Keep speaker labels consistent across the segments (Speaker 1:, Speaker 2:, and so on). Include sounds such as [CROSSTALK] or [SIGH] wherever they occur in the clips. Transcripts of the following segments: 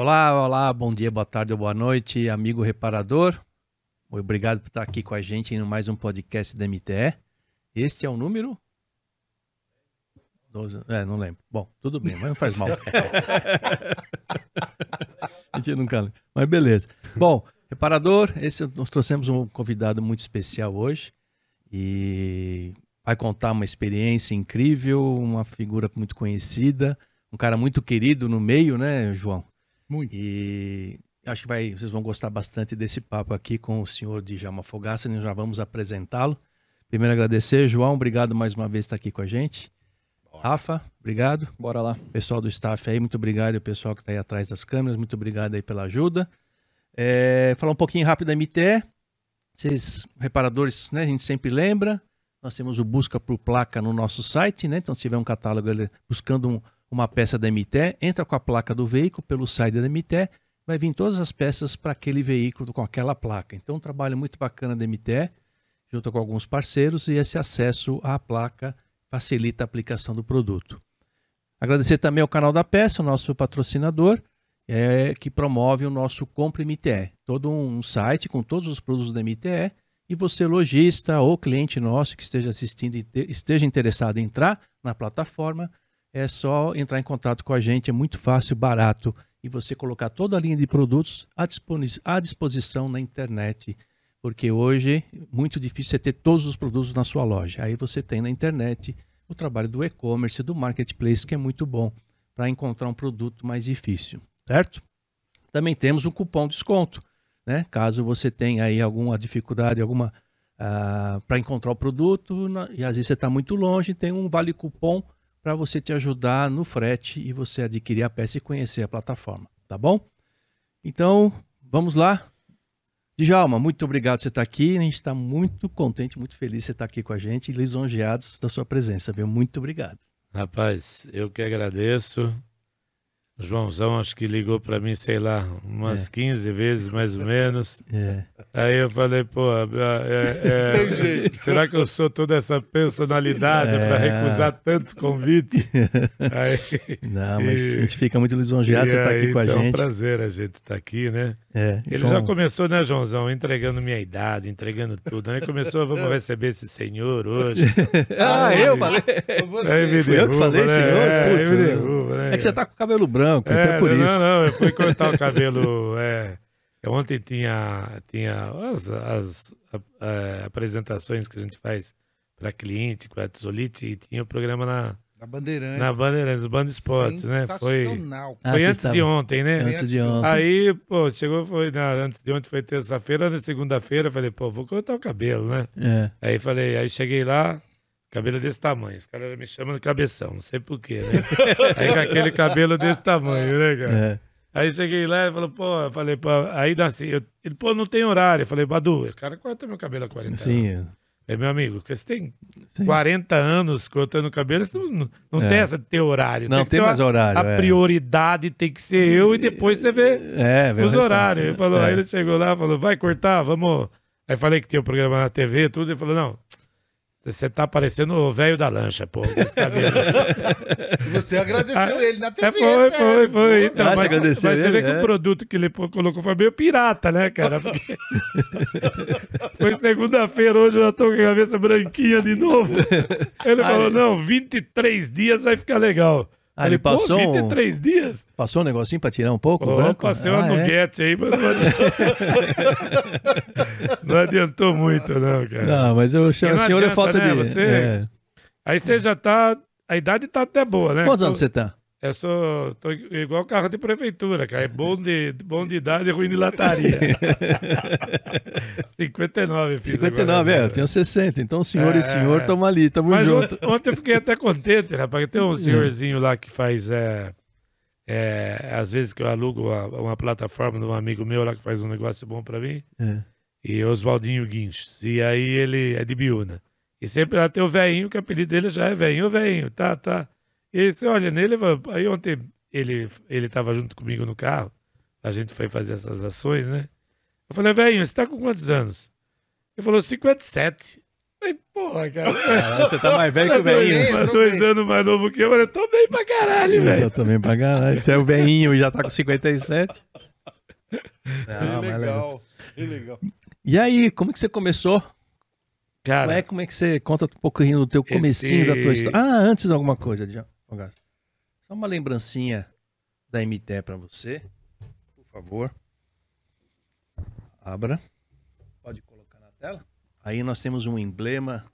Speaker 1: Olá, olá, bom dia, boa tarde ou boa noite, amigo reparador. Obrigado por estar aqui com a gente em mais um podcast da MTE. Este é o número 12, é, não lembro. Bom, tudo bem, mas não faz mal. [LAUGHS] a gente nunca lembra. Mas beleza. Bom, reparador, esse nós trouxemos um convidado muito especial hoje e vai contar uma experiência incrível, uma figura muito conhecida, um cara muito querido no meio, né, João?
Speaker 2: Muito.
Speaker 1: E acho que vai, vocês vão gostar bastante desse papo aqui com o senhor Djalma Fogaça, nós já vamos apresentá-lo. Primeiro agradecer, João, obrigado mais uma vez por estar aqui com a gente. Rafa, obrigado.
Speaker 3: Bora lá.
Speaker 1: Pessoal do staff aí, muito obrigado. E o pessoal que está aí atrás das câmeras, muito obrigado aí pela ajuda. É, falar um pouquinho rápido da MTE. Vocês, reparadores, né, a gente sempre lembra. Nós temos o busca por placa no nosso site, né? Então, se tiver um catálogo buscando um, uma peça da MTE, entra com a placa do veículo pelo site da MTE, vai vir todas as peças para aquele veículo com aquela placa. Então, um trabalho muito bacana da MTE, junto com alguns parceiros, e esse acesso à placa facilita a aplicação do produto. Agradecer também ao canal da peça, nosso patrocinador, é, que promove o nosso Compre MTE, todo um site com todos os produtos da MTE. E você, lojista ou cliente nosso que esteja assistindo e te, esteja interessado em entrar na plataforma, é só entrar em contato com a gente, é muito fácil, barato, e você colocar toda a linha de produtos à, disposição na internet porque hoje é muito difícil você ter todos os produtos na sua loja. Aí você tem na internet o trabalho do e-commerce, do marketplace, que é muito bom para encontrar um produto mais difícil, certo? Também temos um cupom de desconto, né? Caso você tenha aí alguma dificuldade, alguma uh, para encontrar o produto e às vezes você está muito longe, tem um vale cupom para você te ajudar no frete e você adquirir a peça e conhecer a plataforma, tá bom? Então, vamos lá. Djalma, muito obrigado por você estar aqui. A gente está muito contente, muito feliz de você estar aqui com a gente e lisonjeados da sua presença, viu? Muito obrigado.
Speaker 4: Rapaz, eu que agradeço. O Joãozão acho que ligou para mim, sei lá, umas é. 15 vezes mais ou menos. É. Aí eu falei, pô, é, é, [LAUGHS] será que eu sou toda essa personalidade para é. recusar tantos convites? [LAUGHS]
Speaker 1: Não, mas e, a gente fica muito lisonjeado de estar tá aqui com a gente. É um
Speaker 4: prazer a gente estar tá aqui, né? É, Ele já começou, né, Joãozão, entregando minha idade, entregando tudo. Aí começou, vamos [LAUGHS] receber esse senhor hoje. [LAUGHS]
Speaker 1: ah, eu falei.
Speaker 4: Aí me derruba, eu que falei, né? senhor?
Speaker 1: É, Putz, me derruba, né? É que você tá com o cabelo branco, é, então é por
Speaker 4: não,
Speaker 1: isso.
Speaker 4: Não, não, eu fui cortar o [LAUGHS] cabelo. É, ontem tinha, tinha as, as a, a, apresentações que a gente faz para cliente com a Tsolite e tinha o programa na
Speaker 2: na Bandeirantes.
Speaker 4: Na Bandeirantes, Band Esportes, né? Foi,
Speaker 2: ah,
Speaker 4: foi antes de ontem, né?
Speaker 1: Antes de ontem.
Speaker 4: Aí, pô, chegou, foi na, antes de ontem, foi terça-feira, na segunda-feira, falei, pô, vou cortar o cabelo, né? É. Aí falei, aí cheguei lá, cabelo desse tamanho. Os caras me chamam de cabeção, não sei porquê, né? [LAUGHS] aí com aquele cabelo desse tamanho, né, cara? É. Aí cheguei lá e falou, pô, falei, pô, aí nasci. Eu, ele, pô, não tem horário. Eu falei, Badu, o cara corta meu cabelo há 40
Speaker 1: Sim,
Speaker 4: anos. Sim. É, meu amigo, você tem Sim. 40 anos cortando cabelo, você não, não é. tem essa de ter horário.
Speaker 1: Não tem, tem mais horário.
Speaker 4: A é. prioridade tem que ser eu e depois você vê é, os horários. Ele falou, é. Aí ele chegou lá falou, vai cortar, vamos. Aí falei que tinha o um programa na TV, tudo, ele falou, não, você tá parecendo o velho da lancha, pô.
Speaker 2: você [LAUGHS] agradeceu ah, ele na TV. É,
Speaker 4: foi, foi, foi. Então, ah, mas, mas você ele, vê que o é? produto que ele colocou foi meio pirata, né, cara? Porque... [LAUGHS] foi segunda-feira, hoje eu já tô com a cabeça branquinha de novo. Ele falou: não, 23 dias vai ficar legal.
Speaker 1: Ah, ele passou.
Speaker 4: Pô, 23 dias?
Speaker 1: Passou um negocinho pra tirar um pouco?
Speaker 4: Oh, passei uma ah, nuguete é? aí, mas não adiantou. [LAUGHS] não adiantou muito, não, cara.
Speaker 1: Não, mas eu chamo o senhor é falta né? de.
Speaker 4: Você... É. Aí você já tá. A idade tá até boa, né?
Speaker 1: Quantos anos você tá?
Speaker 4: Eu sou tô igual carro de prefeitura, cara. É bom de, bom de idade e ruim de lataria. [LAUGHS] 59,
Speaker 1: fiz 59, agora, é, eu tenho 60. Então, senhor é, e senhor, estamos ali, estamos juntos.
Speaker 4: Ontem, ontem eu fiquei até contente, rapaz. Tem um [LAUGHS] senhorzinho lá que faz. É, é, às vezes que eu alugo uma, uma, plataforma de um amigo meu lá que faz um negócio bom para mim. É. E Oswaldinho Guinchos. E aí ele é de Biúna. E sempre lá tem o velhinho, que o apelido dele já é velhinho, velhinho, tá, tá. E você olha nele, aí ontem ele ele estava junto comigo no carro, a gente foi fazer essas ações, né? Eu falei, velho, você está com quantos anos? Ele falou, 57. Falei, porra, cara.
Speaker 1: você tá mais velho que o velhinho.
Speaker 4: Dois anos mais novo que eu, eu tô bem pra caralho, velho.
Speaker 1: Eu tô bem pra caralho. Você é o velhinho e já tá com 57. [LAUGHS]
Speaker 2: Não, que legal, que legal.
Speaker 1: E aí, como que você começou?
Speaker 4: Cara,
Speaker 1: como é, como é que você conta um pouquinho do teu comecinho
Speaker 4: esse...
Speaker 1: da tua história? Ah, antes de alguma coisa, já. Só uma lembrancinha da MT pra você, por favor. Abra. Pode colocar na tela. Aí nós temos um emblema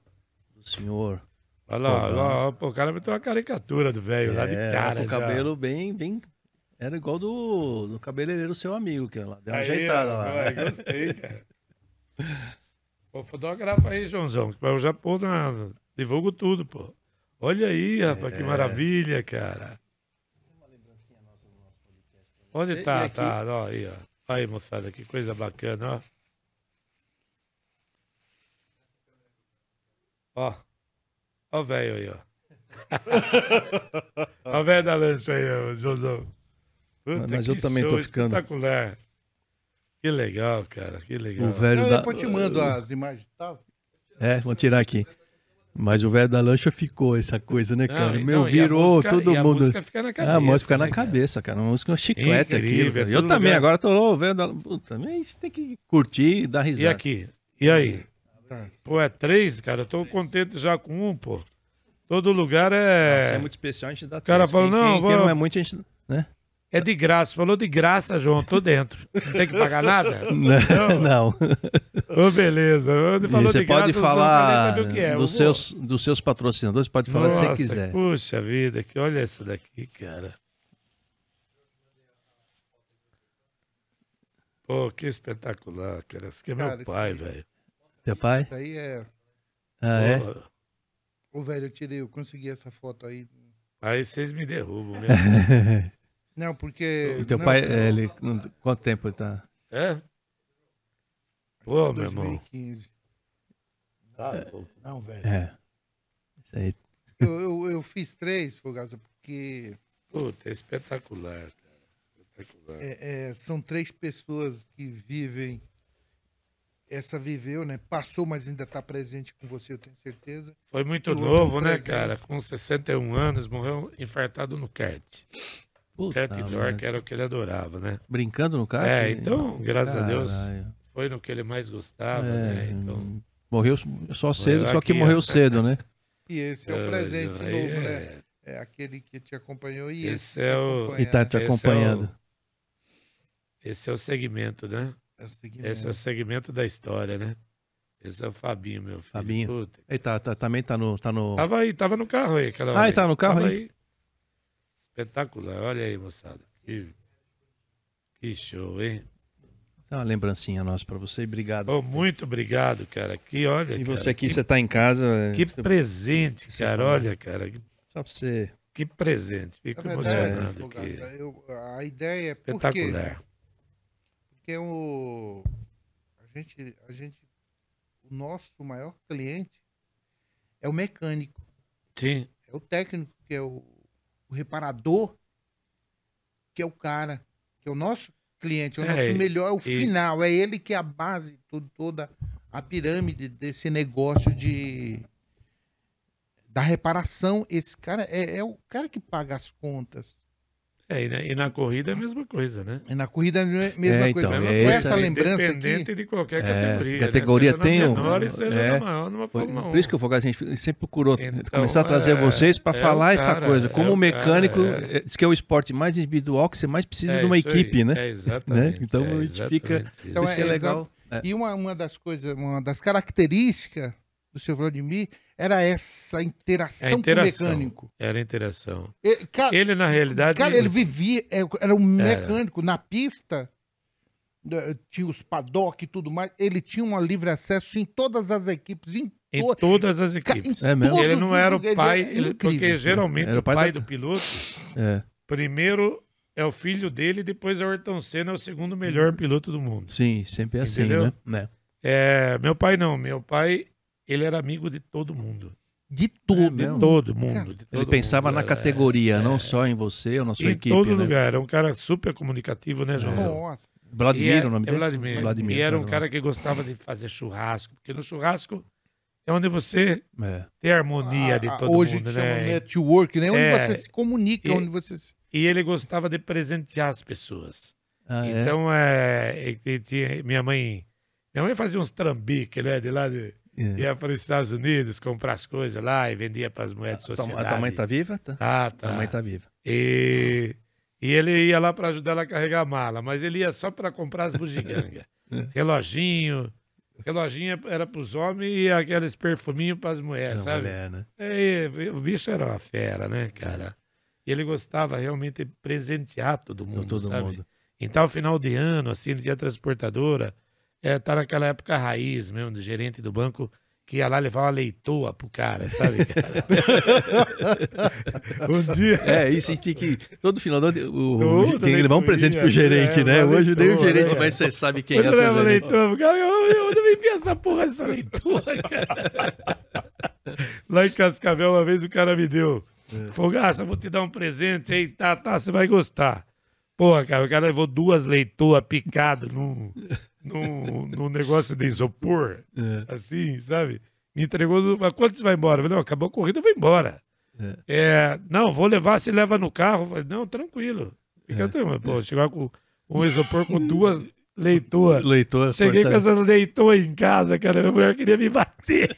Speaker 1: do senhor.
Speaker 4: Olha lá, olha lá, pô, o cara meteu uma caricatura do velho é, lá de cara.
Speaker 1: Com o cabelo bem, bem. Era igual do, do cabeleireiro seu amigo, que lá. Deu uma
Speaker 4: aí,
Speaker 1: ajeitada
Speaker 4: ó,
Speaker 1: lá.
Speaker 4: É, gostei, cara. [LAUGHS] pô, fotografa aí, Joãozão, que eu já pô na. Divulgo tudo, pô. Olha aí, rapaz, é. que maravilha, cara. Onde tá? Tá, ó, aí, ó. Aí, moçada, que coisa bacana, ó. Ó. Ó o velho aí, ó. [LAUGHS] ó o velho da lancha aí, ó, Josão.
Speaker 1: Puta, Mas eu também tô ficando.
Speaker 4: Espetacular. Que legal, cara. Que legal.
Speaker 1: O velho
Speaker 2: Não,
Speaker 1: da...
Speaker 2: depois te mando as imagens, tá?
Speaker 1: É, vou tirar aqui. Mas o velho da lancha ficou essa coisa, né, cara?
Speaker 4: Não,
Speaker 1: Meu, virou
Speaker 4: música,
Speaker 1: todo mundo.
Speaker 4: A música fica na cabeça.
Speaker 1: Ah, a música fica
Speaker 4: né,
Speaker 1: na cabeça, cara. Uma música é uma chiclete
Speaker 4: Incrível,
Speaker 1: aqui.
Speaker 4: é
Speaker 1: Eu
Speaker 4: todo
Speaker 1: também,
Speaker 4: lugar.
Speaker 1: agora tô ô, velho da Puta, mas tem que curtir e dar risada.
Speaker 4: E aqui? E aí?
Speaker 2: Tá.
Speaker 4: Pô, é três, cara. Eu tô contente já com um, pô. Todo lugar
Speaker 1: Nossa,
Speaker 4: é.
Speaker 1: é muito especial, a gente dá
Speaker 4: O cara
Speaker 1: três.
Speaker 4: falou,
Speaker 1: Quem-
Speaker 4: não,
Speaker 1: quem,
Speaker 4: vou-
Speaker 1: quem não é muito, a gente. Né?
Speaker 4: É de graça. Falou de graça, João. Tô dentro. Não tem que pagar nada? [LAUGHS]
Speaker 1: Não. não.
Speaker 4: Ô, beleza. Ele falou
Speaker 1: você
Speaker 4: de graça,
Speaker 1: pode falar
Speaker 4: é.
Speaker 1: Dos, seus, dos seus patrocinadores, pode falar o que
Speaker 4: Nossa,
Speaker 1: você quiser.
Speaker 4: Puxa vida, que olha essa daqui, cara. Pô, que espetacular, cara. Esse aqui é meu
Speaker 2: Cara, isso
Speaker 4: pai,
Speaker 2: aí-
Speaker 4: velho.
Speaker 1: Teu pai?
Speaker 2: Isso aí é.
Speaker 1: Ah, é?
Speaker 2: Ô, velho, eu tirei, eu consegui essa foto aí.
Speaker 4: Aí vocês me derrubam [LAUGHS] mesmo.
Speaker 2: Não, porque.
Speaker 1: O teu
Speaker 2: não,
Speaker 1: pai,
Speaker 2: não,
Speaker 1: é, ele. Quanto tempo ele tá?
Speaker 4: É? Pô, meu irmão.
Speaker 2: 2015.
Speaker 4: Tá, pô.
Speaker 2: Não, velho.
Speaker 1: É. Isso aí.
Speaker 2: Eu, eu, eu fiz três, Fogaça, porque
Speaker 4: Puta, é espetacular, cara. Espetacular.
Speaker 2: é, é, são três pessoas que vivem. Essa viveu, né? Passou, mas ainda está presente com você, eu tenho certeza.
Speaker 4: Foi muito
Speaker 2: E
Speaker 4: novo, né,
Speaker 2: presente.
Speaker 4: cara? Com 61 anos, morreu infartado no kart.
Speaker 1: Puta, mano.
Speaker 4: que era o que ele adorava, né?
Speaker 1: Brincando no kart?
Speaker 4: É, então, graças a Deus,
Speaker 1: Caralho.
Speaker 4: foi no que ele mais gostava,
Speaker 1: É,
Speaker 4: né? Então,
Speaker 1: Morreu só cedo, só que
Speaker 4: aqui,
Speaker 1: morreu cedo, né? [LAUGHS]
Speaker 2: E esse é o
Speaker 4: Ah,
Speaker 2: presente
Speaker 4: aí
Speaker 2: novo,
Speaker 4: é-
Speaker 2: né? É aquele que te acompanhou e esse,
Speaker 4: Esse é o-
Speaker 1: E tá te
Speaker 4: Esse é o-
Speaker 1: acompanhando.
Speaker 4: Esse é o segmento, né?
Speaker 2: é o segmento.
Speaker 4: Esse é o segmento da história, né? Esse é o Fabinho, meu filho.
Speaker 1: Fabinho.
Speaker 4: Puta.
Speaker 1: Ele tá, tá- também tá no. Tá no...
Speaker 4: Tava aí, tava no carro aí. Aquela
Speaker 1: Ah, ele tá no carro
Speaker 4: Tava
Speaker 1: aí?
Speaker 4: Espetacular. Olha aí, moçada. Que, que show, hein?
Speaker 1: É uma lembrancinha nossa pra você obrigado.
Speaker 4: Oh, muito obrigado, cara. Que olha,
Speaker 1: e
Speaker 4: cara,
Speaker 1: você aqui,
Speaker 4: que,
Speaker 1: você tá em casa.
Speaker 4: que
Speaker 1: você-
Speaker 4: presente, cara. Olha, cara.
Speaker 1: Só pra você.
Speaker 4: Que presente. Fico
Speaker 2: Na verdade,
Speaker 4: emocionado aqui.
Speaker 2: eu- a ideia é por?
Speaker 4: Espetacular.
Speaker 2: Porque o, a gente, a gente, o nosso maior cliente é o mecânico,
Speaker 4: Sim.
Speaker 2: é o técnico, que é o, o reparador, que é o cara, que é o nosso cliente, é o
Speaker 4: É,
Speaker 2: nosso melhor, é o
Speaker 4: e-
Speaker 2: final, é ele que é a base, todo, toda a pirâmide desse negócio de da reparação. Esse cara é, é o cara que paga as contas.
Speaker 4: É, e, na, e na corrida é a mesma coisa, né?
Speaker 2: E na corrida é a mesma
Speaker 1: É,
Speaker 2: coisa.
Speaker 1: então, é
Speaker 2: essa
Speaker 1: essa-
Speaker 2: lembrança
Speaker 4: Independente
Speaker 2: aqui,
Speaker 4: de qualquer
Speaker 1: É,
Speaker 4: categoria.
Speaker 1: categoria
Speaker 4: né?
Speaker 1: tem
Speaker 4: na menor e seja
Speaker 1: é.
Speaker 4: maior, numa 1.
Speaker 1: por isso que o a gente sempre procurou
Speaker 4: Então,
Speaker 1: começar a trazer
Speaker 4: é,
Speaker 1: vocês para
Speaker 4: é
Speaker 1: falar
Speaker 4: o
Speaker 1: essa
Speaker 4: cara,
Speaker 1: coisa.
Speaker 4: é
Speaker 1: Como mecânico,
Speaker 4: cara, é.
Speaker 1: eh, diz que é o esporte mais individual que você mais precisa
Speaker 4: É
Speaker 1: de uma
Speaker 4: isso aí,
Speaker 1: equipe, né?
Speaker 4: É, exatamente.
Speaker 1: Né? Então,
Speaker 4: é
Speaker 1: a gente fica-
Speaker 4: isso.
Speaker 2: Então,
Speaker 1: isso que é
Speaker 2: é,
Speaker 1: legal. É.
Speaker 2: E uma, uma das coisas, uma das características do seu Vladimir era essa interação,
Speaker 4: É interação.
Speaker 2: com o mecânico.
Speaker 4: Era a interação.
Speaker 2: Ele, cara,
Speaker 4: Ele, na realidade.
Speaker 2: cara, ele vivia, é, era um mecânico na pista, eh, tinha os paddock e tudo mais. Ele tinha um livre acesso em todas as equipes, em,
Speaker 4: Em
Speaker 2: to-
Speaker 4: todas as
Speaker 2: ca-
Speaker 4: equipes.
Speaker 1: É mesmo?
Speaker 4: Ele não era o
Speaker 2: lugares.
Speaker 4: pai,
Speaker 2: É
Speaker 4: ele- porque geralmente
Speaker 1: Era o
Speaker 4: o
Speaker 1: pai
Speaker 4: pai,
Speaker 1: da-
Speaker 4: do piloto,
Speaker 1: É,
Speaker 4: primeiro é o filho dele, depois é o Ayrton Senna, é o segundo melhor piloto do mundo.
Speaker 1: sim, sempre é assim,
Speaker 4: Entendeu?
Speaker 1: né? né?
Speaker 4: É, meu pai não, meu pai, ele era amigo de todo mundo.
Speaker 2: De
Speaker 1: É
Speaker 2: tudo.
Speaker 1: mesmo?
Speaker 4: Todo mundo.
Speaker 2: Cara,
Speaker 4: de
Speaker 1: Ele
Speaker 4: todo
Speaker 1: pensava
Speaker 4: mundo,
Speaker 1: na
Speaker 4: era-
Speaker 1: categoria,
Speaker 4: é,
Speaker 1: não só em você ou na sua
Speaker 4: em
Speaker 1: equipe.
Speaker 4: todo
Speaker 1: né?
Speaker 4: lugar. Era um cara super comunicativo, né, Joãozão?
Speaker 2: Nossa.
Speaker 1: Vladimir,
Speaker 4: é-
Speaker 1: o nome
Speaker 4: é
Speaker 1: dele?
Speaker 4: Vladimir.
Speaker 1: Vladimir,
Speaker 4: E era um cara que gostava de fazer churrasco, porque no churrasco é onde você
Speaker 1: É.
Speaker 4: tem harmonia de
Speaker 2: Ah,
Speaker 4: todo
Speaker 2: Hoje
Speaker 4: mundo, né?
Speaker 2: network, né? Onde
Speaker 4: É.
Speaker 2: você se comunica,
Speaker 4: E-
Speaker 2: onde você se...
Speaker 4: E ele gostava de presentear as pessoas.
Speaker 1: Ah, é?
Speaker 4: Então, é, ele tinha- minha mãe. Minha mãe fazia uns trambiques, né? De lá de.
Speaker 1: É.
Speaker 4: Ia para os Estados Unidos comprar as coisas lá e vendia para as mulheres de
Speaker 1: Tua-
Speaker 4: sociedade.
Speaker 1: A tua mãe tá viva? Tá.
Speaker 4: Ah,
Speaker 1: A
Speaker 4: tá.
Speaker 1: mãe tá viva.
Speaker 4: E, e ele ia lá para ajudar ela a carregar a mala, mas ele ia só para comprar as bugigangas. [LAUGHS]
Speaker 1: É.
Speaker 4: Reloginho. Reloginho era para os homens e aqueles perfuminhos para as mulheres,
Speaker 1: Não,
Speaker 4: sabe?
Speaker 1: mulher, né?
Speaker 4: É, o bicho era uma fera, né, cara? E ele gostava realmente de presentear todo mundo,
Speaker 1: todo
Speaker 4: sabe?
Speaker 1: mundo.
Speaker 4: Então, final de ano, assim, ele tinha transportadora. É, tá naquela época raiz mesmo, do gerente do banco, que ia lá levar uma leitoa pro cara, sabe, cara? [LAUGHS] um dia...
Speaker 1: É, isso a gente tem que. Todo final do ano, o, tem que levar um presente pro
Speaker 4: leiturinha,
Speaker 1: gerente,
Speaker 4: é,
Speaker 1: né? Hoje nem o gerente,
Speaker 4: né?
Speaker 1: mas você sabe quem
Speaker 4: Quando
Speaker 1: é.
Speaker 4: eu levo
Speaker 1: também.
Speaker 4: leitoa pro cara, eu, eu, vi essa porra dessa leitoa, [LAUGHS] cara. Lá em Cascavel, uma vez o cara me deu.
Speaker 1: É.
Speaker 4: Fogaça, vou te dar um presente aí, tá, tá, você vai gostar. Porra, cara, o cara levou duas leitoas picadas num, num, num negócio de isopor,
Speaker 1: É.
Speaker 4: assim, sabe? Me entregou, mas quando você vai embora? Eu falei, não, acabou a corrida, eu vou embora. É, não, vou levar, você leva no carro. Eu falei, não, tranquilo. Fica tranquilo. Pô, chegar com um isopor com duas leitoas.
Speaker 1: Leitor.
Speaker 4: Cheguei com essas leitoas em casa, cara. Minha mulher queria me bater.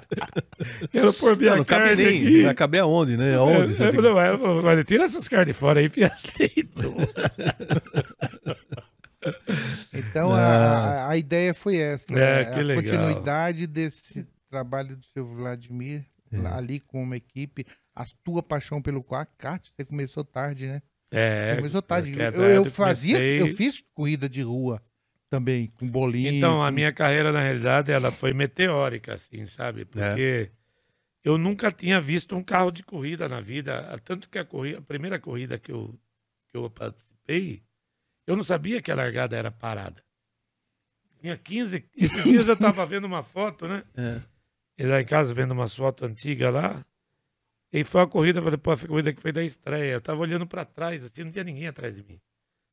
Speaker 4: [LAUGHS] Quero pôr minha
Speaker 1: Não, não cabe
Speaker 4: carne
Speaker 1: nem.
Speaker 4: aqui.
Speaker 1: Vai caber aonde, né? Aonde?
Speaker 4: É, eu falei, "Ué", ela falou, "Olha, tira essas carnes fora aí, enfia as leitoas. [LAUGHS]
Speaker 2: Então, [LAUGHS]
Speaker 1: Ah.
Speaker 2: a, a- ideia foi essa.
Speaker 4: É,
Speaker 2: né? a
Speaker 4: legal.
Speaker 2: continuidade desse trabalho do seu Vladimir,
Speaker 1: É.
Speaker 2: ali com uma equipe. A tua paixão pelo kart, você começou tarde, né?
Speaker 4: É,
Speaker 2: Você começou tarde.
Speaker 4: porque
Speaker 2: Eu, eu
Speaker 4: eu
Speaker 2: fazia,
Speaker 4: comecei-
Speaker 2: eu fiz corrida de rua também, com bolinho.
Speaker 4: Então, a minha carreira, na realidade, ela foi meteórica, assim, sabe? Porque eu nunca tinha visto um carro de corrida na vida. Tanto que a, corrida, a primeira corrida que eu, que eu participei, eu não sabia que a largada era parada. Tinha 15. Esses dias eu estava vendo uma foto, né? [LAUGHS]
Speaker 1: É.
Speaker 4: E lá em casa, vendo umas fotos antigas lá. E foi a corrida, eu falei, pô, a corrida que foi da estreia. Eu tava olhando para trás, assim, não tinha ninguém atrás de mim.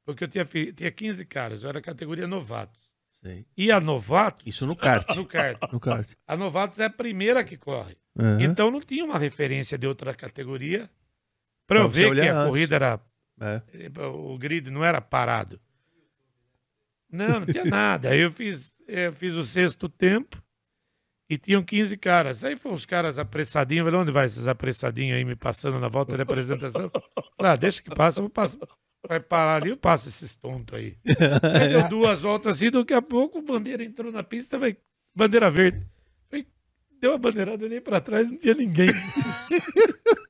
Speaker 4: Porque eu tinha, tinha 15 caras, eu era categoria novatos.
Speaker 1: Sei.
Speaker 4: E a novatos,
Speaker 1: Isso no kart. [LAUGHS]
Speaker 4: no kart,
Speaker 1: No kart.
Speaker 4: a novatos é a primeira que corre.
Speaker 1: Aham.
Speaker 4: Então não tinha uma referência de outra categoria para eu ver que a
Speaker 1: antes.
Speaker 4: corrida era.
Speaker 1: É.
Speaker 4: O grid não era parado. Não, não tinha nada. Eu fiz, eu fiz o sexto tempo e tinham 15 caras. Aí foram os caras apressadinhos. Eu Falei, onde vai esses apressadinhos aí me passando na volta de apresentação? Ah, deixa que passa, eu vou passar. Vai parar ali, eu passo esses tontos aí. Aí deu duas voltas assim, daqui a pouco, bandeira entrou na pista, vai, bandeira verde. Deu a bandeirada, olhei pra trás, não tinha ninguém. [LAUGHS]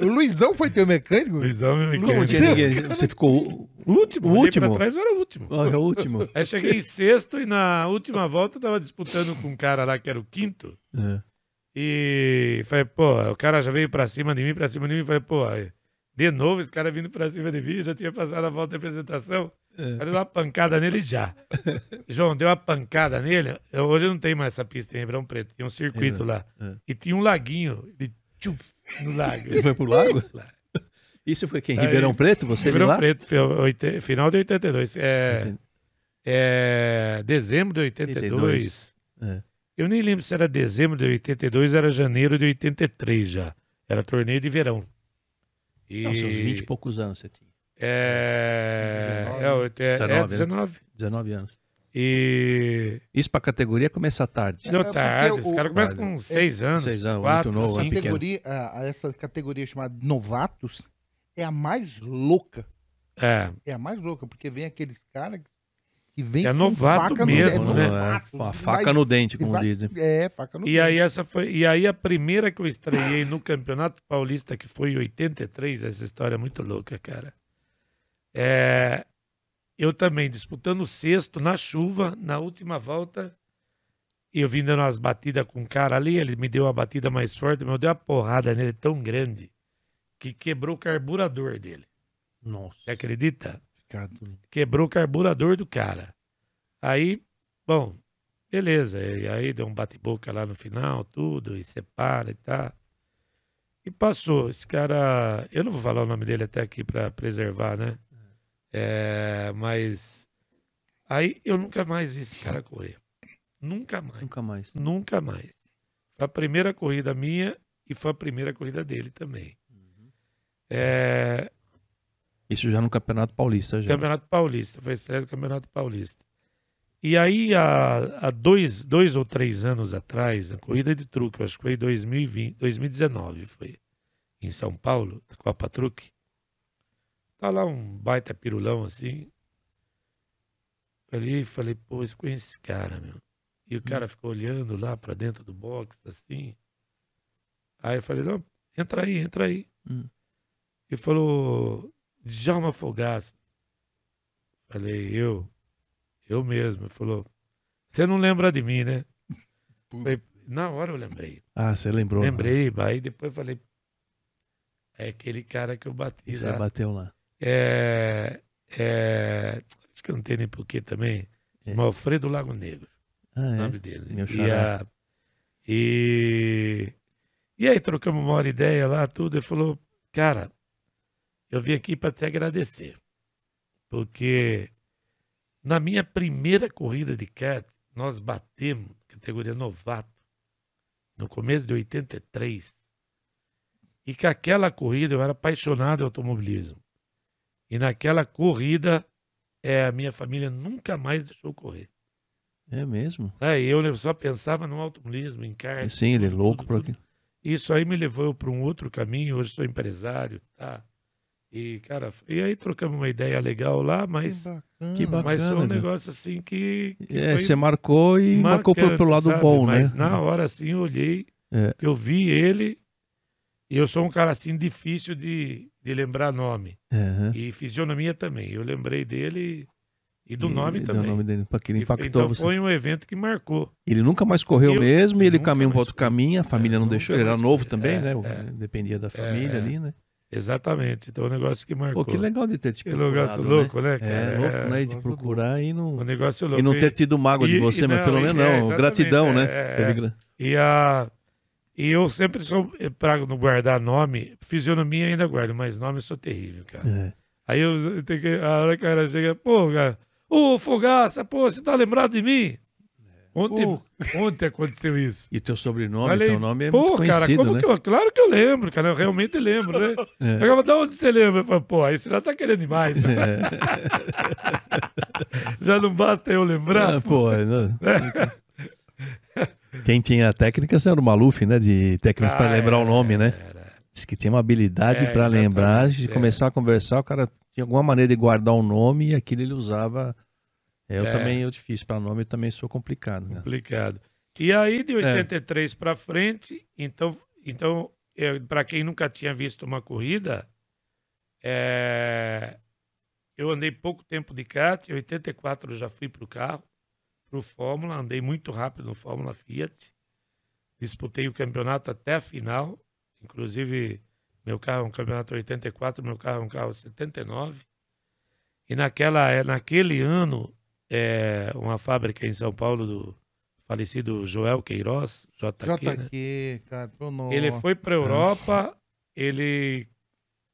Speaker 2: O Luizão foi teu mecânico?
Speaker 4: Luizão, meu mecânico.
Speaker 1: tinha ninguém? Você ficou
Speaker 4: O último,
Speaker 1: O último?
Speaker 4: pra trás, eu era o último.
Speaker 1: o, o último.
Speaker 4: Aí cheguei em sexto e na última volta eu tava disputando com um cara lá que era o quinto.
Speaker 1: É.
Speaker 4: E falei, pô, o cara já veio pra cima de mim, pra cima de mim. Falei, pô, de novo esse cara vindo pra cima de mim, já tinha passado a volta de apresentação.
Speaker 1: É.
Speaker 4: Falei, deu uma pancada nele já. João, deu uma pancada nele. Eu- hoje não tem mais essa pista em Ribeirão Preto, tinha um circuito lá.
Speaker 1: é.
Speaker 4: E tinha um laguinho de tchuf, no lago.
Speaker 1: Ele foi pro lago? [LAUGHS] Isso foi quem?
Speaker 4: Aí-
Speaker 1: Ribeirão Preto? Você
Speaker 4: Ribeirão? Preto, final de 82. É, é dezembro de 82.
Speaker 1: 82. É.
Speaker 4: Eu nem lembro se era dezembro de 82 era janeiro de 83 já. Era torneio de verão. E
Speaker 1: Não, seus 20 e poucos anos você tinha.
Speaker 4: É,
Speaker 2: 19,
Speaker 4: é, é, é
Speaker 1: 19,
Speaker 4: 19.
Speaker 1: 19 anos.
Speaker 4: E
Speaker 1: Isso pra categoria começa tarde.
Speaker 4: deu
Speaker 2: É,
Speaker 4: tarde. Os caras começam com 6 anos.
Speaker 1: seis anos,
Speaker 4: quatro,
Speaker 1: muito novo, é
Speaker 2: categoria, a- essa categoria chamada novatos é a mais louca.
Speaker 4: É,
Speaker 2: É a mais louca, porque vem aqueles caras que vem
Speaker 4: É
Speaker 2: com
Speaker 4: novato
Speaker 2: faca
Speaker 4: mesmo,
Speaker 2: no,
Speaker 4: né?
Speaker 2: é novato,
Speaker 1: É, a faca
Speaker 2: mas-
Speaker 1: no dente, como dizem.
Speaker 2: É, faca no
Speaker 4: E
Speaker 2: dente.
Speaker 4: aí essa foi, e aí a primeira que eu estreiei no Campeonato Paulista, que foi em 83, essa história é muito louca, cara. É, eu também disputando o sexto na chuva, na última volta, eu vim dando umas batidas com um cara ali, ele me deu uma batida mais forte, mas eu dei uma porrada nele tão grande que quebrou o carburador dele.
Speaker 1: Nossa.
Speaker 4: Você acredita?
Speaker 2: Ficado-
Speaker 4: quebrou o carburador do cara. Aí, bom, beleza. E aí deu um bate-boca lá no final, tudo, e separa e tal. E passou. Esse cara. Eu não vou falar o nome dele até aqui pra preservar, né? É, mas. Aí eu nunca mais vi esse cara correr. Nunca mais.
Speaker 1: Nunca mais.
Speaker 4: Nunca mais. Foi a primeira corrida minha e foi a primeira corrida dele também. É,
Speaker 1: Isso já no Campeonato Paulista. Já.
Speaker 4: Campeonato Paulista, foi a estreia do Campeonato Paulista. E aí, há, há dois, dois ou três anos atrás, a corrida de truque, eu acho que foi em 2020, 2019, foi em São Paulo, da Copa Truque. Tá lá um baita pirulão assim. Ali falei, pô, eu conheço esse cara, meu. E o cara ficou olhando lá pra dentro do box, assim. Aí eu falei, não, entra aí, entra aí.
Speaker 1: Hum.
Speaker 4: E falou, Djalma Fogaça. Falei, eu, eu mesmo. Ele falou, você não lembra de mim, né? [LAUGHS] Falei, na hora eu lembrei.
Speaker 1: Ah, você lembrou.
Speaker 4: Lembrei, aí depois falei, é aquele cara que eu bati
Speaker 1: Você
Speaker 4: lá.
Speaker 1: bateu lá.
Speaker 4: É, é, acho que eu não tenho nem porquê também.
Speaker 1: É.
Speaker 4: Chama Alfredo Lago Negro,
Speaker 1: Ah,
Speaker 4: o
Speaker 1: é?
Speaker 4: nome dele.
Speaker 1: Meu
Speaker 4: E, a- e, e aí trocamos uma hora ideia lá, tudo. Ele falou, cara, eu vim aqui para te agradecer. Porque na minha primeira corrida de kart, nós batemos categoria novato no começo de 83. E que aquela corrida eu era apaixonado em automobilismo. E naquela corrida, é, a minha família nunca mais deixou correr.
Speaker 1: É mesmo?
Speaker 4: É, eu só pensava no automobilismo, em kart.
Speaker 1: Sim, ele é louco
Speaker 4: tudo,
Speaker 1: por aqui.
Speaker 4: Isso aí me levou para um outro caminho. Hoje sou empresário, tá? E, cara, e aí trocamos uma ideia legal lá, mas,
Speaker 1: Que bacana.
Speaker 4: mas foi um negócio assim que. que
Speaker 1: É, você marcou e marcou pro,
Speaker 4: marcante,
Speaker 1: pro lado
Speaker 4: sabe?
Speaker 1: bom,
Speaker 4: Mas
Speaker 1: né?
Speaker 4: na hora assim eu olhei,
Speaker 1: É.
Speaker 4: eu vi ele, e eu sou um cara assim difícil de, de lembrar nome.
Speaker 1: Aham.
Speaker 4: E fisionomia também. Eu lembrei dele e do
Speaker 1: E-
Speaker 4: nome
Speaker 1: e do
Speaker 4: também.
Speaker 1: nome dele, porque ele impactou
Speaker 4: então
Speaker 1: você.
Speaker 4: foi um evento que marcou.
Speaker 1: Ele nunca mais correu
Speaker 4: Eu-
Speaker 1: mesmo ele caminhou para outro caminho, a família
Speaker 4: É,
Speaker 1: não deixou, ele era novo
Speaker 4: correu.
Speaker 1: também,
Speaker 4: É,
Speaker 1: né?
Speaker 4: é.
Speaker 1: Dependia da família
Speaker 4: É.
Speaker 1: ali, né?
Speaker 4: Exatamente. Então é um negócio que marcou.
Speaker 1: Pô, que legal de ter te
Speaker 4: Que
Speaker 1: procurado,
Speaker 4: negócio
Speaker 1: né?
Speaker 4: louco, né, cara?
Speaker 1: É, louco, né? De procurar e não,
Speaker 4: Um negócio louco.
Speaker 1: e não ter tido mágoa de você,
Speaker 4: e
Speaker 1: mas
Speaker 4: não,
Speaker 1: pelo menos
Speaker 4: é,
Speaker 1: não. Gratidão,
Speaker 4: é,
Speaker 1: né?
Speaker 4: é, é. E, a, e eu sempre sou, para não guardar nome, fisionomia ainda guardo, mas nome eu sou terrível, cara.
Speaker 1: É.
Speaker 4: Aí eu tenho que. A hora que o cara chega, pô, cara, ô Fogaça, pô, você tá lembrado de mim? Ontem,
Speaker 2: Pô. [LAUGHS]
Speaker 4: ontem aconteceu isso.
Speaker 1: E teu sobrenome,
Speaker 4: Falei,
Speaker 1: teu nome é
Speaker 4: pô,
Speaker 1: muito
Speaker 4: cara,
Speaker 1: conhecido,
Speaker 4: como
Speaker 1: né?
Speaker 4: que eu. Claro que eu lembro, cara, eu realmente lembro, né? [LAUGHS]
Speaker 1: É.
Speaker 4: Eu falava, de onde você lembra? Eu falei, pô, aí você já tá querendo demais. né?
Speaker 1: É. [LAUGHS]
Speaker 4: Já não basta eu lembrar.
Speaker 1: Ah, pô, não. Quem tinha técnicas era o Maluf, né? De técnicas para
Speaker 4: Ah,
Speaker 1: lembrar o
Speaker 4: era,
Speaker 1: nome, né?
Speaker 4: era.
Speaker 1: Diz que tinha uma habilidade
Speaker 4: É,
Speaker 1: para lembrar, de
Speaker 4: é.
Speaker 1: começar a conversar, o cara tinha alguma maneira de guardar um nome e aquilo ele usava. Eu
Speaker 4: É.
Speaker 1: também, eu difícil para nome, eu também sou complicado, né?
Speaker 4: Complicado. E aí,
Speaker 1: É.
Speaker 4: de 83 para frente, então, então para quem nunca tinha visto uma corrida, é, eu andei pouco tempo de kart. Em 84 eu já fui para o carro, para o Fórmula. Andei muito rápido no Fórmula Fiat. Disputei o campeonato até a final. Inclusive, meu carro é um campeonato 84, meu carro é um carro 79. E naquela, é, naquele ano, é, uma fábrica em São Paulo do falecido Joel Queiroz, JQ, né?
Speaker 2: JQ, cara, pô, nossa.
Speaker 4: Ele foi para a Europa, ele,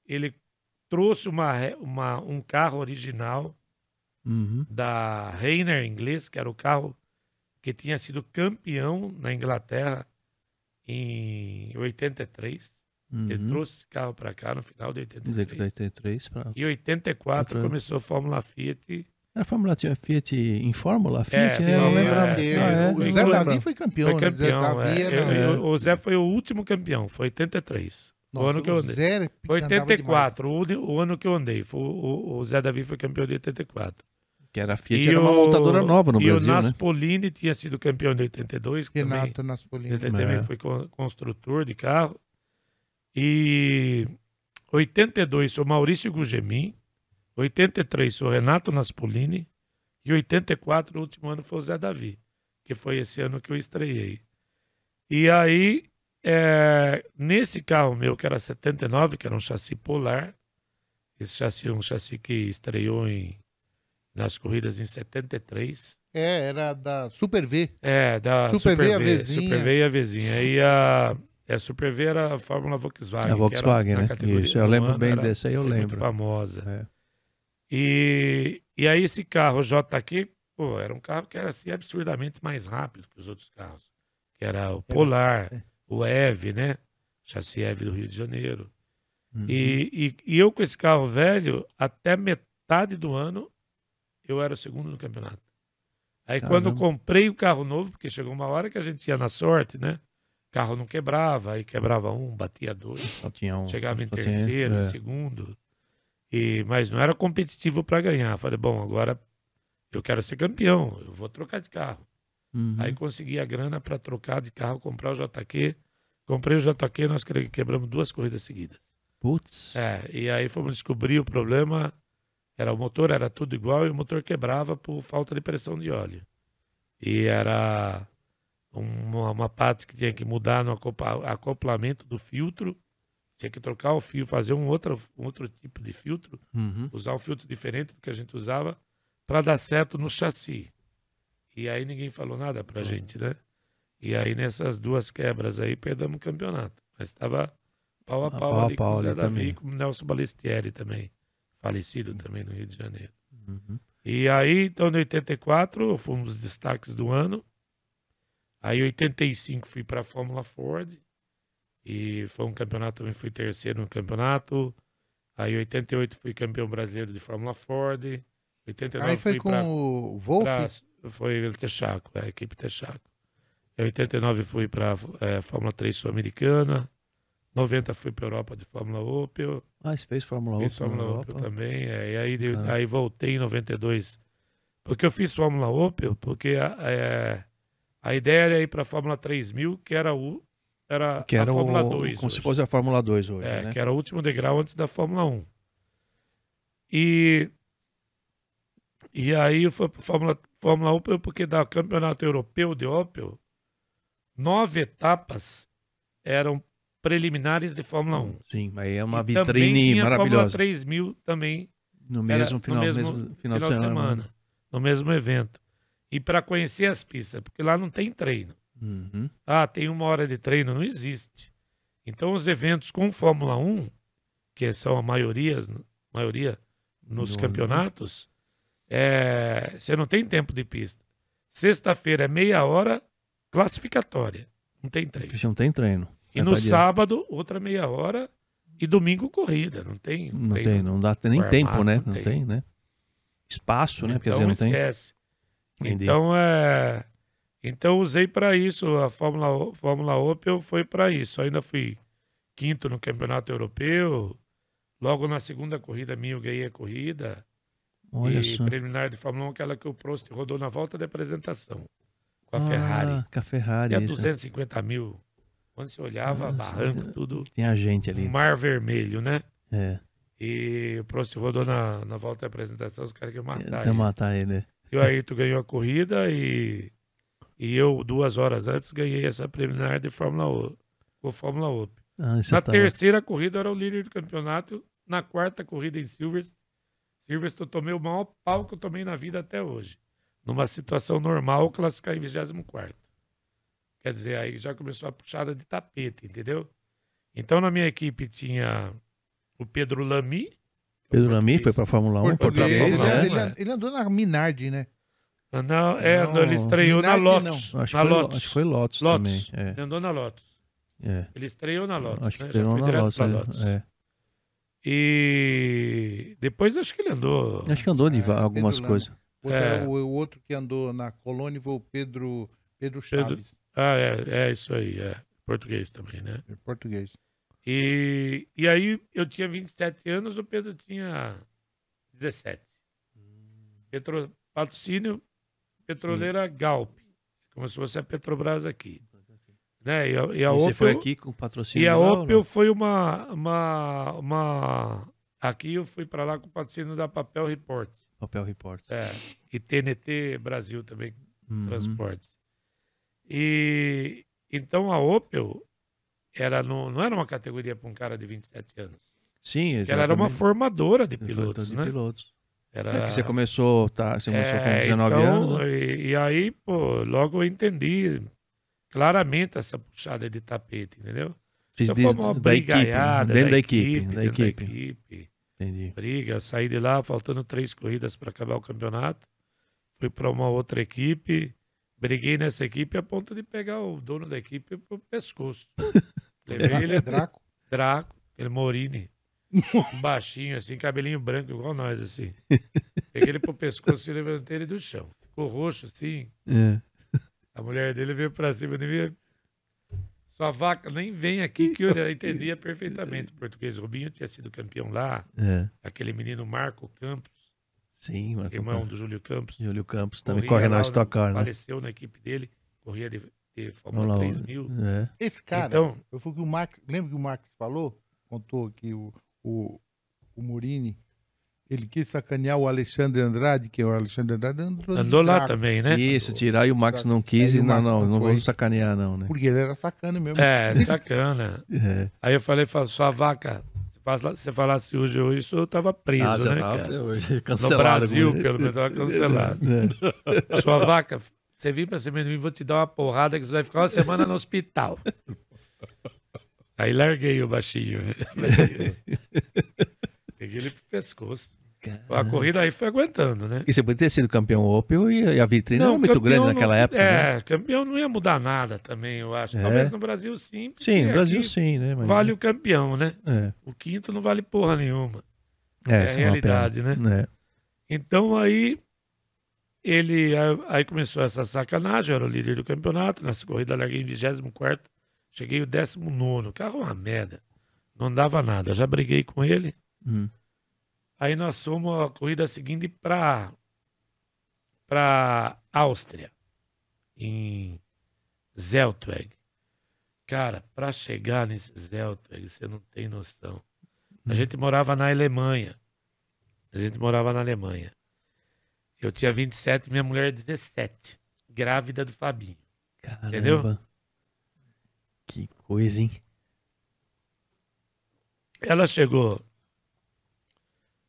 Speaker 4: ele trouxe uma, uma, um carro original
Speaker 1: Uhum.
Speaker 4: da Reiner inglês, que era o carro que tinha sido campeão na Inglaterra em 83. Ele
Speaker 1: Uhum.
Speaker 4: trouxe esse carro para cá no final de
Speaker 1: De
Speaker 4: 83.
Speaker 1: 83 para.
Speaker 4: E em 84
Speaker 1: Outra-
Speaker 4: começou a Fórmula Fiat.
Speaker 1: Era Fórmula Fiat em Fórmula? Fiat,
Speaker 4: É,
Speaker 1: né? Eu não
Speaker 4: é,
Speaker 1: lembrava.
Speaker 4: é,
Speaker 1: é?
Speaker 2: O Zé Davi foi campeão,
Speaker 4: Foi
Speaker 2: né?
Speaker 4: campeão.
Speaker 2: Zé Davi
Speaker 4: é.
Speaker 2: era...
Speaker 4: Eu- eu- o Zé foi o último campeão, foi 83. o
Speaker 2: Nossa,
Speaker 4: ano que eu
Speaker 2: o
Speaker 4: andei.
Speaker 2: Zé
Speaker 4: Foi
Speaker 2: andava
Speaker 4: 84, o, o ano que eu andei. Foi, o, o- o Zé Davi foi campeão de 84.
Speaker 1: Que era a Fiat, era uma montadora nova no
Speaker 4: e
Speaker 1: Brasil,
Speaker 4: o
Speaker 1: né?
Speaker 4: Naspolini tinha sido campeão de 82, que também,
Speaker 2: Renato Naspolini.
Speaker 4: ele também
Speaker 1: É.
Speaker 4: foi con- construtor de carro. E 82 foi o Maurício Gugemin, 83 foi o Renato Naspolini e 84, o último ano, foi o Zé Davi, que foi esse ano que eu estreiei. E aí, é, nesse carro meu, que era 79, que era um chassi polar, esse chassi é um chassi que estreou em, nas corridas em 73,
Speaker 2: É, era da Super V.
Speaker 4: é, da
Speaker 2: Super
Speaker 4: Super,
Speaker 2: V, a
Speaker 4: V,
Speaker 2: Vzinha.
Speaker 4: Super V e a Vzinha. E a, a Super V era a Fórmula Volkswagen.
Speaker 1: A
Speaker 4: que
Speaker 1: Volkswagen, né? Isso, eu lembro bem
Speaker 4: era-
Speaker 1: desse aí, eu
Speaker 4: foi Muito
Speaker 1: lembro.
Speaker 4: famosa.
Speaker 1: É.
Speaker 4: E, e aí esse carro JQ, pô, era um carro que era assim absurdamente mais rápido que os outros carros. que era o Polar, o EVE, né? Chassi EVE do Rio de Janeiro. Uhum. E, e, e, eu com esse carro velho, até metade do ano, eu era o segundo no campeonato. Aí Caramba. quando comprei o carro novo, porque chegou uma hora que a gente ia na sorte, né? Carro não quebrava, aí quebrava um, batia dois. Um, chegava em terceiro, tinha, é. em segundo. E, mas não era competitivo para ganhar. Falei, bom, agora eu quero ser campeão, eu vou trocar de carro. Uhum. Aí consegui a grana para trocar de carro, comprar o JQ. Comprei o JQ, nós quebramos duas corridas seguidas.
Speaker 1: Putz.
Speaker 4: É, e aí fomos descobrir o problema. Era o motor, era tudo igual e o motor quebrava por falta de pressão de óleo. E era uma, uma parte que tinha que mudar no acoplamento do filtro. Tinha que trocar o fio, fazer um outro, um outro tipo de filtro, uhum. usar um filtro diferente do que a gente usava para dar certo no chassi. E aí ninguém falou nada pra gente, né? E aí nessas duas quebras aí perdemos o campeonato. Mas estava pau a pau, pau ali pau com o Zé Davi e com o Nelson Balestieri também, falecido também no Rio de Janeiro. Uhum. E aí, então, em 84, foi um dos destaques do ano. Aí, em 85, fui para a Fórmula Ford. E foi um campeonato, também fui terceiro no campeonato. Aí, em 88, fui campeão brasileiro de Fórmula Ford. 89,
Speaker 2: aí foi com pra, o Wolf? Pra,
Speaker 4: foi o Texaco, a equipe Texaco. Em 89 fui para é, Fórmula 3 Sul-Americana. 90 fui para Europa de Fórmula Opel.
Speaker 1: Ah, você fez Fórmula
Speaker 4: Opel? Fiz Fórmula Opel também. É, e aí, ah. aí voltei em 92. Porque eu fiz Fórmula Opel, porque a, é, a ideia era ir para a Fórmula 3000, que era, o, era,
Speaker 1: que era
Speaker 4: a Fórmula
Speaker 1: o,
Speaker 4: 2.
Speaker 1: Como hoje. se fosse a Fórmula 2 hoje.
Speaker 4: É,
Speaker 1: né?
Speaker 4: que era o último degrau antes da Fórmula 1. E, e aí eu fui para Fórmula, Fórmula Opel, porque da Campeonato Europeu de Opel, nove etapas eram preliminares de Fórmula 1.
Speaker 1: Sim, aí é uma e vitrine maravilhosa.
Speaker 4: Fórmula 3000 também.
Speaker 1: No mesmo, final, no mesmo, mesmo final, final, de semana. semana
Speaker 4: no mesmo evento. E para conhecer as pistas, porque lá não tem treino. Uhum. Ah, tem uma hora de treino, não existe. Então os eventos com Fórmula 1, que são a maioria, maioria nos campeonatos, é, você não tem tempo de pista. Sexta-feira é meia hora classificatória. Não tem treino.
Speaker 1: Não tem treino.
Speaker 4: E é no sábado, outra meia hora. E domingo, corrida. Não tem.
Speaker 1: Não tem, não dá nem tempo, né? Não, não tem. tem. né? Espaço, né?
Speaker 4: Então,
Speaker 1: dizer,
Speaker 4: não esquece. Tem. Então, é. Então, usei para isso. A Fórmula, Fórmula Opel foi para isso. Ainda fui quinto no Campeonato Europeu. Logo na segunda corrida minha, eu ganhei a corrida. Olha e só. preliminar de Fórmula 1, aquela que o Prost rodou na volta de apresentação. Com a ah, Ferrari.
Speaker 1: Com a Ferrari.
Speaker 4: E a 250 mil quando você olhava, Nossa, barranco, tudo.
Speaker 1: Tinha gente ali.
Speaker 4: Mar vermelho, né?
Speaker 1: É.
Speaker 4: E o Prost rodou na, na volta da apresentação, os caras queriam matar ele.
Speaker 1: matar ele.
Speaker 4: E o Ayrton ganhou a corrida e, e eu, duas horas antes, ganhei essa preliminar de Fórmula O, com Fórmula Opel. Ah, na tá terceira corrida, eu era o líder do campeonato. Na quarta corrida em Silverstone, Silverstone eu tomei o maior pau que eu tomei na vida até hoje. Numa situação normal, classificar em 24 Quer dizer, aí já começou a puxada de tapete, entendeu? Então na minha equipe tinha o Pedro Lamy.
Speaker 1: Pedro Lamy foi para a Fórmula 1.
Speaker 2: Português, Fórmula 1 ele, é. ele, andou na Minardi, né?
Speaker 4: Ah, não, é, não, ele estreou Minardi, na Lotus.
Speaker 1: Acho,
Speaker 4: na
Speaker 1: foi, Lotus. acho que foi Lotus, Lotus também. É.
Speaker 4: Ele andou na Lotus. É. Ele estreou na Lotus.
Speaker 1: Acho que né? Já foi direto Lotus, para é, Lotus. É.
Speaker 4: E depois acho que ele andou.
Speaker 1: Acho que andou de é, algumas coisas.
Speaker 2: É. o, outro que andou na Colônia foi o Pedro, Pedro Chaves. Pedro,
Speaker 4: ah, é, é isso aí, é. Português também, né?
Speaker 2: É português.
Speaker 4: E, e aí eu tinha 27 anos, o Pedro tinha 17. Hum. Petro, patrocínio Petroleira hum. Galp, como se fosse a Petrobras aqui. Né? E a, e a
Speaker 1: e
Speaker 4: Opel,
Speaker 1: foi aqui com patrocínio?
Speaker 4: E a Opel foi uma, uma, uma... Aqui eu fui para lá com o patrocínio da Papel Reports.
Speaker 1: Papel Reports.
Speaker 4: É. E TNT Brasil também, uhum. Transportes. E então a Opel era no, não era uma categoria para um cara de 27 anos.
Speaker 1: Sim, exatamente.
Speaker 4: Ela era uma formadora de pilotos, de né?
Speaker 1: pilotos. Era... É que você começou, tá, você começou é, com 19 então, anos.
Speaker 4: Né? E, e, aí, pô, logo eu entendi claramente essa puxada de tapete, entendeu?
Speaker 1: Fiz então, foi uma brigaiada
Speaker 4: dentro
Speaker 1: da, equipe,
Speaker 4: equipe,
Speaker 1: da equipe. Da equipe.
Speaker 4: Entendi. Briga, saí de lá faltando três corridas para acabar o campeonato. Fui para uma outra equipe Briguei nessa equipe a ponto de pegar o dono da equipe pro pescoço. [LAUGHS] Levei ele.
Speaker 2: Draco.
Speaker 4: Draco, ele Morini. Um baixinho, assim, cabelinho branco, igual nós, assim. [LAUGHS] Peguei ele pro pescoço e levantei ele do chão. Ficou roxo, assim.
Speaker 1: É.
Speaker 4: A mulher dele veio pra cima de mim. Sua vaca nem vem aqui, que eu entendia perfeitamente o português. O Rubinho tinha sido campeão lá.
Speaker 1: É.
Speaker 4: Aquele menino Marco Campos,
Speaker 1: Sim, Marco
Speaker 4: irmão
Speaker 1: Campos.
Speaker 4: do Júlio Campos.
Speaker 1: Júlio Campos também corre na Stock Car, né?
Speaker 4: Faleceu na equipe dele, corria de, de Fórmula
Speaker 1: lá.
Speaker 4: 3000.
Speaker 1: É.
Speaker 2: Esse cara,
Speaker 4: Então,
Speaker 2: eu fui que o Max, lembra que o Max falou? Contou que o, o, o Murini, ele quis sacanear o Alexandre Andrade, que é o Alexandre Andrade andou,
Speaker 4: andou lá também, né?
Speaker 1: Isso, tirar e o Max não quis e não,
Speaker 2: Max
Speaker 1: não,
Speaker 2: não
Speaker 1: não vamos sacanear não, né?
Speaker 2: Porque ele era sacana mesmo.
Speaker 4: É, sacana. [LAUGHS]
Speaker 1: É.
Speaker 4: Aí eu falei, sua vaca, se falasse hoje hoje, isso eu tava preso,
Speaker 1: Ah,
Speaker 4: né,
Speaker 1: tava
Speaker 4: cara?
Speaker 1: hoje
Speaker 4: No. Brasil, pelo menos, tava cancelado. [LAUGHS]
Speaker 1: É.
Speaker 4: Sua vaca, você vir pra cima de mim, vou te dar uma porrada que você vai ficar uma semana no hospital. Aí larguei o baixinho. [LAUGHS] Peguei ele pro pescoço. A corrida aí foi aguentando, né?
Speaker 1: E você podia ter sido campeão Opel e a vitrine era muito grande
Speaker 4: não-
Speaker 1: naquela época, né?
Speaker 4: É, campeão não ia mudar nada também, eu acho.
Speaker 1: É?
Speaker 4: Talvez no Brasil sim.
Speaker 1: Sim, no Brasil sim, né? Mas-
Speaker 4: Vale o campeão, né?
Speaker 1: É,
Speaker 4: O quinto não vale porra nenhuma.
Speaker 1: é,
Speaker 4: é a
Speaker 1: uma
Speaker 4: realidade,
Speaker 1: pena. É.
Speaker 4: Então aí ele aí- começou essa sacanagem, eu era o líder do campeonato, nessa corrida larguei em 24 cheguei o 19 o carro é uma merda. Não dava nada, eu já briguei com ele.
Speaker 1: Hum.
Speaker 4: Aí nós fomos a corrida seguinte para para Áustria, em Zeltweg. Cara, para chegar nesse Zeltweg, você não tem noção. A gente morava na Alemanha. A gente morava na Alemanha. Eu tinha 27, minha mulher 17, grávida do Fabinho.
Speaker 1: Caramba.
Speaker 4: Entendeu?
Speaker 1: Que coisa, hein?
Speaker 4: Ela chegou.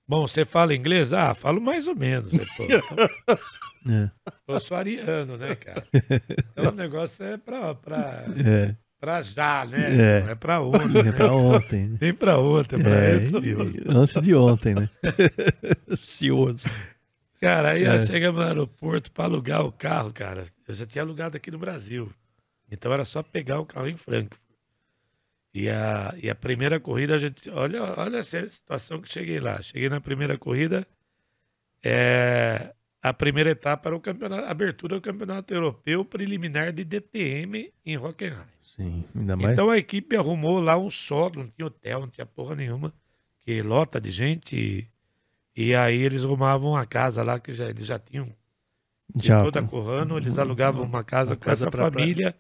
Speaker 4: Bom, você fala inglês? Ah, falo mais ou menos. Eu, pô, então, [LAUGHS]
Speaker 1: É.
Speaker 4: eu sou ariano, né, cara? [LAUGHS] Então o negócio é pra, pra,
Speaker 1: É.
Speaker 4: pra já, né?
Speaker 1: É.
Speaker 4: Não é pra ontem.
Speaker 1: É
Speaker 4: Né?
Speaker 1: pra ontem. né?
Speaker 4: Nem pra ontem, é pra
Speaker 1: É,
Speaker 4: antes de ontem.
Speaker 1: antes de ontem, né? [LAUGHS] Cioso.
Speaker 4: Cara, aí
Speaker 1: É.
Speaker 4: chegamos no aeroporto pra alugar o carro, cara. Eu já tinha alugado aqui no Brasil. Então era só pegar o carro em Frankfurt. E a, e a primeira corrida, a gente. Olha, olha essa situação que cheguei lá. Cheguei na primeira corrida. é, a primeira etapa era o campeonato, a abertura do campeonato europeu preliminar de DTM em Hockenheim.
Speaker 1: Sim, ainda mais.
Speaker 4: Então a equipe arrumou lá um só, não tinha hotel, não tinha porra nenhuma, que lota de gente. E, e aí eles arrumavam uma casa lá que já, eles já tinham
Speaker 1: já,
Speaker 4: toda Corrano, eles alugavam uma casa
Speaker 1: Uma
Speaker 4: com
Speaker 1: casa
Speaker 4: essa
Speaker 1: pra-
Speaker 4: família,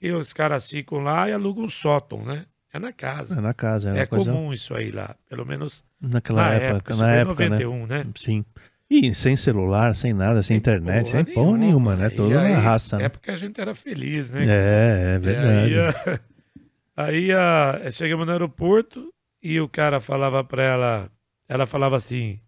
Speaker 4: e os caras ficam lá e alugam um sótão, né? É na casa.
Speaker 1: é na casa,
Speaker 4: É
Speaker 1: uma coisa
Speaker 4: comum isso aí lá, pelo menos
Speaker 1: naquela
Speaker 4: na
Speaker 1: época,
Speaker 4: época,
Speaker 1: na época,
Speaker 4: 91, né?
Speaker 1: né? Sim. E sem celular, sem nada, sem internet, sem porra
Speaker 4: nenhuma,
Speaker 1: nenhuma, né? Toda
Speaker 4: aí,
Speaker 1: na raça,
Speaker 4: É
Speaker 1: né?
Speaker 4: porque a gente era feliz, né?
Speaker 1: É, é verdade. [LAUGHS]
Speaker 4: Aí, a- aí a- chegamos no aeroporto e o cara falava pra ela, ela falava assim,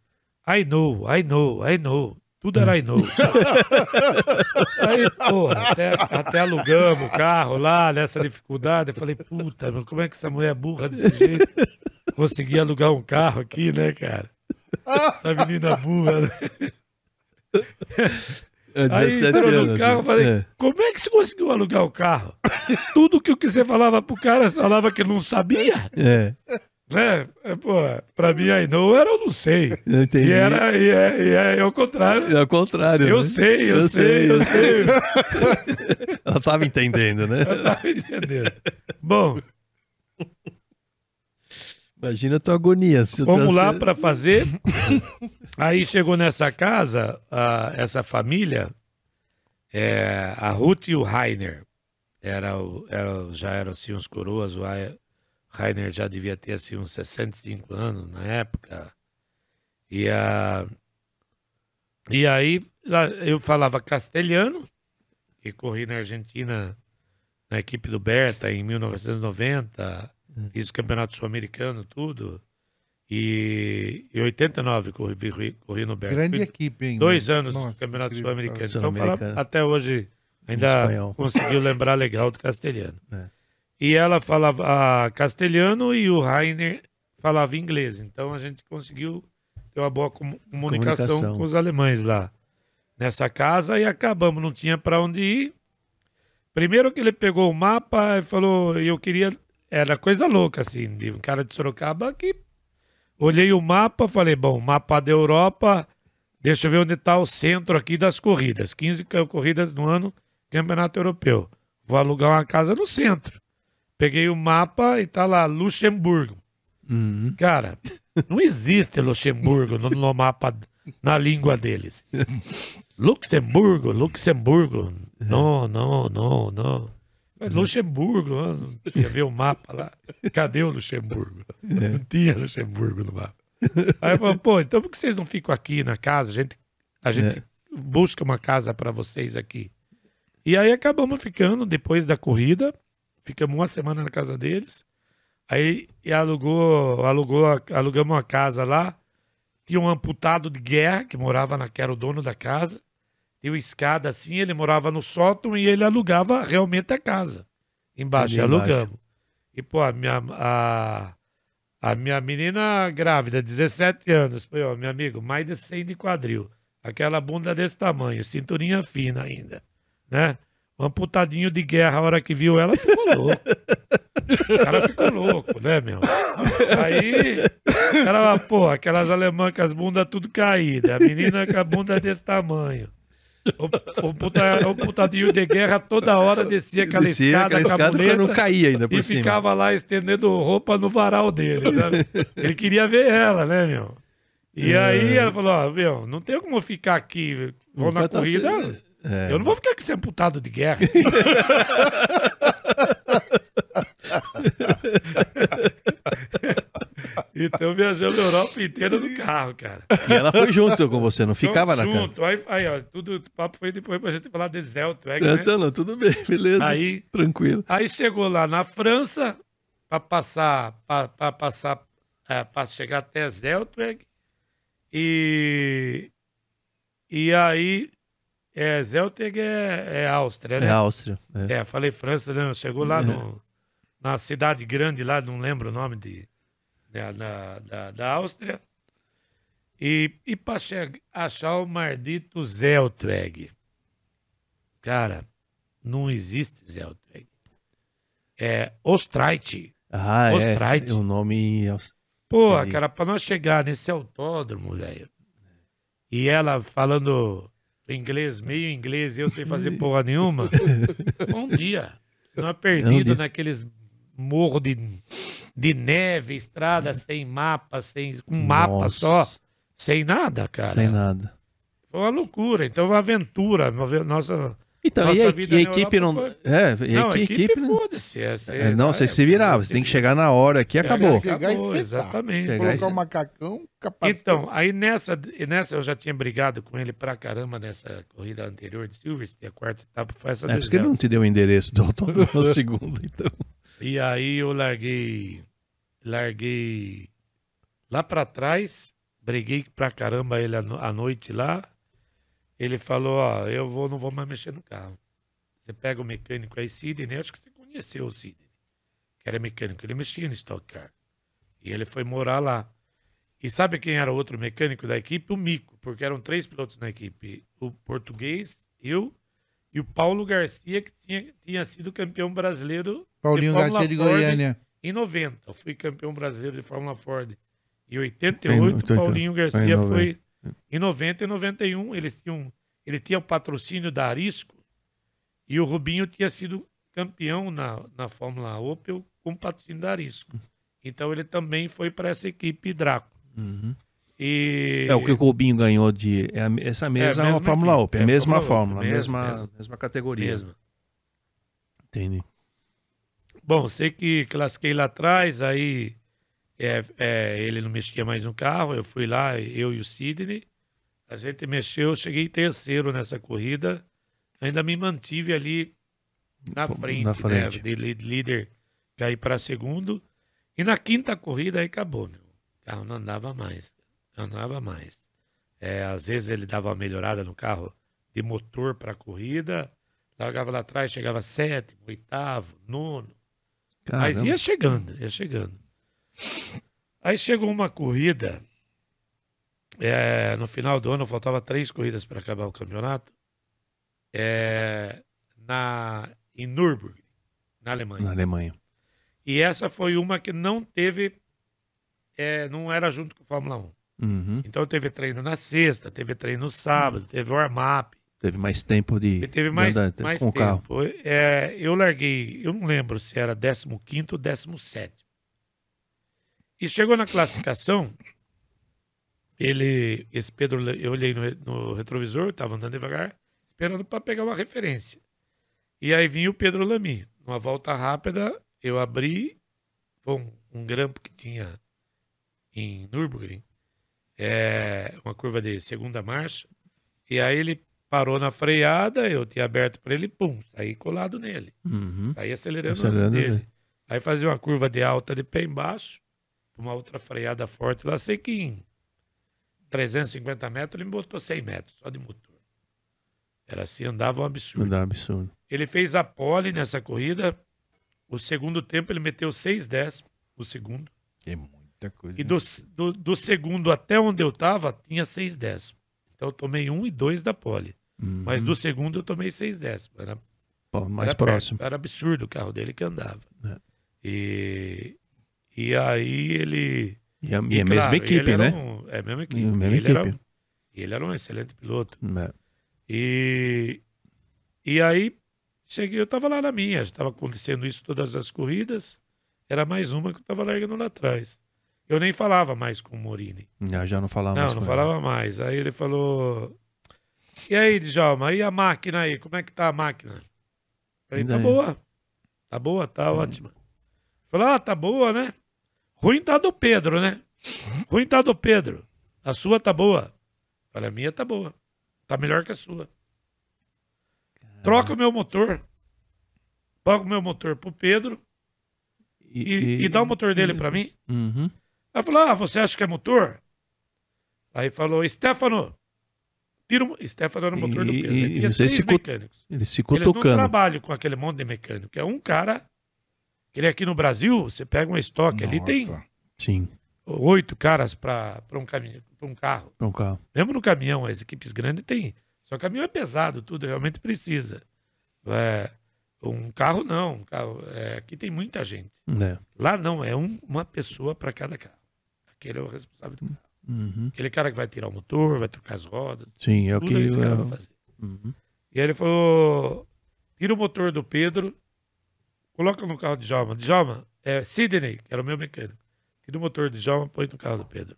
Speaker 4: I know, I know, I know. Tudo era I know. [LAUGHS] aí, porra, até, até alugamos o carro lá nessa dificuldade. Eu falei, puta, meu, como é que essa mulher é burra desse jeito? Consegui alugar um carro aqui, né, cara? Essa menina burra, né?
Speaker 1: É,
Speaker 4: Aí
Speaker 1: 17
Speaker 4: entrou no
Speaker 1: anos,
Speaker 4: carro, eu
Speaker 1: né?
Speaker 4: falei,
Speaker 1: É.
Speaker 4: como é que você conseguiu alugar o carro? Tudo que você falava pro cara, você falava que não sabia,
Speaker 1: É,
Speaker 4: né? É, Pô, pra mim, I know era eu não sei.
Speaker 1: eu entendi.
Speaker 4: E era, e é, e é, é o contrário.
Speaker 1: É ao contrário.
Speaker 4: Eu
Speaker 1: né?
Speaker 4: sei, eu, sei, eu sei. [LAUGHS]
Speaker 1: Ela tava entendendo, né?
Speaker 4: Eu tava entendendo. Bom,
Speaker 1: Imagina a tua agonia. eu
Speaker 4: Fomos lá para fazer. Aí chegou nessa casa, a- essa família, é, a Ruth e o Rainer. Era, o- era, já eram assim uns coroas, o Rainer já devia ter assim uns 65 anos na época. E, a, e aí eu falava castelhano, e corri na Argentina na equipe do Berta em 1990, fiz o campeonato sul-americano, tudo. E em 89 corri, corri no Berta.
Speaker 2: Grande
Speaker 4: Fui
Speaker 2: equipe, hein?
Speaker 4: dois anos do
Speaker 2: Nossa,
Speaker 4: campeonato
Speaker 2: incrível.
Speaker 4: sul-americano. Então,
Speaker 1: Sul-Americano.
Speaker 4: fala, até hoje ainda conseguiu lembrar legal do castelhano.
Speaker 1: É.
Speaker 4: E ela falava castelhano e o Rainer falava inglês. Então a gente conseguiu ter uma boa comu- comunicação,
Speaker 1: Comunicação.
Speaker 4: com os alemães lá. nessa casa e acabamos, não tinha para onde ir. Primeiro que ele pegou o mapa e falou, eu queria, era coisa louca assim, de um cara de Sorocaba que olhei o mapa, falei, bom, mapa da Europa, deixa eu ver onde está o centro aqui das corridas, 15 corridas no ano, Campeonato Europeu. Vou alugar uma casa no centro. Peguei o mapa e tá lá, Luxemburgo. Uhum. Cara, não existe Luxemburgo no, no, mapa, na língua deles. Luxemburgo, Luxemburgo. Não, não, não, não. Mas Luxemburgo, não tinha ver o mapa lá. Cadê o Luxemburgo? É. Não tinha Luxemburgo no mapa. Aí eu falei, pô, então por que vocês não ficam aqui na casa? A gente, a gente é. busca uma casa para vocês aqui. E aí acabamos ficando depois da corrida. Ficamos uma semana na casa deles. Aí alugou, alugou, alugamos uma casa lá. Tinha um amputado de guerra que morava na, que era o dono da casa. Tinha uma escada assim, ele morava no sótão e ele alugava realmente a casa. Embaixo, alugamos. E, pô, a minha, a, a minha menina grávida, 17 anos, foi, ó, meu amigo, mais de 100 de quadril. Aquela bunda desse tamanho, cinturinha fina ainda né? Um amputadinho de guerra, a hora que viu ela, ficou louco. [LAUGHS] O cara ficou louco, né, meu? Aí, ela, pô, aquelas alemãs com as bundas tudo caídas, a menina com a bunda desse tamanho. O, o, puta, o putadinho de guerra toda hora descia aquela descia, escada, aquela escada muleta,
Speaker 1: não caía ainda por
Speaker 4: e cima. ficava lá estendendo roupa no varal dele. Né? Ele queria ver ela, né, meu? E é. aí ela falou: ó, meu, não tem como ficar aqui, vou na corrida. Assim, é. Eu não vou ficar aqui sem amputado de guerra. [LAUGHS] então viajando a Europa inteira no carro, cara.
Speaker 1: E ela foi junto com você, não ficava então, na
Speaker 4: junto. Aí, aí, ó, tudo, o papo foi depois pra gente falar de Zeltweg,
Speaker 1: né? Não, não, tudo bem, beleza. Aí, tranquilo.
Speaker 4: Aí chegou lá na França para passar, para passar, é, para chegar até Zeltweg. E e aí é, Zelteg é, é Áustria, né?
Speaker 1: É Áustria.
Speaker 4: É, é falei França, né? Chegou lá é. no, na cidade grande lá, não lembro o nome de, né, da, da, da Áustria. E, e para achar o maldito Zeltweg. Cara, não existe Zeltweg. É Ostreit.
Speaker 1: Ah, Ostreit. é. O nome...
Speaker 4: Pô, cara, para nós chegar nesse autódromo, velho. E ela falando inglês, meio inglês, e eu sem fazer porra nenhuma. [LAUGHS] um dia. Não é perdido um naqueles morros de, de neve, estrada sem mapa, sem, com um mapa só, sem nada, cara.
Speaker 1: Sem nada.
Speaker 4: Foi uma loucura. Então, uma aventura. Nossa,
Speaker 1: então,
Speaker 4: Nossa
Speaker 1: e a, e a equipe não. Foi... É, e
Speaker 4: não, a equipe, equipe foda-se. É,
Speaker 1: é, não, você se virava, você tem que chegar na hora aqui acabou.
Speaker 4: Acabou, exatamente.
Speaker 2: Chegar Colocar o macacão,
Speaker 4: capacete. Então, aí nessa, nessa eu já tinha brigado com ele pra caramba nessa corrida anterior de Silverstone, a quarta etapa foi essa
Speaker 1: É porque ele não te deu o endereço do autódromo [LAUGHS] na segunda, então.
Speaker 4: E aí eu larguei, larguei lá pra trás, briguei pra caramba ele à noite lá. Ele falou, ó, eu vou, não vou mais mexer no carro. Você pega o mecânico aí, Sidney, acho que você conheceu o Sidney, que era mecânico, ele mexia no Stock Car. E ele foi morar lá. E sabe quem era o outro mecânico da equipe? O Mico, porque eram três pilotos na equipe. O português, eu e o Paulo Garcia, que tinha, tinha sido campeão brasileiro
Speaker 2: Paulinho de Garcia de Goiânia.
Speaker 4: Em 90. Eu fui campeão brasileiro de Fórmula Ford. Em 88, Paulinho Garcia foi em 90 e 91, eles tinham, ele tinha o patrocínio da Arisco e o Rubinho tinha sido campeão na, na Fórmula Opel com patrocínio da Arisco. Então ele também foi para essa equipe Draco.
Speaker 1: Uhum. E... É o que o Rubinho ganhou de. É essa mesma, é a mesma Fórmula equipe, Opel, é a mesma Fórmula, mesma, mesma, mesma, mesma categoria. Mesma. Entendi.
Speaker 4: Bom, sei que classifiquei lá atrás, aí é, é, ele não mexia mais no carro, eu fui lá, eu e o Sidney. A gente mexeu, cheguei terceiro nessa corrida. Ainda me mantive ali na frente, na frente. Né, de líder, caí para segundo. E na quinta corrida aí acabou, meu. O carro não andava mais. Não andava mais. É, às vezes ele dava uma melhorada no carro de motor para corrida, largava lá atrás, chegava sétimo, oitavo, nono. Caramba. Mas ia chegando, ia chegando. Aí chegou uma corrida é, no final do ano, faltava três corridas para acabar o campeonato. É, na, em Nürburgring, na Alemanha.
Speaker 1: Na Alemanha.
Speaker 4: E essa foi uma que não teve. É, não era junto com a Fórmula 1.
Speaker 1: Uhum.
Speaker 4: Então teve treino na sexta, teve treino no sábado, teve warm-up.
Speaker 1: Teve mais tempo de.
Speaker 4: E teve mais,
Speaker 1: de andar
Speaker 4: mais
Speaker 1: com o carro.
Speaker 4: tempo. É, eu larguei, eu não lembro se era 15 ou 17. E chegou na classificação, ele, esse Pedro, eu olhei no, no retrovisor, estava andando devagar, esperando para pegar uma referência. E aí vinha o Pedro Lamy. Numa volta rápida, eu abri, foi um, grampo que tinha em Nürburgring, é, uma curva de segunda marcha, e aí ele parou na freada, eu tinha aberto para ele, pum, saí colado nele.
Speaker 1: Uhum.
Speaker 4: Saí acelerando,
Speaker 1: Acelerando
Speaker 4: antes dele.
Speaker 1: ele.
Speaker 4: Aí fazia uma curva de alta de pé embaixo, uma outra freada forte lá, sei que em 350 metros ele me botou 100 metros, só de motor. Era assim, andava um absurdo.
Speaker 1: Não dá absurdo.
Speaker 4: Ele fez a pole nessa corrida, o segundo tempo ele meteu 6 décimos, o segundo.
Speaker 2: É muita coisa.
Speaker 4: E do, do, do segundo até onde eu tava, tinha 6 décimos. Então eu tomei um e dois da pole.
Speaker 1: Uhum.
Speaker 4: Mas do segundo eu tomei 6 décimos. Era
Speaker 1: Pô, mais
Speaker 4: era
Speaker 1: próximo.
Speaker 4: perto, era absurdo o carro dele que andava.
Speaker 1: É.
Speaker 4: E, e aí ele.
Speaker 1: E a, e
Speaker 4: e
Speaker 1: a mesma
Speaker 4: claro,
Speaker 1: equipe,
Speaker 4: ele era
Speaker 1: né?
Speaker 4: um- é a mesma equipe.
Speaker 1: E a mesma
Speaker 4: ele, Era,
Speaker 1: equipe.
Speaker 4: ele era um excelente piloto.
Speaker 1: É.
Speaker 4: E, e aí cheguei, eu tava lá na minha, estava acontecendo isso todas as corridas. Era mais uma que eu tava largando lá atrás. Eu nem falava mais com o Morini.
Speaker 1: Já, já não falava
Speaker 4: Não,
Speaker 1: mais
Speaker 4: não
Speaker 1: com
Speaker 4: falava mais. Aí ele falou: E aí, Djalma, e a máquina aí? Como é que tá a máquina? Falei: Tá boa. Tá boa, tá ótima. Falou: Ah, tá boa, né? Ruim tá do Pedro, né? Ruim tá do Pedro. A sua tá boa. Falei: A minha tá boa. Tá melhor que a sua. Troca o meu motor. Paga o meu motor pro Pedro e, e dá o motor dele pra mim.
Speaker 1: Uhum.
Speaker 4: Aí falou: Ah, você acha que é motor? Aí falou: Stefano, tira o. mo-" Stefano era o motor do
Speaker 1: E-
Speaker 4: Pedro.
Speaker 1: e-
Speaker 4: Ele tinha
Speaker 1: e vocês
Speaker 4: três
Speaker 1: se
Speaker 4: mecânicos.
Speaker 1: Ele se
Speaker 4: Eles não
Speaker 1: cutucando.
Speaker 4: trabalham com aquele monte de mecânico. É um cara. Ele aqui no Brasil, você pega uma estoque ali, tem
Speaker 2: Nossa.
Speaker 1: Sim,
Speaker 4: oito caras para um caminhão, para um carro.
Speaker 1: para um carro.
Speaker 4: Mesmo no caminhão, as equipes grandes tem. Só que o caminhão é pesado, tudo realmente precisa. É, um carro não. Um carro, é, aqui tem muita gente.
Speaker 1: É.
Speaker 4: Lá não, é um- uma pessoa para cada carro. Aquele é o responsável do carro.
Speaker 1: Uhum.
Speaker 4: Aquele cara que vai tirar o motor, vai trocar as rodas,
Speaker 1: Sim, é o que.
Speaker 4: esse cara
Speaker 1: é
Speaker 4: vai fazer.
Speaker 1: Uhum.
Speaker 4: E aí ele falou: tira o motor do Pedro, coloca no carro de Djalma. Djalma, é Sidney, que era o meu mecânico. Tira o motor de Djalma, põe no carro do Pedro.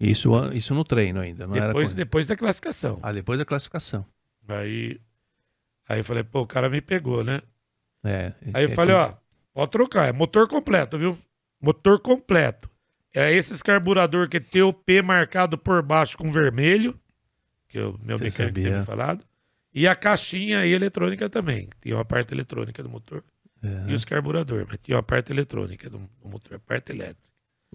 Speaker 1: Isso, isso no treino ainda, não era
Speaker 4: depois,
Speaker 1: corrida.
Speaker 4: depois da classificação.
Speaker 1: Ah, depois da classificação.
Speaker 4: Aí, aí eu falei, pô, o cara me pegou, né?
Speaker 1: É,
Speaker 4: Aí eu
Speaker 1: é
Speaker 4: falei,
Speaker 1: que-
Speaker 4: ó, pode trocar, é motor completo, viu? Motor completo. É esses carburador que tem o P marcado por baixo com vermelho, que o meu
Speaker 1: Você
Speaker 4: mecânico
Speaker 1: sabia.
Speaker 4: tinha me falado. E a caixinha aí eletrônica também. Tinha uma parte eletrônica do motor.
Speaker 1: É,
Speaker 4: E os carburadores, mas tinha uma parte eletrônica do, do motor, a parte elétrica.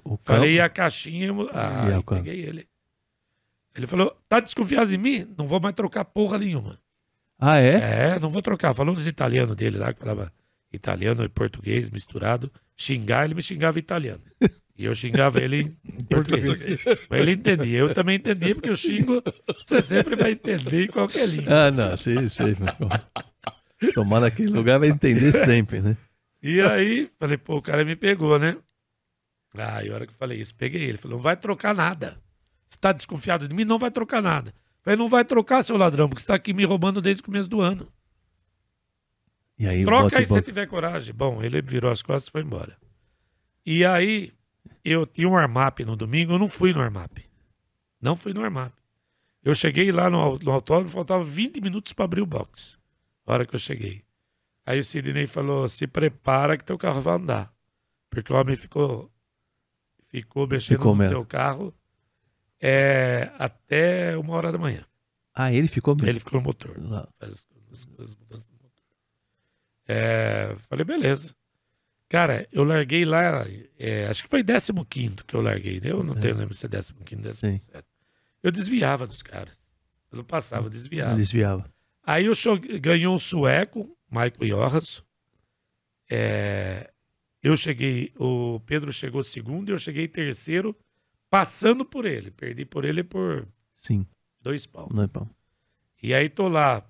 Speaker 1: o
Speaker 4: Falei, e a caixinha? eu Ah,
Speaker 1: E câmbio?
Speaker 4: peguei ele. Ele falou, tá desconfiado de mim? Não vou mais trocar porra nenhuma.
Speaker 1: Ah, é?
Speaker 4: É, não vou trocar. Falou dos italianos dele lá, que falava italiano e português misturado. Xingar, ele me xingava italiano. E eu xingava ele em [LAUGHS] português. Mas ele entendia. Eu também entendia, porque eu xingo, você sempre vai entender em qualquer língua.
Speaker 1: Ah, não, sim, sim. mas- Tomar naquele lugar vai entender sempre, né?
Speaker 4: E aí, falei, pô, o cara me pegou, né? Ah, e a hora que eu falei isso, peguei ele. Falou, não vai trocar nada. Você tá desconfiado de mim? Não vai trocar nada. Falei, não vai trocar, seu ladrão, porque você tá aqui me roubando desde o começo do ano.
Speaker 1: E aí,
Speaker 4: Troca aí se você tiver coragem. Bom, ele virou as costas e foi embora. E aí, eu tinha um armap no domingo, eu não fui no armap. Não fui no armap. Eu cheguei lá no, no autódromo, faltava 20 minutos para abrir o box. A hora que eu cheguei. Aí o Sidney falou: se prepara que teu carro vai andar. Porque o homem ficou, ficou mexendo
Speaker 1: Ficou
Speaker 4: no
Speaker 1: mesmo.
Speaker 4: teu carro é, até uma hora da manhã.
Speaker 1: Ah, ele ficou mesmo.
Speaker 4: Ele ficou no motor
Speaker 1: Lá.
Speaker 4: faz as, as mudanças do motor. É, falei, beleza. Cara, eu larguei lá, é, acho que foi 15 que eu larguei, né? Eu não
Speaker 1: É.
Speaker 4: tenho lembro se é 15, 17. Eu desviava dos caras. Eu não passava, eu desviava.
Speaker 1: Ele desviava.
Speaker 4: Aí eu cho- ganhou um sueco, Michael Johansson. É, eu cheguei, o Pedro chegou segundo e eu cheguei terceiro passando por ele. Perdi por ele por
Speaker 1: Sim.
Speaker 4: dois pau.
Speaker 1: Pão.
Speaker 4: E aí tô lá,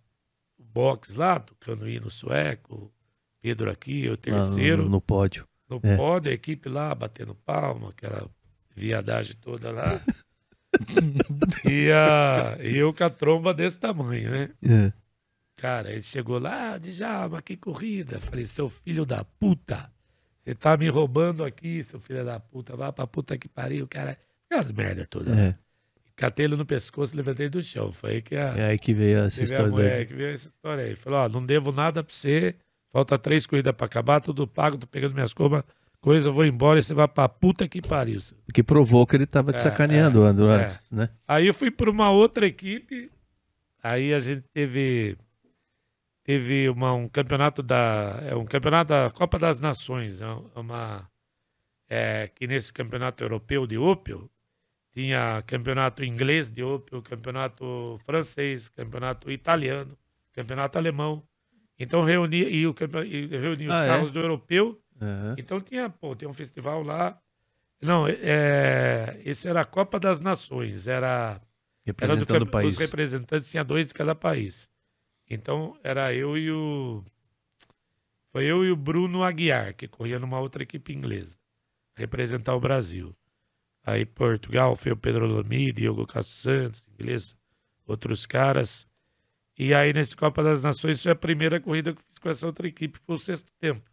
Speaker 4: box lá, tocando hino sueco, Pedro aqui, eu terceiro.
Speaker 1: No, no pódio.
Speaker 4: No
Speaker 1: É.
Speaker 4: pódio, a equipe lá batendo palma, aquela viadagem toda lá. [LAUGHS] e, a, e eu com a tromba desse tamanho, né?
Speaker 1: É.
Speaker 4: Cara, ele chegou lá, ah, Djalma, que corrida. Falei, seu filho da puta, você tá me roubando aqui, seu filho da puta, vai pra puta que pariu, cara. As merda toda.
Speaker 1: É.
Speaker 4: Catei ele no pescoço, levantei do chão. Foi aí que a,
Speaker 1: É aí que veio essa história
Speaker 4: mulher que veio essa história aí. Falou, ó, não devo nada pra você, falta três corridas pra acabar, tudo pago, tô pegando minhas coisas, coisa, eu vou embora e você vai pra puta que pariu.
Speaker 1: Que provou que ele tava te
Speaker 4: É,
Speaker 1: sacaneando,
Speaker 4: é,
Speaker 1: Andro,
Speaker 4: é.
Speaker 1: antes, né?
Speaker 4: Aí eu fui para uma outra equipe. Aí a gente teve teve uma, um campeonato da é um campeonato da Copa das Nações, é uma é, que nesse campeonato europeu de Opel tinha campeonato inglês de Opel, campeonato francês, campeonato italiano, campeonato alemão. Então reunia e o e reunia os
Speaker 1: Ah, é?
Speaker 4: carros do europeu
Speaker 1: É.
Speaker 4: então tinha, pô, tinha um festival lá. Não, é, esse era a Copa das Nações, era, era do
Speaker 1: Representando o país.
Speaker 4: os representantes, tinha dois de cada país. Então era eu e o. Foi eu e o Bruno Aguiar, que corria numa outra equipe inglesa, representar o Brasil. Aí Portugal foi o Pedro Lamy, Diogo Castro Santos, inglês, outros caras. E aí nesse Copa das Nações foi a primeira corrida que eu fiz com essa outra equipe, foi o sexto tempo.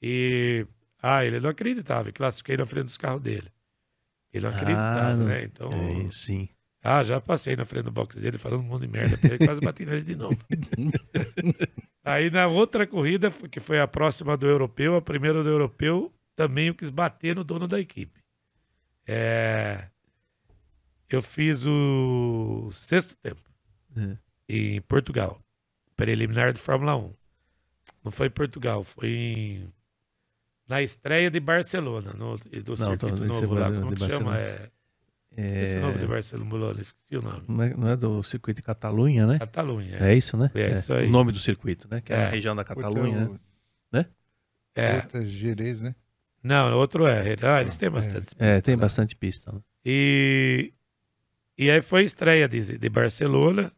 Speaker 4: E ah, ele não acreditava, classifiquei na frente dos carros dele. Ele não acreditava,
Speaker 1: Ah,
Speaker 4: né? Então,
Speaker 1: É, sim.
Speaker 4: Ah, já passei na frente do box dele falando um monte de merda, quase bati nele de novo. [LAUGHS] Aí na outra corrida, que foi a próxima do europeu, a primeira do europeu, também eu quis bater no dono da equipe. É, Eu fiz o sexto tempo
Speaker 1: É.
Speaker 4: em Portugal, preliminar de Fórmula 1. Não foi em Portugal, foi em... na estreia de Barcelona, no, do
Speaker 1: Não,
Speaker 4: circuito novo lá. Como que chama?
Speaker 1: Barcelona.
Speaker 4: É,
Speaker 1: É,
Speaker 4: esse novo de Barcelona, esqueci o nome.
Speaker 1: não, é, não é do circuito de Catalunha, né?
Speaker 4: Catalunha.
Speaker 1: É isso, né?
Speaker 4: É isso aí.
Speaker 1: O nome do circuito, né? Que é,
Speaker 4: É.
Speaker 1: a região da Catalunha, né?
Speaker 4: É.
Speaker 2: Outra Jerez, né?
Speaker 4: Não, outro é. Ah, eles têm bastante.
Speaker 1: É,
Speaker 4: pista
Speaker 1: tem
Speaker 4: lá.
Speaker 1: bastante pista. Né?
Speaker 4: E, e aí foi a estreia de, de Barcelona.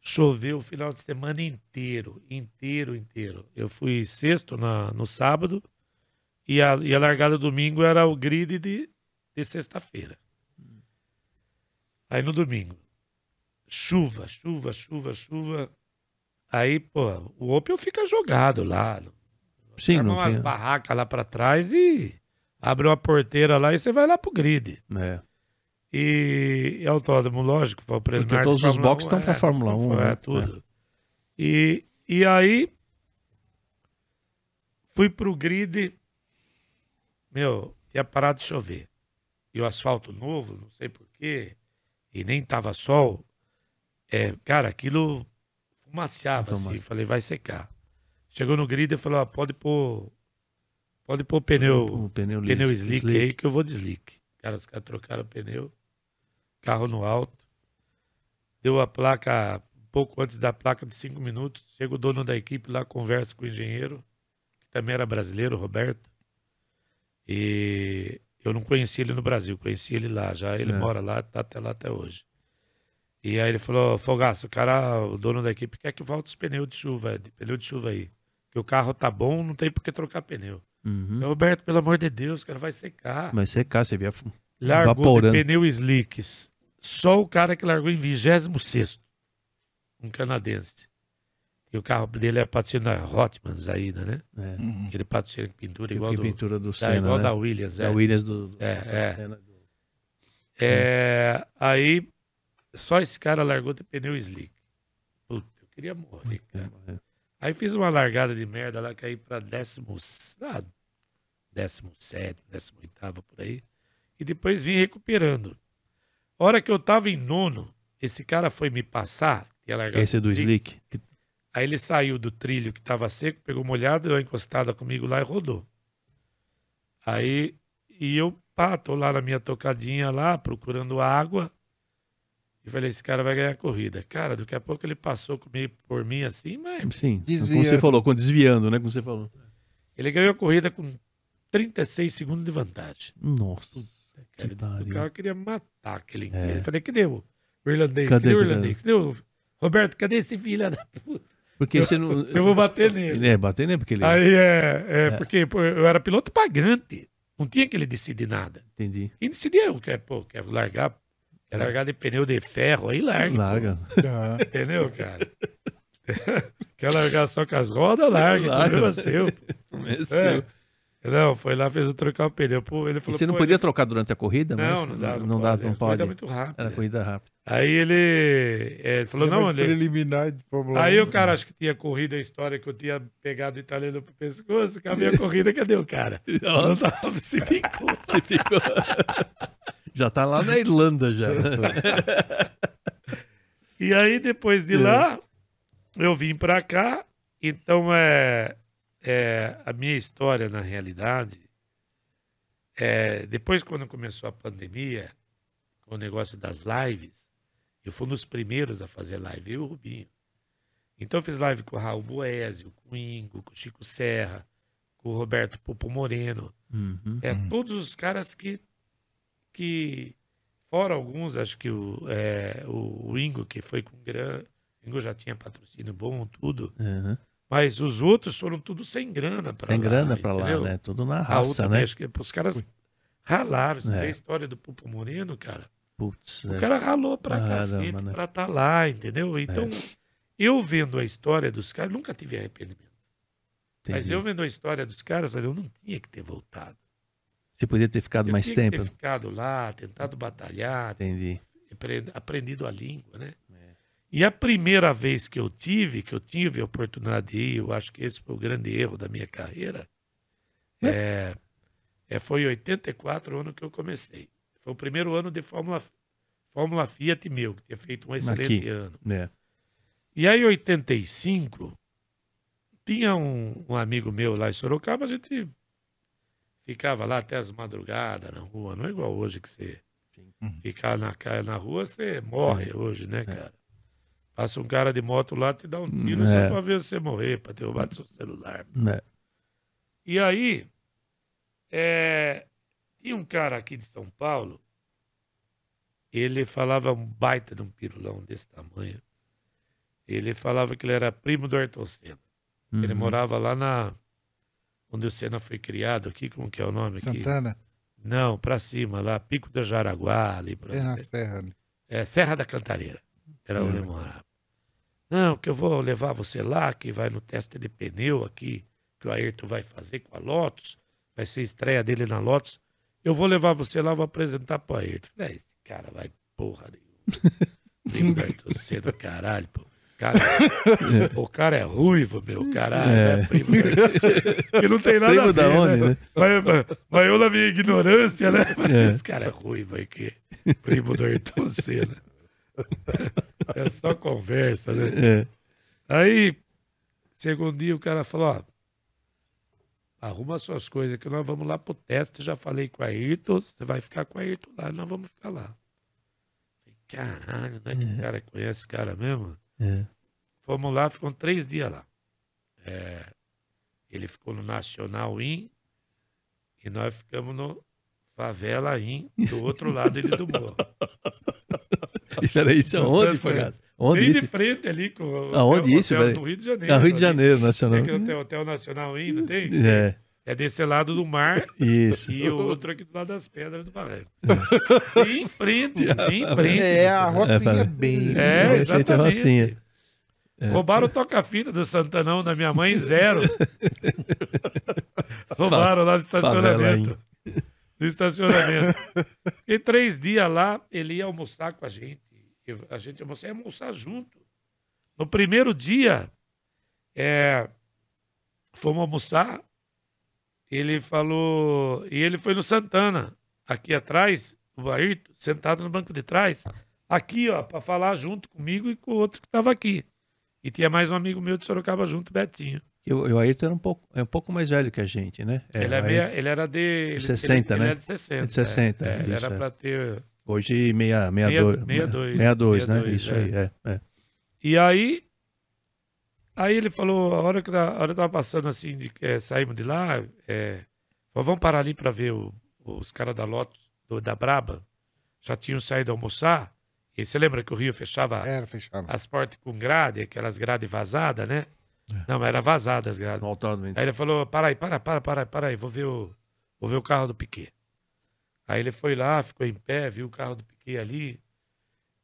Speaker 4: Choveu o final de semana inteiro, inteiro, inteiro. Eu fui sexto na, no sábado e a, e a largada domingo era o grid de, de sexta-feira. Aí no domingo, chuva, chuva, chuva, chuva. Aí, pô, o Opel fica jogado lá.
Speaker 1: Sim,
Speaker 4: Arma
Speaker 1: não
Speaker 4: umas
Speaker 1: tem.
Speaker 4: barracas lá pra trás e abre uma porteira lá e você vai lá pro grid.
Speaker 1: É.
Speaker 4: E, e autódromo, lógico, foi o de
Speaker 1: todos os boxes
Speaker 4: 1,
Speaker 1: estão pra Fórmula 1,
Speaker 4: É,
Speaker 1: né?
Speaker 4: tudo. E, e aí, fui pro grid, meu, tinha parado de chover. E o asfalto novo, não sei porquê, e nem tava sol. É, cara, aquilo fumaciava assim, falei, vai secar. Chegou no grid e falou, ó, pode pôr, pode pôr pneu,
Speaker 1: O pneu,
Speaker 4: pneu
Speaker 1: liso-
Speaker 4: slick, aí que eu vou de slick. Cara, os caras trocaram o pneu, carro no alto, deu a placa, pouco antes da placa de cinco minutos, chega o dono da equipe lá, conversa com o engenheiro, que também era brasileiro, Roberto, e eu não conhecia ele no Brasil, conheci ele lá, já ele
Speaker 1: É.
Speaker 4: mora lá, tá até lá até hoje. E aí ele falou, Fogaço, o cara, o dono da equipe quer que volte os pneus de chuva, de pneu de chuva aí. Que o carro tá bom, não tem por que trocar pneu.
Speaker 1: Uhum.
Speaker 4: Roberto, pelo amor de Deus, cara, vai secar.
Speaker 1: Mas secar, você via.
Speaker 4: Largou de pneu slicks. Só o cara que largou em 26 um canadense. E o carro dele é patrocínio da Hotmans ainda, né?
Speaker 1: É.
Speaker 4: Ele patrocina pintura
Speaker 1: Que
Speaker 4: igual, do,
Speaker 1: pintura do
Speaker 4: da,
Speaker 1: Senna,
Speaker 4: igual
Speaker 1: né?
Speaker 4: da Williams.
Speaker 1: Da
Speaker 4: é.
Speaker 1: Williams do, do-
Speaker 4: É, é.
Speaker 1: Do-
Speaker 4: É, aí, só esse cara largou de pneu slick. Puta, eu queria morrer, cara. Aí fiz uma largada de merda lá, caí pra décimo, ah, décimo sétimo, décimo oitavo, por aí. E depois vim recuperando. A hora que eu tava em nono, esse cara foi me passar, tinha largado
Speaker 1: Esse é do
Speaker 4: o
Speaker 1: Slick. Que-
Speaker 4: Aí ele saiu do trilho que tava seco, pegou molhado, deu uma encostada comigo lá e rodou. Aí, e eu, pá, tô lá na minha tocadinha lá, procurando água. E falei, esse cara vai ganhar a corrida. Cara, daqui a pouco ele passou comigo, por mim assim, mas
Speaker 1: Sim, como
Speaker 2: Desviando.
Speaker 1: você falou, com- desviando, né? Como você falou.
Speaker 4: ele ganhou a corrida com 36 segundos de vantagem.
Speaker 1: Nossa.
Speaker 4: cara.
Speaker 1: Que
Speaker 4: o cara queria matar aquele inglês.
Speaker 1: É.
Speaker 4: Falei, cadê o o irlandês?
Speaker 1: Cadê
Speaker 4: Cadê, o
Speaker 1: que-
Speaker 4: irlandês? Cadê o... Roberto, cadê esse filho da puta?
Speaker 1: Porque você não.
Speaker 4: Eu vou bater nele.
Speaker 1: É, bater, né? Porque ele.
Speaker 4: Aí é, é, porque pô, eu era piloto pagante. Não tinha que ele decidir nada.
Speaker 1: Entendi.
Speaker 4: Quem decidia eu, quer, pô, quer largar, quer largar de pneu de ferro, aí larga.
Speaker 1: Larga.
Speaker 2: Ah,
Speaker 4: Entendeu, cara? [LAUGHS] quer largar só com as rodas, larga.
Speaker 1: Larga.
Speaker 4: O problema é seu.
Speaker 1: É
Speaker 4: É.
Speaker 1: seu.
Speaker 4: Não, foi lá, fez eu trocar o pneu. Pô, ele
Speaker 1: E
Speaker 4: falou,
Speaker 1: você não podia
Speaker 4: ele-
Speaker 1: trocar durante a corrida?
Speaker 4: Não,
Speaker 1: mas
Speaker 4: não dá. Não,
Speaker 1: Não dá, não
Speaker 4: É,
Speaker 1: pode.
Speaker 4: Corrida muito rápida.
Speaker 1: Era corrida rápida.
Speaker 4: Aí ele, é, ele falou, não, ele...
Speaker 2: preliminar de Fórmula
Speaker 4: Aí
Speaker 2: 1.
Speaker 4: o cara acho que tinha corrido a história que eu tinha pegado o italiano pro pescoço, acabei a corrida, cadê o cara? [LAUGHS] Não tava, se ficou. [LAUGHS]
Speaker 1: Você ficou. já tá lá na Irlanda já.
Speaker 4: E aí, depois de
Speaker 1: É.
Speaker 4: lá, eu vim pra cá. Então, é, é, a minha história, na realidade, é, depois, quando começou a pandemia, com o negócio das lives, eu fui um dos primeiros a fazer live, eu e o Rubinho. Então, eu fiz live com o Raul Boésio, com o Ingo, com o Chico Serra, com o Roberto Popo Moreno.
Speaker 1: Uhum.
Speaker 4: É, todos os caras que, que fora alguns, acho que o, é, o, o Ingo, que foi com o Ingo já tinha patrocínio bom, tudo,
Speaker 1: Uhum.
Speaker 4: Mas os outros foram tudo sem grana para lá.
Speaker 1: grana pra lá, né? Tudo na raça, né?
Speaker 4: os caras ralaram. Você
Speaker 1: É.
Speaker 4: vê a história do Pupo Moreno, cara.
Speaker 1: Putz,
Speaker 4: O
Speaker 1: é.
Speaker 4: cara ralou pra
Speaker 1: Caramba,
Speaker 4: cacete
Speaker 1: né?
Speaker 4: pra estar lá, entendeu? Então, eu vendo a história dos caras, nunca tive arrependimento. Mas
Speaker 1: entendi.
Speaker 4: eu vendo a história dos caras, eu não tinha que ter voltado.
Speaker 1: Você podia ter ficado
Speaker 4: Eu
Speaker 1: mais
Speaker 4: tinha
Speaker 1: tempo.
Speaker 4: que ter ficado lá, tentado batalhar,
Speaker 1: Entendi.
Speaker 4: apre- aprendido a língua, né?
Speaker 1: É.
Speaker 4: E a primeira vez que eu tive, que eu tive a oportunidade de ir, eu acho que esse foi o grande erro da minha carreira, é, é, foi em 84, o ano que eu comecei. Foi o primeiro ano de Fórmula, Fórmula Fiat meu, que tinha feito um excelente
Speaker 1: Aqui.
Speaker 4: ano.
Speaker 1: É.
Speaker 4: E aí, em 85, tinha um, um amigo meu lá em Sorocaba, a gente ficava lá até as madrugadas na rua. Não é igual hoje que você ficar na, na rua, você morre hoje, né, cara? Passa um cara de moto lá, te dá um tiro
Speaker 1: É.
Speaker 4: só pra ver você morrer, pra derrubar seu celular.
Speaker 1: É.
Speaker 4: E aí, é, tinha um cara aqui de São Paulo, ele falava um baita de um pirulão desse tamanho. Ele falava que ele era primo do Ayrton Senna. Ele
Speaker 1: Uhum.
Speaker 4: morava lá na. Onde o Senna foi criado aqui, como que é o nome aqui?
Speaker 2: Santana,
Speaker 4: Não, pra cima, lá, Pico da Jaraguá, ali pra
Speaker 2: é na Serra. né?
Speaker 4: é, Serra da Cantareira. Era onde
Speaker 2: Uhum.
Speaker 4: ele morava. Não, que eu vou levar você lá, que vai no teste de pneu aqui, que o Ayrton vai fazer com a Lotus. Vai ser estreia dele na Lotus. Eu vou levar você lá, vou apresentar pro Ayrton. Falei, "Ah, esse cara vai porra nenhuma. [LAUGHS] Primo do Ayrton Senna, caralho, pô. Cara, o cara é ruivo, meu, caralho.
Speaker 1: É.
Speaker 4: É. primo. [LAUGHS] Que não tem nada
Speaker 1: Primo
Speaker 4: a ver,
Speaker 1: da onde,
Speaker 4: né?
Speaker 1: né?
Speaker 4: Mas, mas- mas eu na minha ignorância, né? Mas
Speaker 1: É.
Speaker 4: Esse cara é ruivo aqui. Primo do Ayrton Senna. É só conversa, né?
Speaker 1: É.
Speaker 4: Aí, segundo dia, o cara falou, ó, arruma suas coisas que nós vamos lá pro teste. Já falei com a Ayrton, você vai ficar com a Ayrton lá, nós vamos ficar lá. Caralho, né? Que o cara conhece o cara mesmo?
Speaker 1: É.
Speaker 4: Fomos lá, ficamos três dias lá. É, ele ficou no Nacional Inn e nós ficamos no Favela Inn, do outro lado ele do morro. [LAUGHS]
Speaker 1: Espera aí, isso é onde,
Speaker 4: Santo
Speaker 1: Fogaça? Onde
Speaker 4: Bem
Speaker 1: isso?
Speaker 4: de frente ali com o
Speaker 1: Aonde
Speaker 4: hotel-
Speaker 1: isso,
Speaker 4: hotel? No Rio de Janeiro.
Speaker 1: Ah, Rio de
Speaker 4: ali.
Speaker 1: Janeiro, Nacional.
Speaker 4: É que tem o Hotel Nacional não tem?
Speaker 1: É,
Speaker 4: É desse lado do mar
Speaker 1: isso.
Speaker 4: e o outro aqui do lado das pedras do barranco. Bem em frente, bem em frente.
Speaker 2: É, a
Speaker 4: né?
Speaker 2: Rocinha
Speaker 1: É,
Speaker 2: bem.
Speaker 4: É, exatamente.
Speaker 1: Rocinha.
Speaker 4: Roubaram o toca-fita do Santanão da minha mãe, zero. [LAUGHS] Roubaram lá no estacionamento. No estacionamento. Fiquei três dias lá, ele ia almoçar com a gente. A gente almoçava, ia almoçar junto. No primeiro dia, é, fomos almoçar, ele falou. E ele foi no Santana, aqui atrás, o Ayrton, sentado no banco de trás, aqui, ó, para falar junto comigo e com o outro que estava aqui. E tinha mais um amigo meu de Sorocaba junto, Betinho.
Speaker 1: E o, o Ayrton era um pouco, é um pouco mais velho que a gente, né? É,
Speaker 4: ele, é meia- ele era de. Ele,
Speaker 1: 60,
Speaker 4: ele,
Speaker 1: né?
Speaker 4: Ele era de 60.
Speaker 1: De 60,
Speaker 4: é. É, ele era
Speaker 1: é.
Speaker 4: para ter.
Speaker 1: Hoje, meia, meia,
Speaker 4: Meia-
Speaker 1: dois,
Speaker 4: 62,
Speaker 1: 62, né?
Speaker 4: 62,
Speaker 1: Isso aí, é. é.
Speaker 4: E aí. Aí ele falou, a hora que a hora que eu tava passando assim, de saímos de lá, é, falou, vamos parar ali para ver o- os caras da Lotus. do, da Braba já tinham saído almoçar. E você lembra que o Rio fechava
Speaker 2: Era, fechava.
Speaker 4: as portas com grade, aquelas grades vazadas, né? Não, era vazada as grades. Aí ele falou: para aí, para, para, para, para aí, vou ver o, vou ver o carro do Piquet. Aí ele foi lá, ficou em pé, viu o carro do Piquet ali.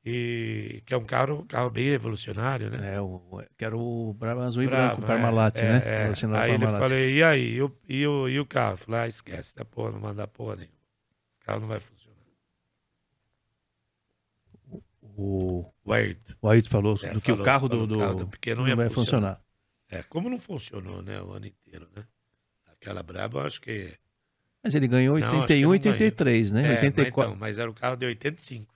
Speaker 4: E que é um carro, carro bem revolucionário, né?
Speaker 1: É, o, que era o Brava Azul e
Speaker 4: Bravo,
Speaker 1: Branco, Parmalat,
Speaker 4: é,
Speaker 1: né?
Speaker 4: é, é. Aí ele falei, e aí, e o, e o, e o carro? Eu falei, ah, esquece, da porra, não manda porra nenhuma. Esse carro não vai funcionar.
Speaker 1: O,
Speaker 4: O Ayrton.
Speaker 1: o Ayrton falou
Speaker 4: É,
Speaker 1: do que o
Speaker 4: falou-
Speaker 1: carro do,
Speaker 4: falou
Speaker 1: do,
Speaker 4: o carro do Piquet não
Speaker 1: não
Speaker 4: ia
Speaker 1: vai
Speaker 4: funcionar.
Speaker 1: funcionar.
Speaker 4: É, como não funcionou, né, o ano inteiro, né? Aquela braba, eu acho que...
Speaker 1: Mas ele ganhou
Speaker 4: Não, acho que
Speaker 1: 81 e
Speaker 4: não ganhou.
Speaker 1: 83, né?
Speaker 4: É, mas,
Speaker 1: 84.
Speaker 4: então, mas era o carro de 85.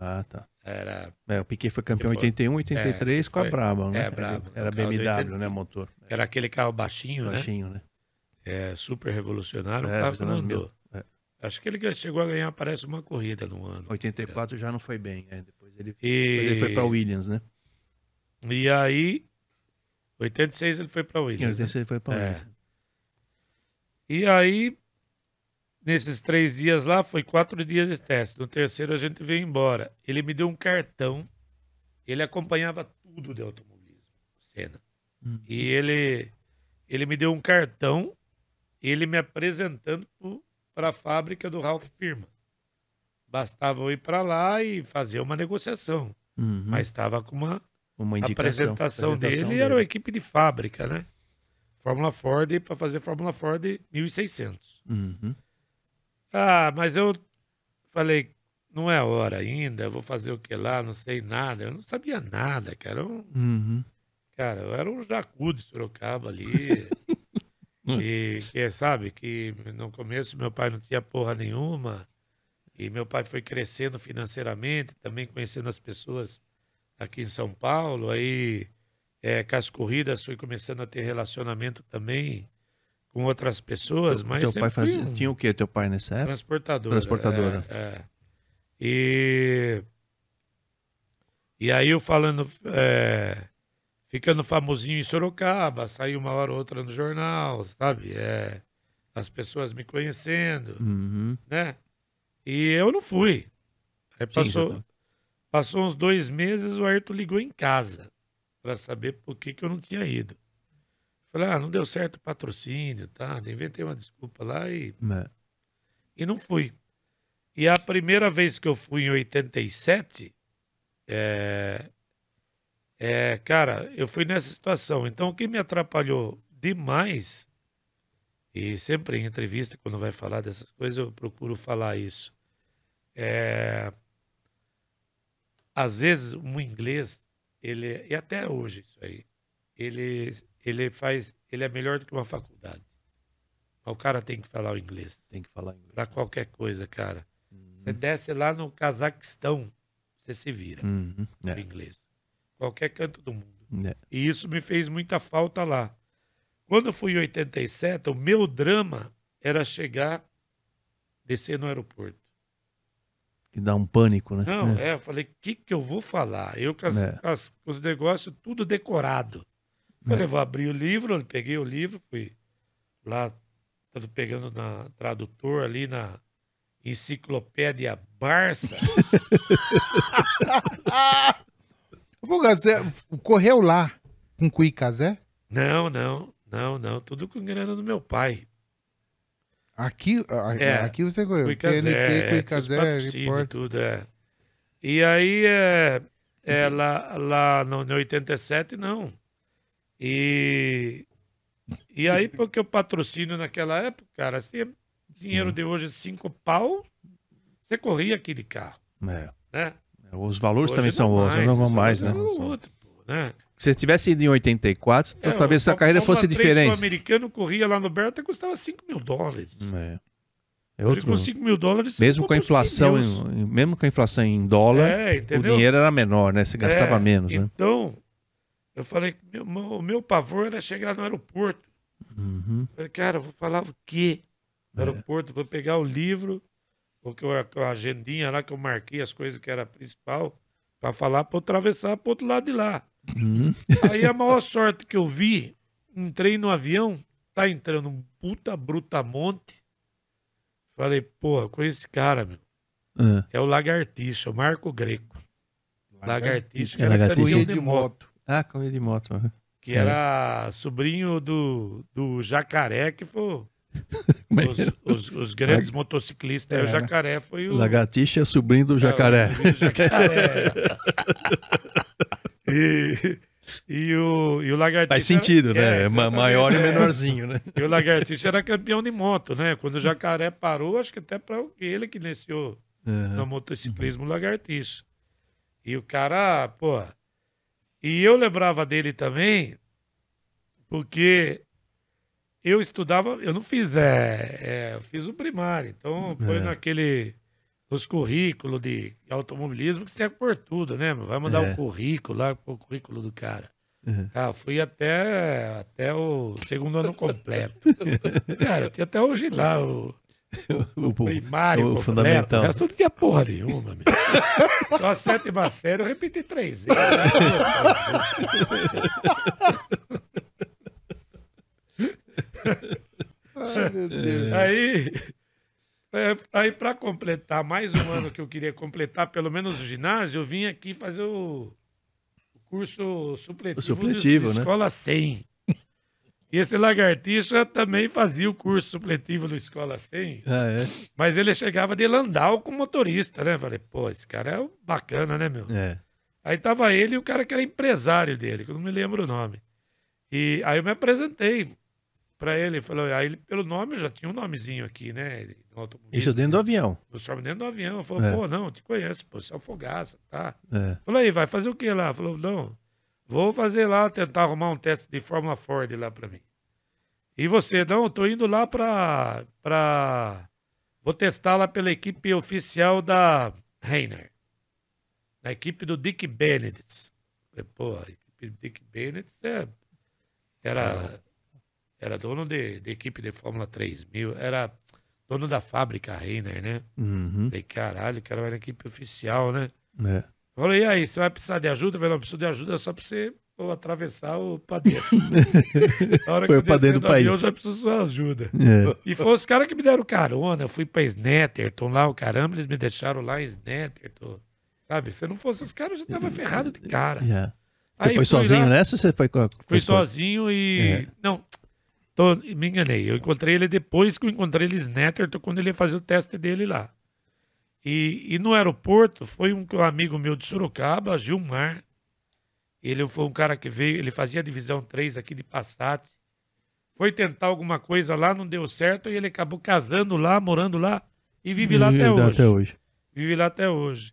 Speaker 1: Ah, tá.
Speaker 4: Era,
Speaker 1: É, o Piquet foi campeão em
Speaker 4: Foi.
Speaker 1: 81 83 com a
Speaker 4: foi.
Speaker 1: Braba, né?
Speaker 4: É,
Speaker 1: Era
Speaker 4: de
Speaker 1: BMW,
Speaker 4: 85.
Speaker 1: né, motor.
Speaker 4: era aquele carro baixinho, né?
Speaker 1: Baixinho, né?
Speaker 4: É, super revolucionário.
Speaker 1: É,
Speaker 4: o carro que não
Speaker 1: revolucionário
Speaker 4: andou.
Speaker 1: É.
Speaker 4: Acho que ele chegou a ganhar, parece, uma corrida no ano.
Speaker 1: 84 já não foi bem, né? Depois ele,
Speaker 4: E,
Speaker 1: depois ele foi pra Williams, né?
Speaker 4: e aí, 86 ele foi para Williams. né?
Speaker 1: 86 ele foi pra
Speaker 4: É.
Speaker 1: Williams.
Speaker 4: E aí, nesses três dias lá, foi quatro dias de teste. No terceiro a gente veio embora. Ele me deu um cartão. Ele acompanhava tudo de automobilismo, Senna.
Speaker 1: Hum.
Speaker 4: E ele, ele me deu um cartão, ele me apresentando para a fábrica do Ralph Firma. Bastava eu ir para lá e fazer uma negociação.
Speaker 1: Uhum.
Speaker 4: Mas estava com uma
Speaker 1: uma
Speaker 4: a
Speaker 1: indicação.
Speaker 4: apresentação,
Speaker 1: apresentação
Speaker 4: dele, era uma equipe de fábrica, né? Fórmula Ford para fazer Fórmula Ford 1600.
Speaker 1: Uhum.
Speaker 4: Ah, mas eu falei, não é hora ainda, vou fazer o que lá, não sei nada. Eu não sabia nada, cara. Eu,
Speaker 1: Uhum.
Speaker 4: cara, eu era um jacu de Sorocaba ali. [LAUGHS] e que sabe que no começo meu pai não tinha porra nenhuma. E meu pai foi crescendo financeiramente, também conhecendo as pessoas aqui em São Paulo. Aí, é, com as corridas, fui começando a ter relacionamento também com outras pessoas. mas
Speaker 1: Teu pai fazia,
Speaker 4: um-
Speaker 1: tinha o quê, teu pai nessa época?
Speaker 4: Transportadora.
Speaker 1: Transportadora.
Speaker 4: É, é. E, e aí eu falando, é, ficando famosinho em Sorocaba, saí uma hora ou outra no jornal, sabe? É, as pessoas me conhecendo,
Speaker 1: Uhum.
Speaker 4: né? E eu não fui. Aí
Speaker 1: Sim,
Speaker 4: passou,
Speaker 1: já tá.
Speaker 4: Passou uns dois meses, o Ayrton ligou em casa para saber por que, que eu não tinha ido. Falei, ah, não deu certo o patrocínio, tá? Inventei uma desculpa lá e
Speaker 1: É.
Speaker 4: e não fui. E a primeira vez que eu fui em 87, é, é, cara, eu fui nessa situação. Então, o que me atrapalhou demais, e sempre em entrevista, quando vai falar dessas coisas, eu procuro falar isso. É, às vezes, um inglês, ele, e até hoje isso aí, ele, ele faz, ele é melhor do que uma faculdade. O cara tem que falar o inglês
Speaker 1: Tem que falar inglês.
Speaker 4: para qualquer coisa, cara. Você desce lá no Cazaquistão, você se vira
Speaker 1: Uhum.
Speaker 4: no
Speaker 1: É.
Speaker 4: inglês. Qualquer canto do mundo.
Speaker 1: É.
Speaker 4: E isso me fez muita falta lá. Quando eu fui em 87, o meu drama era chegar, descer no aeroporto.
Speaker 1: Que dá um pânico, né?
Speaker 4: Não,
Speaker 1: É.
Speaker 4: é, eu falei, o que, que eu vou falar? Eu com, as-
Speaker 1: É.
Speaker 4: as- com os negócios tudo decorado. Falei, vou abrir o livro, eu peguei o livro, fui lá, tudo pegando na tradutor ali na enciclopédia Barça. [LAUGHS]
Speaker 2: Vou Gazé, correu lá com Cuicazé?
Speaker 4: não, não, não, não, tudo com grana do meu pai.
Speaker 2: Aqui, a-
Speaker 4: É,
Speaker 2: aqui você
Speaker 4: é, tinha os
Speaker 2: Cuicazé, Report.
Speaker 4: tudo, é. E aí, é, é, lá, lá no, no 87, não. E, e aí, [LAUGHS] porque o patrocínio naquela época, cara, se dinheiro de hoje cinco pau, você corria aquele carro,
Speaker 1: É.
Speaker 4: né?
Speaker 1: Os valores
Speaker 4: Hoje
Speaker 1: também são outros, não vão
Speaker 4: os
Speaker 1: mais, né?
Speaker 4: valores são outro, pô, né?
Speaker 1: Se você tivesse ido em 84, então
Speaker 4: É,
Speaker 1: talvez
Speaker 4: o
Speaker 1: a carreira fosse
Speaker 4: 3
Speaker 1: diferente.
Speaker 4: sul-americano corria lá no Berta custava 5 mil dólares.
Speaker 1: É. É outro,
Speaker 4: com 5 mil dólares...
Speaker 1: mesmo com a inflação, em, mesmo com a inflação em dólar,
Speaker 4: É,
Speaker 1: o dinheiro era menor, né? Se gastava
Speaker 4: É,
Speaker 1: menos, né?
Speaker 4: Então, eu falei, meu, o meu pavor era chegar no aeroporto.
Speaker 1: Uhum.
Speaker 4: Falei, cara, eu vou falar o quê? No
Speaker 1: É.
Speaker 4: aeroporto, vou pegar o livro, porque eu, a agendinha lá que eu marquei as coisas que era principal, para falar para atravessar para outro lado de lá.
Speaker 1: Uhum.
Speaker 4: Aí a maior sorte que eu vi, entrei no avião, tá entrando um puta brutamonte. Falei, porra, conheço esse cara, meu.
Speaker 1: Ah,
Speaker 4: É o Lagartixa, o Marco Greco. Lagartixa, que
Speaker 1: É,
Speaker 4: era
Speaker 1: Lagartixa.
Speaker 4: campeão de moto.
Speaker 1: Ah, corrida de moto.
Speaker 4: Que era sobrinho do, do Jacaré, que foi
Speaker 1: é [LAUGHS]
Speaker 4: os,
Speaker 1: é?
Speaker 4: os, os grandes motociclistas. Aí o
Speaker 2: É.
Speaker 4: Jacaré foi o...
Speaker 1: Lagartixa é sobrinho do jacaré.
Speaker 4: É, o jacaré. e, e o, e o Lagartixa...
Speaker 1: Faz sentido,
Speaker 4: era-
Speaker 1: né?
Speaker 4: é,
Speaker 1: É, maior e
Speaker 4: É.
Speaker 1: menorzinho, né?
Speaker 4: E o Lagartixa era campeão de moto, né? Quando o Jacaré parou, acho que até para ele que iniciou
Speaker 1: Aham.
Speaker 4: no motociclismo Lagartixa. E o cara, pô. E eu lembrava dele também, porque eu estudava, eu não fiz, é, é, eu fiz o primário, então foi
Speaker 1: É.
Speaker 4: naquele. Os currículos de automobilismo que você que pôr tudo, né? meu? Vai mandar
Speaker 1: É.
Speaker 4: o currículo lá, o currículo do cara.
Speaker 1: Uhum.
Speaker 4: Ah, fui até, até o segundo ano completo. [LAUGHS] Cara, tinha até hoje lá o, [LAUGHS]
Speaker 1: O- o-
Speaker 4: primário
Speaker 1: o
Speaker 4: completo.
Speaker 1: fundamental.
Speaker 4: O resto não tinha porra nenhuma, meu. Só a sétima série eu repeti três vezes. [LAUGHS] [LAUGHS]
Speaker 2: Ai, meu Deus.
Speaker 4: Aí, é, aí para completar mais um ano que eu queria completar, pelo menos o ginásio, eu vim aqui fazer o, o curso supletivo,
Speaker 1: O supletivo,
Speaker 4: de, de
Speaker 1: né?
Speaker 4: Escola 100. E esse lagartixa também fazia o curso supletivo do Escola 100.
Speaker 1: Ah, é?
Speaker 4: Mas ele chegava de Landau com motorista, né? Falei, pô, esse cara é bacana, né, meu?
Speaker 1: É.
Speaker 4: Aí tava ele e o cara que era empresário dele, que eu não me lembro o nome. E aí eu me apresentei pra ele. Falou, aí ele, pelo nome, eu já tinha um nomezinho aqui, né? ele-.
Speaker 1: Isso dentro do avião.
Speaker 4: Eu estava dentro do avião. Falou,
Speaker 1: É.
Speaker 4: pô, não, te conheço, pô, você é Fogaça, tá?
Speaker 1: É.
Speaker 4: Falou, aí, vai fazer o que lá? Falou, não, vou fazer lá, tentar arrumar um teste de Fórmula Ford lá pra mim. E você? Não, eu tô indo lá pra, pra... Vou testar lá pela equipe oficial da Reiner. Na equipe do Dick Bennett. Pô, a equipe do Dick Bennett é, era, era dono de, de equipe de Fórmula 3000, era dono da fábrica Reiner, né?
Speaker 1: Uhum.
Speaker 4: Falei, caralho, o cara vai na equipe oficial, né?
Speaker 1: É.
Speaker 4: Falei, e aí, você vai precisar de ajuda? Eu falei, não, preciso de ajuda só pra você pô, atravessar o padeiro. [LAUGHS] Na hora que
Speaker 1: Foi
Speaker 4: eu
Speaker 1: o padeiro do
Speaker 4: avião,
Speaker 1: país.
Speaker 4: eu já preciso de sua ajuda.
Speaker 1: É.
Speaker 4: E foi os caras que me deram carona. Eu fui pra Snetterton lá, o caramba, eles me deixaram lá em Snetterton. Sabe? Se não fosse os caras, eu já tava ferrado de cara.
Speaker 1: Já. Você
Speaker 4: Aí
Speaker 1: foi sozinho
Speaker 4: lá-
Speaker 1: nessa ou você foi com a...
Speaker 4: Fui sozinho e.
Speaker 1: É.
Speaker 4: Não, tô- me enganei. Eu encontrei ele depois que eu encontrei ele Snetterton, quando ele ia fazer o teste dele lá. E, e no aeroporto foi um, um amigo meu de Sorocaba, Gilmar. Ele foi um cara que veio, ele fazia a divisão 3 aqui de Passat. Foi tentar alguma coisa lá, não deu certo, e ele acabou casando lá, morando lá, e vive lá até hoje.
Speaker 1: Até hoje.
Speaker 4: Vive lá até hoje.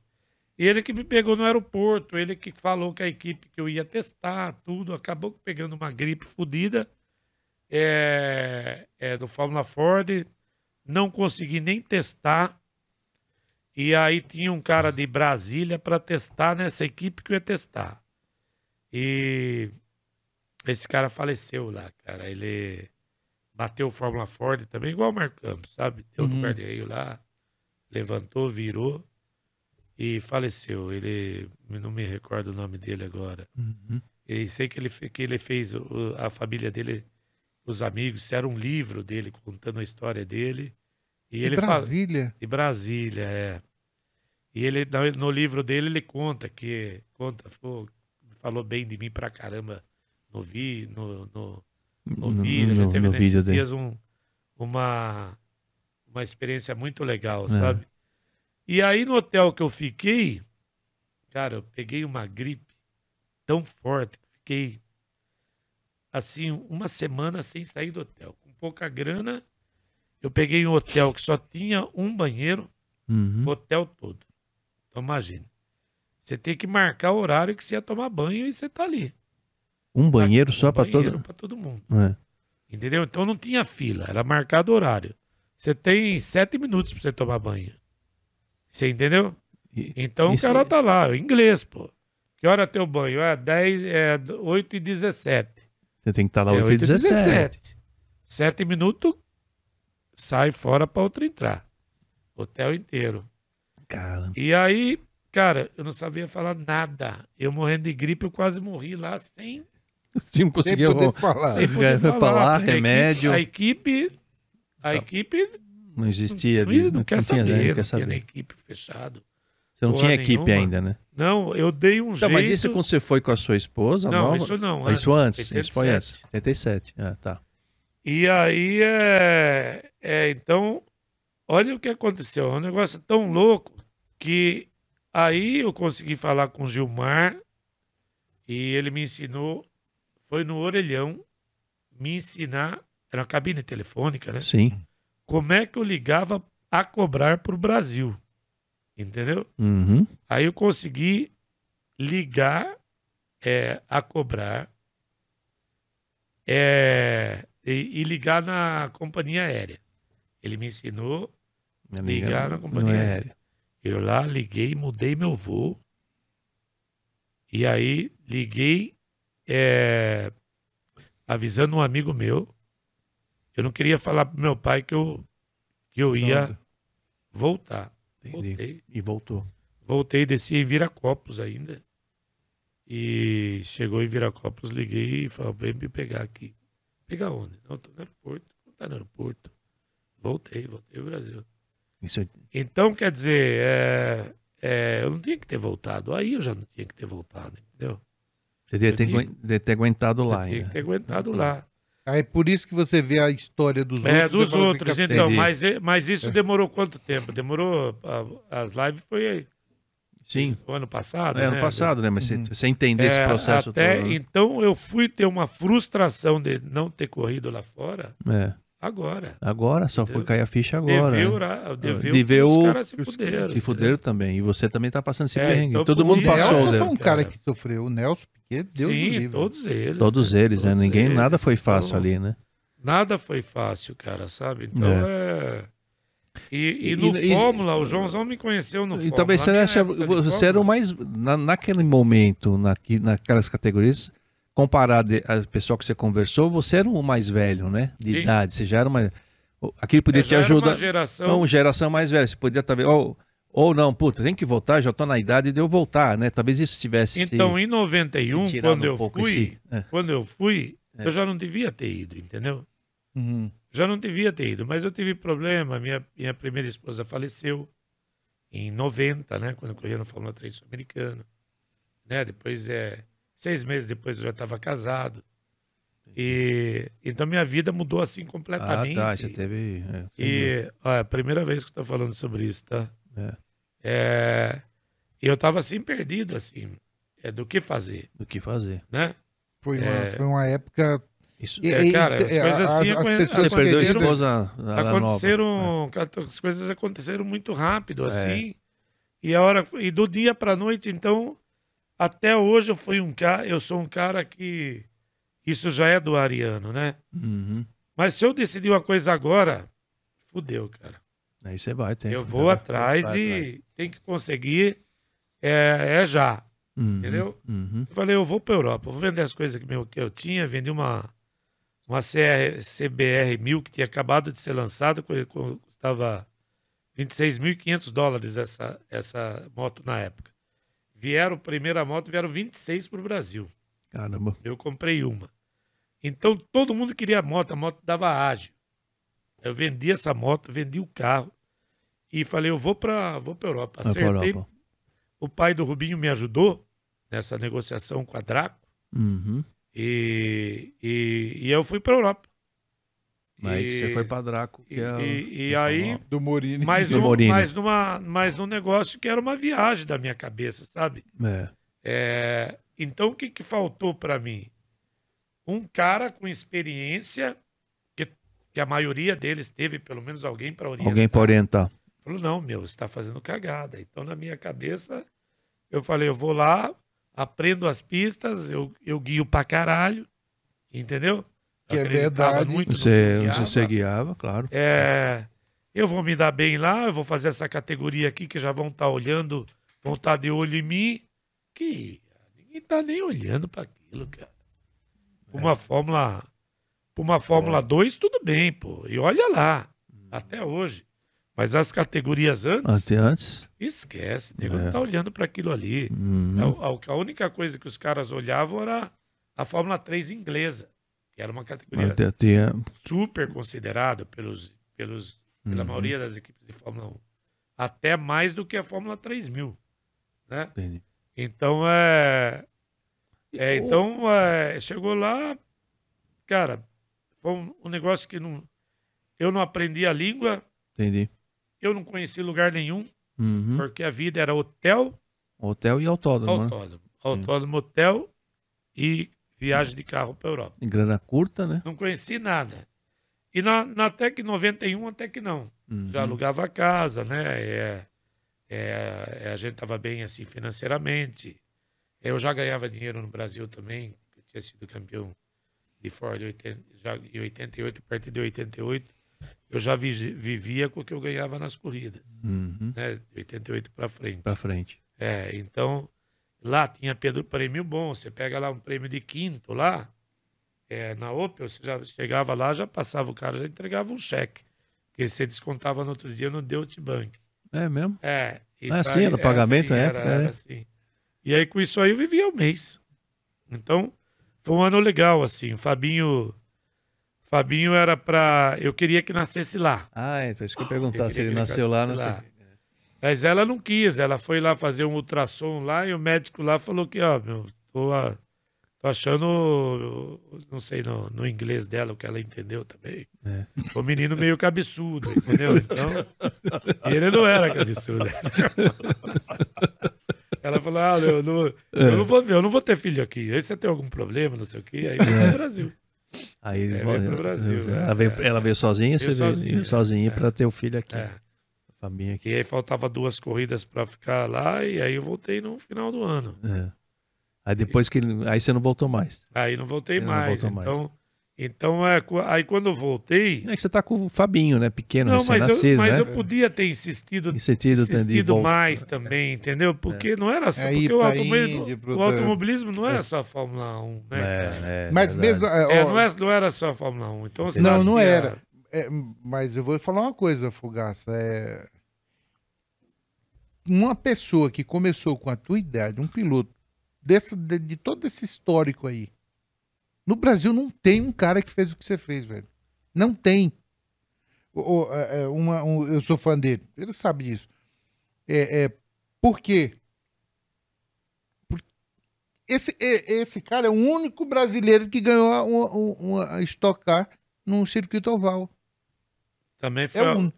Speaker 4: E ele que me pegou no aeroporto, ele que falou que a equipe que eu ia testar, tudo, acabou pegando uma gripe fodida é, é, do Fórmula Ford, não consegui nem testar. E aí tinha um cara de Brasília para testar nessa equipe que eu ia testar. E esse cara faleceu lá, cara. Ele bateu o Fórmula Ford também, igual o Marco Campos, sabe? Deu no
Speaker 1: Uhum.
Speaker 4: guarda-reio lá, levantou, virou e faleceu. Ele, não me recordo o nome dele agora.
Speaker 1: Uhum.
Speaker 4: E sei que ele, que ele fez, a família dele, os amigos, era um livro dele contando a história dele. E ele fala,
Speaker 2: Brasília.
Speaker 4: de Brasília, é. E ele, no, no livro dele, ele conta que, conta, pô, falou bem de mim pra caramba no, vi, no, no, no vídeo, já teve
Speaker 1: no
Speaker 4: nesses
Speaker 1: dele.
Speaker 4: dias um, uma, uma experiência muito legal,
Speaker 1: É.
Speaker 4: sabe? E aí no hotel que eu fiquei, cara, eu peguei uma gripe tão forte que fiquei assim uma semana sem sair do hotel, com pouca grana. Eu peguei um hotel que só tinha um banheiro,
Speaker 1: Uhum.
Speaker 4: o hotel todo. Então imagine. Você tem que marcar o horário que você ia tomar banho e você tá ali.
Speaker 1: Um banheiro só
Speaker 4: Um banheiro
Speaker 1: todo.
Speaker 4: pra todo mundo.
Speaker 1: É.
Speaker 4: Entendeu? Então não tinha fila, era marcado o horário. Você tem sete minutos pra você tomar banho. Você entendeu?
Speaker 1: E-
Speaker 4: Então o cara
Speaker 1: é-
Speaker 4: tá lá, inglês, pô. Que hora é teu banho? É 10, é 8 e 17.
Speaker 1: Você tem que estar lá
Speaker 4: é
Speaker 1: 8 e 17.
Speaker 4: Sete minutos, sai fora pra outro entrar. Hotel inteiro.
Speaker 1: Cara,
Speaker 4: E aí, cara, eu não sabia falar nada. Eu morrendo de gripe, eu quase morri lá sem,
Speaker 1: se [LAUGHS] não
Speaker 2: Sem
Speaker 1: conseguia.
Speaker 2: poder falar.
Speaker 4: sem poder falar.
Speaker 1: lá,
Speaker 4: a
Speaker 1: remédio.
Speaker 4: equipe- A equipe, a
Speaker 1: Tá.
Speaker 4: equipe
Speaker 1: Não existia.
Speaker 4: Não,
Speaker 1: de-
Speaker 4: não,
Speaker 1: não
Speaker 4: quer
Speaker 1: tinha,
Speaker 4: saber,
Speaker 1: né? Não
Speaker 4: não
Speaker 1: quer
Speaker 4: tinha
Speaker 1: saber.
Speaker 4: nem equipe fechado.
Speaker 1: Você não tinha equipe
Speaker 4: nenhuma.
Speaker 1: ainda, né?
Speaker 4: Não, eu dei um
Speaker 1: Então,
Speaker 4: jeito.
Speaker 1: mas isso quando você foi com a sua esposa?
Speaker 4: Não,
Speaker 1: nova?
Speaker 4: isso não,
Speaker 1: Ah, Isso antes,
Speaker 4: antes,
Speaker 1: isso foi
Speaker 4: 87.
Speaker 1: antes. 87. Ah, tá.
Speaker 4: E aí, é, é, então, olha o que aconteceu. É um negócio tão louco que aí eu consegui falar com o Gilmar e ele me ensinou, foi no orelhão, me ensinar, era uma cabine telefônica, né?
Speaker 1: Sim.
Speaker 4: Como é que eu ligava a cobrar para o Brasil. Entendeu?
Speaker 1: Uhum.
Speaker 4: Aí eu consegui ligar é, a cobrar é, e, e ligar na companhia aérea. Ele me ensinou.
Speaker 1: Me
Speaker 4: Ligar na companhia
Speaker 1: não é
Speaker 4: aérea. Eu lá liguei, mudei meu voo. E aí liguei é, avisando um amigo meu. Eu não queria falar pro meu pai que eu, que eu ia voltar.
Speaker 1: Entendi.
Speaker 4: Voltei.
Speaker 1: E voltou.
Speaker 4: Voltei, desci em Viracopos ainda. E chegou em Viracopos, liguei e falei, vem me pegar aqui. Pegar onde? Não, tô no aeroporto. Não tá no aeroporto. Voltei, voltei ao Brasil.
Speaker 1: Isso
Speaker 4: Então, quer dizer, é, é, eu não tinha que ter voltado. Aí eu já não tinha que ter voltado, entendeu?
Speaker 1: Você devia
Speaker 4: Eu
Speaker 1: ter, agu- de ter aguentado
Speaker 4: Eu
Speaker 1: lá
Speaker 4: tinha
Speaker 1: ainda.
Speaker 4: que ter aguentado lá.
Speaker 2: Aí é por isso que você vê a história dos
Speaker 4: É,
Speaker 2: outros.
Speaker 4: dos
Speaker 2: e fala assim,
Speaker 4: outros, então. Mas, mas isso
Speaker 2: É.
Speaker 4: demorou quanto tempo? Demorou. a- As lives foi
Speaker 1: Sim.
Speaker 4: o ano passado.
Speaker 1: É, ano
Speaker 4: né?
Speaker 1: passado, né? Mas você,
Speaker 2: Uhum.
Speaker 1: você entender esse
Speaker 4: É,
Speaker 1: processo
Speaker 4: até,
Speaker 1: todo. né?
Speaker 4: Então eu fui ter uma frustração de não ter corrido lá fora
Speaker 1: É.
Speaker 4: agora.
Speaker 1: Agora, só
Speaker 4: Entendeu?
Speaker 1: foi cair a ficha agora.
Speaker 4: Dever,
Speaker 1: né?
Speaker 4: orar, dever
Speaker 1: De ver
Speaker 4: os
Speaker 1: o-
Speaker 4: caras se fuderam.
Speaker 1: Se fuderam também. E você também tá passando esse
Speaker 4: É,
Speaker 1: perrengue.
Speaker 4: então
Speaker 1: Todo mundo
Speaker 2: O
Speaker 1: passou.
Speaker 2: Nelson
Speaker 1: né?
Speaker 2: foi um cara
Speaker 4: cara.
Speaker 2: que sofreu. O Nelson Piquet, Deus
Speaker 4: Sim,
Speaker 2: livre.
Speaker 4: todos eles.
Speaker 1: Todos
Speaker 4: né?
Speaker 1: eles, né?
Speaker 4: Todos
Speaker 1: Ninguém,
Speaker 4: eles.
Speaker 1: nada foi fácil
Speaker 4: Então,
Speaker 1: ali, né?
Speaker 4: Nada foi fácil, cara, sabe? Então é. E, e
Speaker 1: E-
Speaker 4: no
Speaker 1: e-
Speaker 4: Fórmula, o Joãozão me conheceu no
Speaker 1: E
Speaker 4: Fórmula.
Speaker 1: talvez você, acha, você era o mais. Na, naquele momento, naqui, naquelas categorias, comparado ao pessoal que você conversou, você era o mais velho, né? De
Speaker 4: Sim.
Speaker 1: idade. Você já era mais. Aquilo podia
Speaker 4: É,
Speaker 1: te
Speaker 4: era uma
Speaker 1: ajudar.
Speaker 4: geração.
Speaker 1: Não, geração mais velha. Você podia talvez. Ou, ou não, puta, tem que voltar, já tô na idade de eu voltar, né? Talvez isso tivesse. te-
Speaker 4: Então, em 91,
Speaker 1: te tirado
Speaker 4: quando
Speaker 1: um
Speaker 4: eu fui,
Speaker 1: esse- é.
Speaker 4: quando eu fui,
Speaker 1: É.
Speaker 4: eu já não devia ter ido, entendeu?
Speaker 2: Uhum.
Speaker 4: Já não devia ter ido, mas eu tive problema. Minha, minha primeira esposa faleceu em 90, né? Quando eu corria no Fórmula 3 sul-americano. Né? Depois, é, seis meses depois, eu já estava casado. E, então, minha vida mudou assim
Speaker 1: Ah,
Speaker 4: completamente.
Speaker 1: tá. Você teve. é.
Speaker 4: E ó, é a primeira vez que eu tô falando sobre isso, tá?
Speaker 1: É.
Speaker 4: É, eu tava assim, perdido, assim, é, do que fazer,
Speaker 1: Do que fazer.
Speaker 4: né?
Speaker 2: Foi, uma,
Speaker 4: É.
Speaker 2: foi uma época.
Speaker 1: Isso.
Speaker 2: E-
Speaker 4: É,
Speaker 2: e-
Speaker 4: cara, as
Speaker 2: é,
Speaker 4: coisas assim
Speaker 2: as pessoas
Speaker 1: você perdeu a esposa ela nova. É.
Speaker 4: aconteceram, as coisas aconteceram muito rápido, assim, e a hora, e do dia pra noite, então, até hoje eu fui um cara, eu sou um cara que, isso já é do Ariano, né?
Speaker 1: Uhum.
Speaker 4: Mas se eu decidir uma coisa agora, fudeu, cara.
Speaker 1: Aí você vai, tem.
Speaker 4: eu
Speaker 1: vai-
Speaker 4: vou atrás
Speaker 1: vai
Speaker 4: e tem que conseguir, é, é já.
Speaker 1: Uhum,
Speaker 4: entendeu?
Speaker 1: Uhum.
Speaker 4: Eu falei, eu vou pra Europa, vou vender as coisas que, meu, que eu tinha, vendi uma, uma CR, CBR 1000 que tinha acabado de ser lançada, cu- cu- custava 26.500 dólares essa, essa moto na época. Vieram, primeira moto, vieram 26 pro Brasil.
Speaker 1: Caramba.
Speaker 4: Eu comprei uma. Então todo mundo queria a moto, a moto dava ágil. Eu vendi essa moto, vendi o carro e falei, eu vou para vou pra Europa. Acertei.
Speaker 1: Europa.
Speaker 4: O pai do Rubinho me ajudou nessa negociação com a Draco.
Speaker 1: Uhum.
Speaker 4: E, e, e eu fui para Europa. E-
Speaker 1: você foi pra Draco. Que
Speaker 4: E,
Speaker 1: é o-
Speaker 4: e- e aí,
Speaker 2: Do Morini.
Speaker 4: mas,
Speaker 1: Do
Speaker 4: num,
Speaker 1: Morini.
Speaker 4: mas, numa, mas num negócio que era uma viagem da minha cabeça, sabe?
Speaker 1: É.
Speaker 4: É, então, o que, que faltou para mim? Um cara com experiência, que, a maioria deles teve pelo menos alguém para orientar.
Speaker 1: Alguém pra orientar.
Speaker 4: Falou, não, meu, você está fazendo cagada. Então, na minha cabeça, eu falei, eu vou lá, aprendo as pistas, eu, eu guio pra caralho, entendeu?
Speaker 2: Que é verdade.
Speaker 4: muito
Speaker 1: Você,
Speaker 4: guiava.
Speaker 1: você guiava, claro.
Speaker 4: É, eu vou me dar bem lá, eu vou fazer essa categoria aqui que já vão estar olhando, vão estar de olho em mim. Que ninguém tá nem olhando para aquilo, cara. Uma Fórmula, pra uma Fórmula 2, tudo bem, pô. E olha lá, até hoje. Mas as categorias antes,
Speaker 1: Até antes.
Speaker 4: esquece, o nego
Speaker 1: É.
Speaker 4: não tá olhando para aquilo ali.
Speaker 1: Uhum.
Speaker 4: A, a- a única coisa que os caras olhavam era a Fórmula 3 inglesa, que era uma categoria
Speaker 1: Até tinha.
Speaker 4: super considerado pelos, pelos pela
Speaker 1: Uhum.
Speaker 4: maioria das equipes de Fórmula 1. Até mais do que a Fórmula 3000, né?
Speaker 1: Entendi.
Speaker 4: Então, é... é, então, é, chegou lá, cara, foi um, um negócio que não... Eu não aprendi a língua,
Speaker 1: Entendi.
Speaker 4: eu não conheci lugar nenhum,
Speaker 1: Uhum.
Speaker 4: porque a vida era hotel,
Speaker 1: Hotel e autódromo, né?
Speaker 4: autódromo. Autódromo, hotel e viagem de carro para Europa.
Speaker 1: Em grana curta, né?
Speaker 4: Não conheci nada. E na, na Tec 91 até que não.
Speaker 1: Uhum.
Speaker 4: Já alugava a casa, né? É, é, é, a gente estava bem assim financeiramente. Eu já ganhava dinheiro no Brasil também. Eu tinha sido campeão de Ford em 80 já em 88, a partir de 88. Eu já vi- vivia com o que eu ganhava nas corridas,
Speaker 1: Uhum.
Speaker 4: né? De 88 para frente.
Speaker 1: Pra frente.
Speaker 4: É, então lá tinha Pedro prêmio bom. Você pega lá um prêmio de quinto lá, é, na Opel, você já chegava lá, já passava o cara, já entregava um cheque. Porque você descontava no outro dia no Deutsche Bank.
Speaker 1: É mesmo?
Speaker 4: É.
Speaker 1: Ah, sim, era o pagamento na
Speaker 4: era,
Speaker 1: época,
Speaker 4: era
Speaker 1: é.
Speaker 4: assim. E aí com isso aí eu vivia um mês. Então foi um ano legal, assim. O Fabinho. Fabinho era pra. Eu queria que nascesse lá.
Speaker 1: Ah, é, então isso que eu perguntar. Se ele nasceu lá, não sei.
Speaker 4: Mas ela não quis, ela foi lá fazer um ultrassom lá e o médico lá falou que, ó, meu, tô, tô achando, não sei no, no inglês dela o que ela entendeu também.
Speaker 1: É.
Speaker 4: O menino meio cabeçudo, entendeu? Então, ele não era cabeçudo. [LAUGHS] Ela falou, ah, eu não, [LAUGHS] eu não vou ver, eu não vou ter filho aqui. Aí você tem algum problema, não sei o quê, aí veio pro Brasil.
Speaker 1: Aí eles
Speaker 4: É,
Speaker 1: vão-
Speaker 4: veio pro Brasil,
Speaker 1: ela,
Speaker 4: é,
Speaker 1: veio,
Speaker 4: é.
Speaker 1: ela veio sozinha, você veio
Speaker 4: sozinha,
Speaker 1: sozinha, sozinha
Speaker 4: é.
Speaker 1: pra ter o filho aqui.
Speaker 4: É.
Speaker 1: Fabinho aqui.
Speaker 4: E aí faltava duas corridas para ficar lá e aí eu voltei no final do ano.
Speaker 1: É. Aí depois que aí você não voltou mais.
Speaker 4: Aí não voltei
Speaker 1: Não
Speaker 4: mais.
Speaker 1: voltou mais.
Speaker 4: Então, é, aí quando eu voltei.
Speaker 1: É que você tá com o Fabinho, né? Pequeno,
Speaker 4: Não, mas, eu, mas
Speaker 1: né?
Speaker 4: eu podia ter insistido,
Speaker 1: Em sentido de
Speaker 4: insistido
Speaker 1: volta.
Speaker 4: mais também, entendeu? Porque não era só.
Speaker 2: É,
Speaker 4: porque o, automobilismo,
Speaker 2: pro-
Speaker 4: o automobilismo não era só a Fórmula 1, né?
Speaker 1: É, é,
Speaker 2: Mas mesmo. é,
Speaker 4: É,
Speaker 2: ó,
Speaker 4: não, é, não era só a Fórmula 1. Então, você
Speaker 2: Não, não
Speaker 4: fazia-
Speaker 2: era. é, mas eu vou falar uma coisa, Fugaça. É... Uma pessoa que começou com a tua idade, um piloto, desse, de, de todo esse histórico aí. No Brasil não tem um cara que fez o que você fez, velho. Não tem. O- o- é, é, uma- um- eu sou fã dele. Ele sabe disso. É, é, por quê? Por- Esse, é- esse cara é o único brasileiro que ganhou uma, uma, uma Stock Car num circuito oval.
Speaker 4: Também foi,
Speaker 2: É
Speaker 4: a,
Speaker 2: um.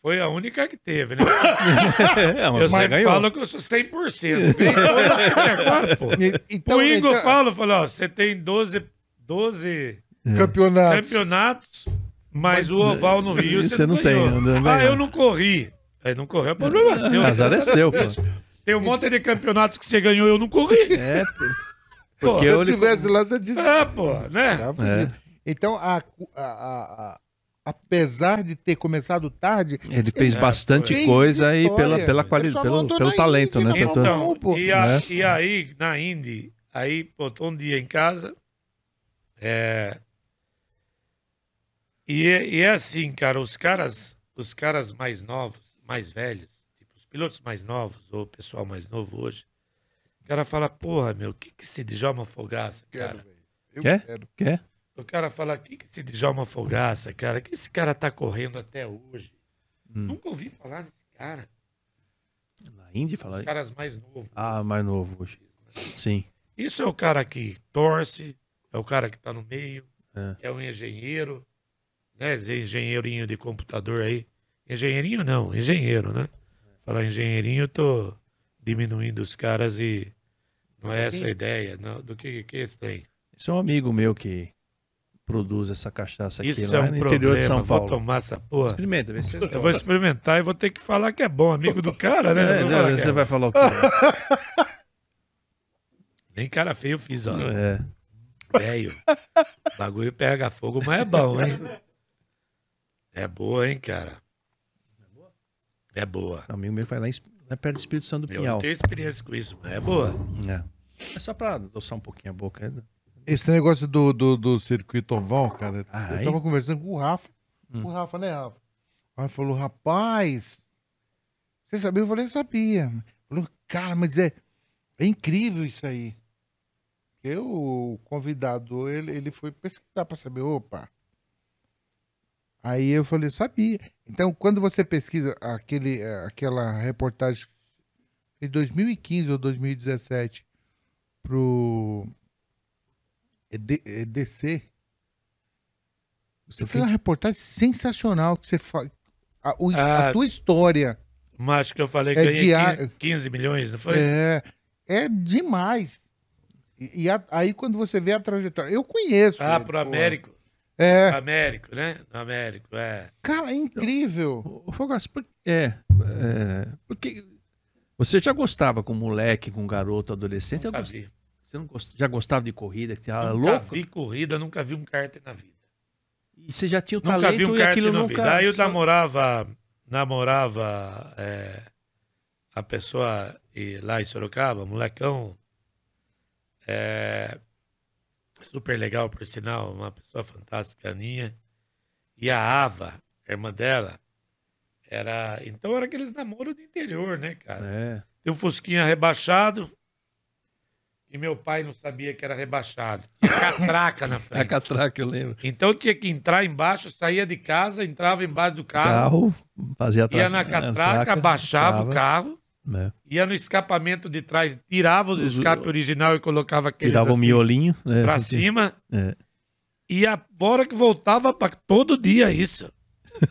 Speaker 4: foi a única que teve, né? [LAUGHS]
Speaker 1: É, mas
Speaker 4: Eu
Speaker 1: você
Speaker 4: sempre
Speaker 1: ganhou.
Speaker 4: falo que eu sou 100%. Ganhei todas as agora, pô.
Speaker 2: E- Então,
Speaker 4: o Ingo
Speaker 2: então,
Speaker 4: fala, falou, ó, você tem 12, 12
Speaker 2: campeonatos.
Speaker 4: campeonatos, mas o oval no Rio
Speaker 1: Você
Speaker 4: você,
Speaker 1: não
Speaker 4: não
Speaker 1: tem, não
Speaker 4: ah, eu não corri. Aí não correu, é problema seu.
Speaker 1: O azar é seu, pô.
Speaker 4: Tem um monte de campeonatos que você ganhou eu não corri.
Speaker 1: É, pô. Porque
Speaker 2: Se
Speaker 1: eu
Speaker 2: tivesse lá, você disse.
Speaker 4: É, pô, né?
Speaker 2: Tá fudido. Então, a, a- a- a- apesar de ter começado tarde,
Speaker 1: Ele fez
Speaker 4: É,
Speaker 1: bastante
Speaker 2: fez
Speaker 1: coisa e
Speaker 2: história.
Speaker 1: pela, pela qualidade, pelo, pelo talento,
Speaker 2: Indy,
Speaker 1: né?
Speaker 2: Então,
Speaker 4: Então,
Speaker 2: pô.
Speaker 4: e, a-
Speaker 1: É.
Speaker 4: e aí, na Indy, aí, pô, tô um dia em casa. É. E, é- e é assim, cara, os caras, os caras mais novos, mais velhos, tipo, os pilotos mais novos, ou o pessoal mais novo hoje, o cara fala, porra, meu, o que que esse Djalma Fogaça, cara?
Speaker 2: eu
Speaker 1: Quer?
Speaker 2: quero.
Speaker 1: Quer?
Speaker 4: O cara fala, o que que esse Djalma Fogaça, cara? que esse cara tá correndo até hoje?
Speaker 1: Hum.
Speaker 4: Nunca ouvi falar desse cara.
Speaker 1: Na Indy, fala
Speaker 4: Os caras mais novos.
Speaker 1: Ah, mais novo hoje. Sim.
Speaker 4: Isso é o cara que torce, é o cara que tá no meio,
Speaker 1: É.
Speaker 4: é, um engenheiro, né? Engenheirinho de computador aí. Engenheirinho não, engenheiro, né? Falar engenheirinho, eu tô diminuindo os caras e não é essa a ideia, não. Do que que eles têm?
Speaker 1: Esse é um amigo meu que produz essa cachaça aqui
Speaker 4: Isso
Speaker 1: lá
Speaker 4: é um
Speaker 1: no interior
Speaker 4: problema,
Speaker 1: de São
Speaker 4: vou
Speaker 1: Paulo.
Speaker 4: tomar essa porra.
Speaker 1: Experimenta, vê se [LAUGHS]
Speaker 4: Eu vou experimentar e vou ter que falar que é bom, amigo do cara, né?
Speaker 1: É,
Speaker 4: Não vou que
Speaker 1: você
Speaker 4: é-
Speaker 1: vai falar o quê? [LAUGHS]
Speaker 4: Nem cara feio eu fiz, ó.
Speaker 1: É.
Speaker 4: Velho, o bagulho pega fogo, mas é bom, hein? É boa, hein, cara? É boa.
Speaker 1: Um amigo meu vai lá, em, lá perto do Espírito Santo do
Speaker 4: Eu
Speaker 1: Pinhal.
Speaker 4: não tenho experiência com isso, mas é boa.
Speaker 1: É. É só pra adoçar um pouquinho a boca. né?
Speaker 2: Esse negócio do, do, do circuito oval, cara,
Speaker 1: Ah,
Speaker 2: eu
Speaker 1: aí?
Speaker 2: tava conversando com o Rafa.
Speaker 1: Hum.
Speaker 2: O Rafa, né, Rafa? Aí falou, rapaz, você sabia? Eu falei, sabia. Falou, cara, mas é, é incrível isso aí. Eu, o convidado, ele, ele foi pesquisar para saber, opa, Aí eu falei, sabia. Então, quando você pesquisa aquele, eh, aquela reportagem de 2015 ou 2017 pro ED, EDC, você fez uma reportagem sensacional que você faz. A, o- a
Speaker 4: Ah,
Speaker 2: tua história
Speaker 4: Mas que eu falei que
Speaker 2: É
Speaker 4: ganhei
Speaker 2: diário.
Speaker 4: 15 milhões, não foi?
Speaker 2: é, é demais. E, e a- aí quando você vê a trajetória, eu conheço.
Speaker 4: Ah,
Speaker 2: ele,
Speaker 4: pro
Speaker 2: pô.
Speaker 4: Américo.
Speaker 2: É,
Speaker 4: Américo, né? Américo, é.
Speaker 2: cara, é incrível.
Speaker 1: Ô, ô, Fogaça, por- é, é, porque você já gostava com moleque, com garoto, adolescente?
Speaker 4: Nunca
Speaker 1: eu gost-
Speaker 4: vi.
Speaker 1: Você não gost- já gostava de corrida, que era
Speaker 4: nunca
Speaker 1: louco?
Speaker 4: vi corrida, nunca vi um kart na vida.
Speaker 1: E você já tinha o
Speaker 4: Nunca
Speaker 1: talento
Speaker 4: vi um
Speaker 1: e
Speaker 4: kart
Speaker 1: aquilo
Speaker 4: na
Speaker 1: nunca...
Speaker 4: vida. Aí eu namorava, namorava é, a pessoa e- lá em Sorocaba, molecão. É, super legal, por sinal, uma pessoa fantástica, Aninha. E a Ava, a irmã dela, era. Então era aqueles namoros do interior, né, cara?
Speaker 1: É,
Speaker 4: Tem um Fusquinha rebaixado. E meu pai não sabia que era rebaixado. Tinha catraca na [LAUGHS]
Speaker 1: a
Speaker 4: frente.
Speaker 1: catraca, eu lembro.
Speaker 4: Então tinha que entrar embaixo, saía de casa, entrava embaixo do carro,
Speaker 1: Carro, fazia
Speaker 4: ia na catraca, baixava o carro,
Speaker 1: né?
Speaker 4: ia no escapamento de trás, tirava os
Speaker 1: Os-
Speaker 4: escapes original e colocava aqueles
Speaker 1: Tirava o
Speaker 4: assim,
Speaker 1: miolinho. né?
Speaker 4: pra cima.
Speaker 1: É.
Speaker 4: E a hora que voltava pra todo dia isso.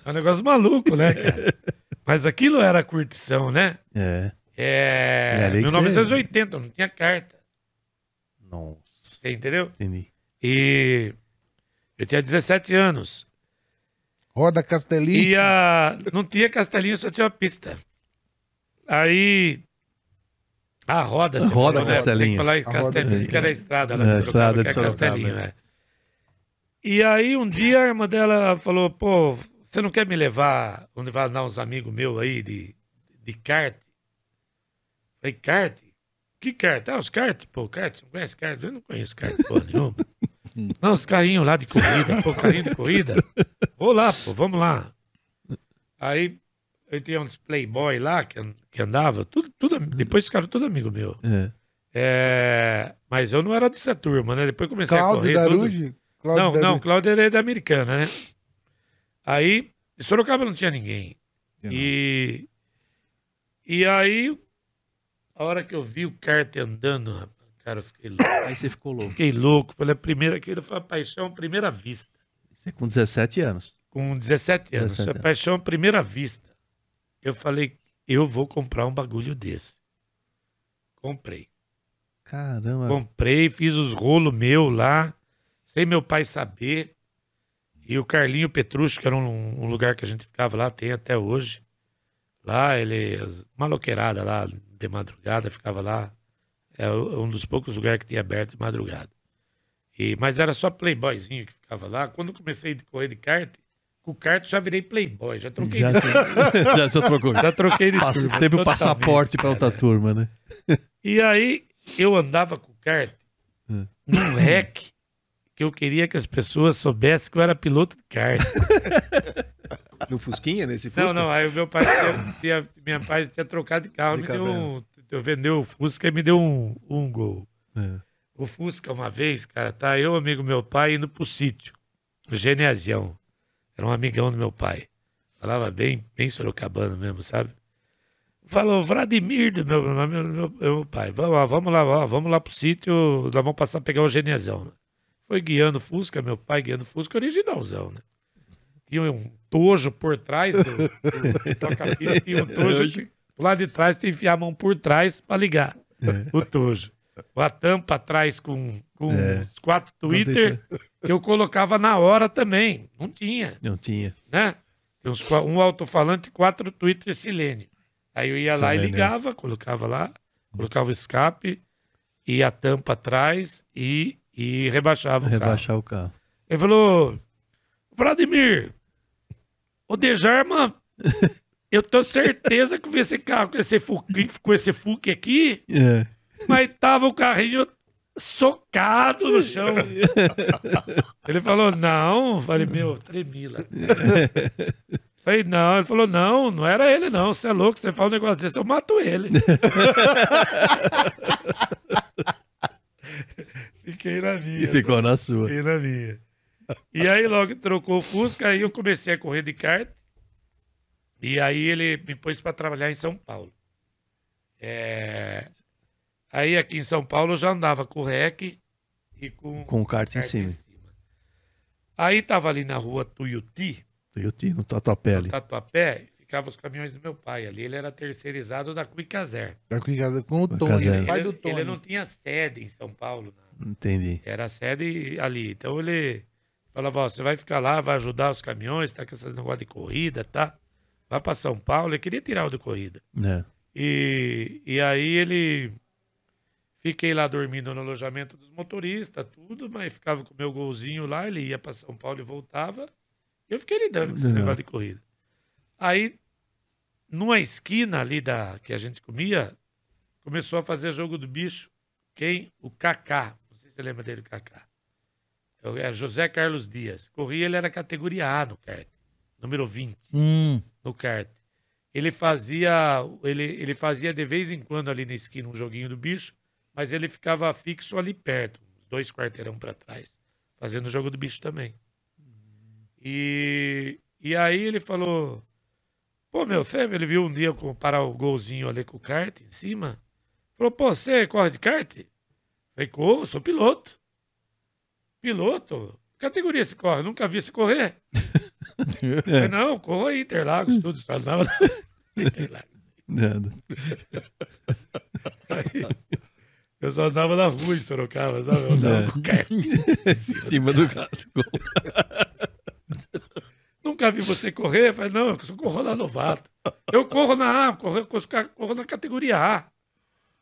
Speaker 4: É um negócio maluco, né, cara? [LAUGHS] Mas aquilo era curtição, né?
Speaker 1: É.
Speaker 4: É.
Speaker 1: É, ali que
Speaker 4: 1980, não tinha carta.
Speaker 1: Nossa,
Speaker 4: Você entendeu?
Speaker 1: entendi.
Speaker 4: E eu tinha 17 anos.
Speaker 2: Roda Castelinho.
Speaker 4: E a... não tinha castelinho, só tinha uma pista. Aí. A roda, você
Speaker 1: Roda
Speaker 4: falou, né? Você
Speaker 1: Castelinho.
Speaker 4: que falar em
Speaker 2: A roda
Speaker 4: Castelinho, que era a estrada lá
Speaker 1: É,
Speaker 4: de
Speaker 1: a
Speaker 4: Sorocaba,
Speaker 1: estrada
Speaker 4: que é
Speaker 1: de Sorocaba,
Speaker 4: Castelinho,
Speaker 1: é.
Speaker 4: é. E aí um dia a irmã dela falou, pô, você não quer me levar, onde vai dar uns amigos meus aí de, de kart? Falei, kart? Que kart? Ah, os kart, pô, kart, você não conhece kart? Eu não conheço kart, pô, nenhuma. [LAUGHS] Não, os carrinhos lá de corrida, pô, carrinho de corrida. Vou lá, pô, vamos lá. Aí eu tinha uns playboy lá que, que andava, tudo, tudo, depois ficaram tudo amigo meu.
Speaker 1: É.
Speaker 4: É, mas eu não era dessa turma, né? Depois comecei a
Speaker 2: Cláudio
Speaker 4: correr. tudo.
Speaker 2: Daruji. Cláudio
Speaker 4: Não, não,
Speaker 2: Daruji.
Speaker 4: Cláudio era da americana, né? Aí, em Sorocaba não tinha ninguém.
Speaker 2: Não.
Speaker 4: E, e aí, a hora que eu vi o kart andando, rapaz, cara, eu fiquei louco.
Speaker 1: Aí você ficou louco.
Speaker 4: Fiquei louco. Falei, a primeira, aquilo foi a paixão à primeira vista.
Speaker 1: Você com 17 anos.
Speaker 4: Com 17 anos.
Speaker 1: 17
Speaker 4: Foi a paixão à primeira vista. Eu falei, eu vou comprar um bagulho desse. Comprei.
Speaker 1: Caramba.
Speaker 4: Comprei, fiz os rolos meu lá, sem meu pai saber. E o Carlinho Petrucci, que era um, um lugar que a gente ficava lá, tem até hoje. Lá, ele, maloqueirada lá, de madrugada, ficava lá. É um dos poucos lugares que tinha aberto de madrugada. E, mas era só playboyzinho que ficava lá. Quando comecei a correr de kart, com o kart já virei playboy, já troquei,
Speaker 1: já, [LAUGHS] já, já trocou.
Speaker 4: já troquei de
Speaker 1: Passa-
Speaker 4: turma,
Speaker 1: teve o passaporte para outra turma, né?
Speaker 4: E aí eu andava com o kart
Speaker 1: Hum.
Speaker 4: num rec que eu queria que as pessoas soubessem que eu era piloto de kart. [LAUGHS]
Speaker 1: No Fusquinha, nesse
Speaker 4: não, não, aí o meu pai tinha, tinha- minha pai tinha trocado de carro,
Speaker 1: De
Speaker 4: me deu um, eu vendeu o Fusca e me deu um, um gol.
Speaker 1: É.
Speaker 4: O Fusca, uma vez, cara, tá eu, amigo meu pai, indo pro sítio, o Geneazião. Era um amigão do meu pai. Falava bem, bem sorocabano mesmo, sabe? Falou, Vladimir, do meu, meu, meu, meu- pai, vamos lá, vamos lá, vamos lá pro sítio, nós vamos passar a pegar o Geneazão. Foi guiando Fusca, meu pai guiando Fusca originalzão, né? Tinha um tojo por trás do, do toca-fita, tinha um [LAUGHS] tojo que do lado de trás tem que enfiar a mão por trás pra ligar o tojo. A tampa atrás com, com
Speaker 1: É.
Speaker 4: os quatro Twitter que eu colocava na hora também. Não tinha,
Speaker 1: Não tinha.
Speaker 4: né? Tem uns, um alto-falante e quatro Twitter silênio. Aí eu ia lá e
Speaker 1: Silênio.
Speaker 4: ligava, colocava lá, colocava o escape e a tampa atrás e, e rebaixava o carro.
Speaker 1: Rebaixar o carro.
Speaker 4: Ele falou, Vladimir, o Dejarma, [LAUGHS] eu tô certeza que vi esse carro com esse fuque, com esse fuque aqui,
Speaker 1: É.
Speaker 4: mas tava o carrinho socado no chão. Ele falou, não. Falei, meu, tremila. Falei, não. Ele falou, não, não era ele, não. Você é louco, você fala um negócio desse, eu mato ele. Fiquei na minha.
Speaker 1: E ficou na sua.
Speaker 4: Fiquei na minha. E aí logo trocou o Fusca, aí eu comecei a correr de kart. E aí ele me pôs para trabalhar em São Paulo. É... Aí aqui em São Paulo eu já andava com o REC e com,
Speaker 1: Com o kart em cima.
Speaker 4: Aí tava ali na rua Tuiuti,
Speaker 1: Tuiuti, no Tatuapé
Speaker 4: no
Speaker 1: ali.
Speaker 4: Tatuapé, ficavam os caminhões do meu pai ali. Ele era terceirizado da Quicazer.
Speaker 2: Tá com com o Tony,
Speaker 1: Casé.
Speaker 2: pai
Speaker 4: ele,
Speaker 2: do Tony.
Speaker 4: ele não tinha sede em São Paulo. né?
Speaker 1: Entendi.
Speaker 4: Era sede ali. Então ele falava, ó, você vai ficar lá, vai ajudar os caminhões, tá com esses negócios de corrida, tá? Vai para São Paulo. Ele queria tirar o de corrida.
Speaker 1: É.
Speaker 4: E, e aí ele... Fiquei lá dormindo no alojamento dos motoristas, tudo, mas ficava com o meu golzinho lá, ele ia para São Paulo e voltava. Eu fiquei lidando com esse negócio de corrida. Aí, numa esquina ali da que a gente comia, começou a fazer jogo do bicho. Quem? O Kaká. Não sei se você lembra dele, o Kaká. Eu- É José Carlos Dias. Corria, ele era categoria A no kart. Número 20
Speaker 2: Hum,
Speaker 4: no kart. Ele fazia, ele, ele fazia de vez em quando ali na esquina um joguinho do bicho, mas ele ficava fixo ali perto, dois quarteirão para trás, fazendo o jogo do bicho também. E, e aí ele falou: Pô, meu, você, ele viu um dia eu parar o golzinho ali com o kart em cima. Falou: Pô, você corre de kart? Falei: Corro, sou piloto. Piloto? Categoria você corre? Nunca vi você correr. [LAUGHS] Falei, não, corro aí, Interlagos, tudo. Na- [LAUGHS] Interlagos.
Speaker 1: Nada. [LAUGHS]
Speaker 4: Aí, eu só andava na rua em Sorocaba, sabe? Eu andava
Speaker 1: É.
Speaker 4: com o kart. [LAUGHS]
Speaker 1: Em cima do gato. [LAUGHS]
Speaker 4: Nunca vi você correr. Eu falei, não, eu só corro lá novato. Eu corro na A, corro, corro, na categoria A.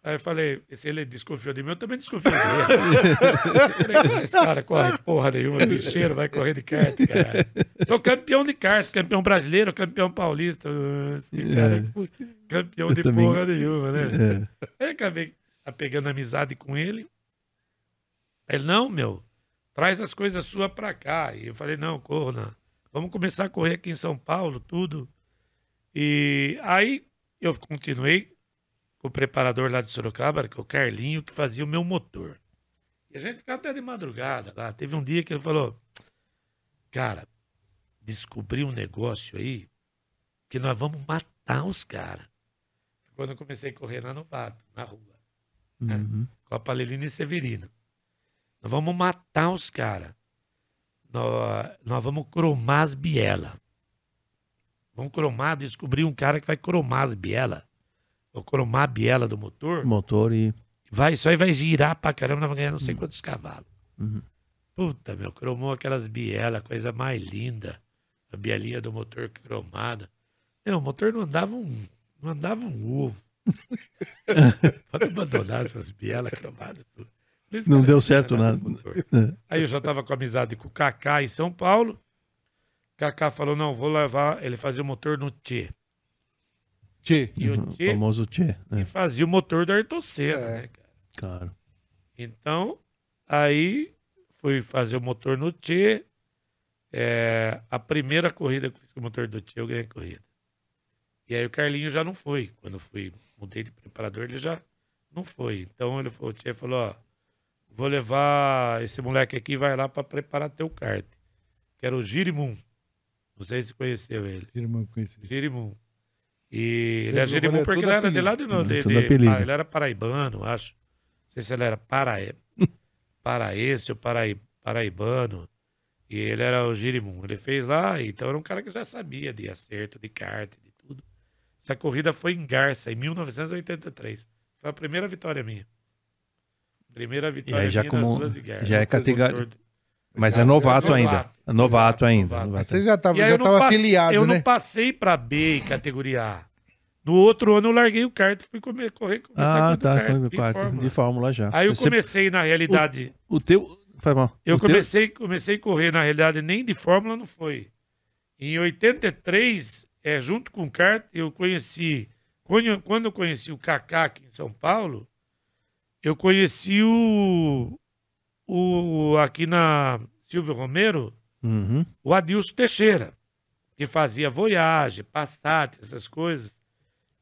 Speaker 4: Aí eu falei, se ele desconfiou de mim, eu também desconfio dele. Eu falei, "Ah, esse cara corre porra nenhuma, bicheiro, vai correr de kart, cara. Sou campeão de kart, campeão brasileiro, campeão paulista. Esse cara
Speaker 1: É.
Speaker 4: campeão
Speaker 1: Eu
Speaker 4: de
Speaker 1: também-
Speaker 4: porra nenhuma, né?
Speaker 1: É.
Speaker 4: Aí acabei pegando amizade com ele. Ele, não, meu, traz as coisas suas pra cá. E eu falei, não, corro, não. Vamos começar a correr aqui em São Paulo, tudo. E aí eu continuei com o preparador lá de Sorocaba, que é o Carlinho, que fazia o meu motor. E a gente ficava até de madrugada lá. Teve um dia que ele falou, cara, descobri um negócio aí que nós vamos matar os caras. Quando eu comecei a correr lá no Pato, na rua
Speaker 1: Uhum.
Speaker 4: com a Palelina e Severino. Nós vamos matar os caras. Nós, nós vamos cromar as bielas. Vamos cromar, descobrir um cara que vai cromar as bielas. Vou cromar a biela do motor.
Speaker 1: Motor e.
Speaker 4: Vai, isso aí vai girar pra caramba, nós vamos ganhar não sei quantos cavalos.
Speaker 1: Uhum.
Speaker 4: Puta, meu, cromou aquelas bielas, coisa mais linda. A bielinha do motor cromada. Meu, o motor não andava um, não andava um ovo. [LAUGHS] Pode abandonar essas bielas cromadas.
Speaker 1: Não
Speaker 4: cara
Speaker 1: deu
Speaker 4: não
Speaker 1: certo
Speaker 4: tinha
Speaker 1: nada. É.
Speaker 4: Aí eu já tava com amizade com o Kaká em São Paulo. Kaká falou, não, vou levar ele fazia o motor no Tchê.
Speaker 2: tchê.
Speaker 4: E
Speaker 1: Uhum,
Speaker 4: o
Speaker 1: O
Speaker 4: Tchê
Speaker 1: famoso Tchê.
Speaker 4: e
Speaker 1: É,
Speaker 4: fazia o motor do Ayrton Senna,
Speaker 2: É.
Speaker 4: né, cara?
Speaker 1: claro.
Speaker 4: Então, aí fui fazer o motor no Tchê. É, a primeira corrida que eu fiz com o motor do Tchê, eu ganhei a corrida. E aí o Carlinho já não foi. Quando eu fui, mudei de preparador, ele já não foi. Então ele falou, o Tchê falou, ó, vou levar esse moleque aqui, vai lá para preparar teu kart. Que era o Girimum. Não sei se conheceu ele.
Speaker 2: Irmão conhecido.
Speaker 4: Girimum. E ele é Girimum
Speaker 2: é
Speaker 4: porque ele era de lá de,
Speaker 1: apelido.
Speaker 4: de, de- ah, ele era paraibano, acho. Não sei se ele era parae, paraense ou parai, paraibano. E ele era o Girimum. Ele fez lá, então era um cara que já sabia de acerto, de kart, de. Essa corrida foi em Garça, em 1983. Foi a primeira vitória minha. Primeira vitória
Speaker 1: já
Speaker 4: minha
Speaker 1: como-
Speaker 4: nas ruas de Garça.
Speaker 1: já é categoria- Mas é novato
Speaker 4: novato,
Speaker 1: ainda.
Speaker 4: novato,
Speaker 1: É novato ainda.
Speaker 4: novato.
Speaker 1: novato.
Speaker 2: Você já tava,
Speaker 4: E aí
Speaker 2: já
Speaker 4: eu não
Speaker 2: tava
Speaker 4: passei-
Speaker 2: afiliado,
Speaker 4: eu
Speaker 2: né?
Speaker 4: não passei pra B em categoria A. No outro ano eu larguei o kart, fui comer, correr, começar
Speaker 1: Ah,
Speaker 4: com
Speaker 1: tá.
Speaker 4: o kart,
Speaker 1: com-
Speaker 4: de
Speaker 1: com-
Speaker 4: Fórmula.
Speaker 1: De Fórmula já.
Speaker 4: Aí eu
Speaker 1: Você-
Speaker 4: comecei, na realidade,
Speaker 1: O teu. Faz mal.
Speaker 4: eu
Speaker 1: O teu-
Speaker 4: comecei, comecei a correr, na realidade, nem de Fórmula não foi. Em 83, é, junto com o kart, eu conheci, quando eu, quando eu conheci o Kaká aqui em São Paulo, eu conheci o, o aqui na Silvio Romero,
Speaker 1: Uhum.
Speaker 4: o Adilson Teixeira, que fazia Voyage, Passat, essas coisas.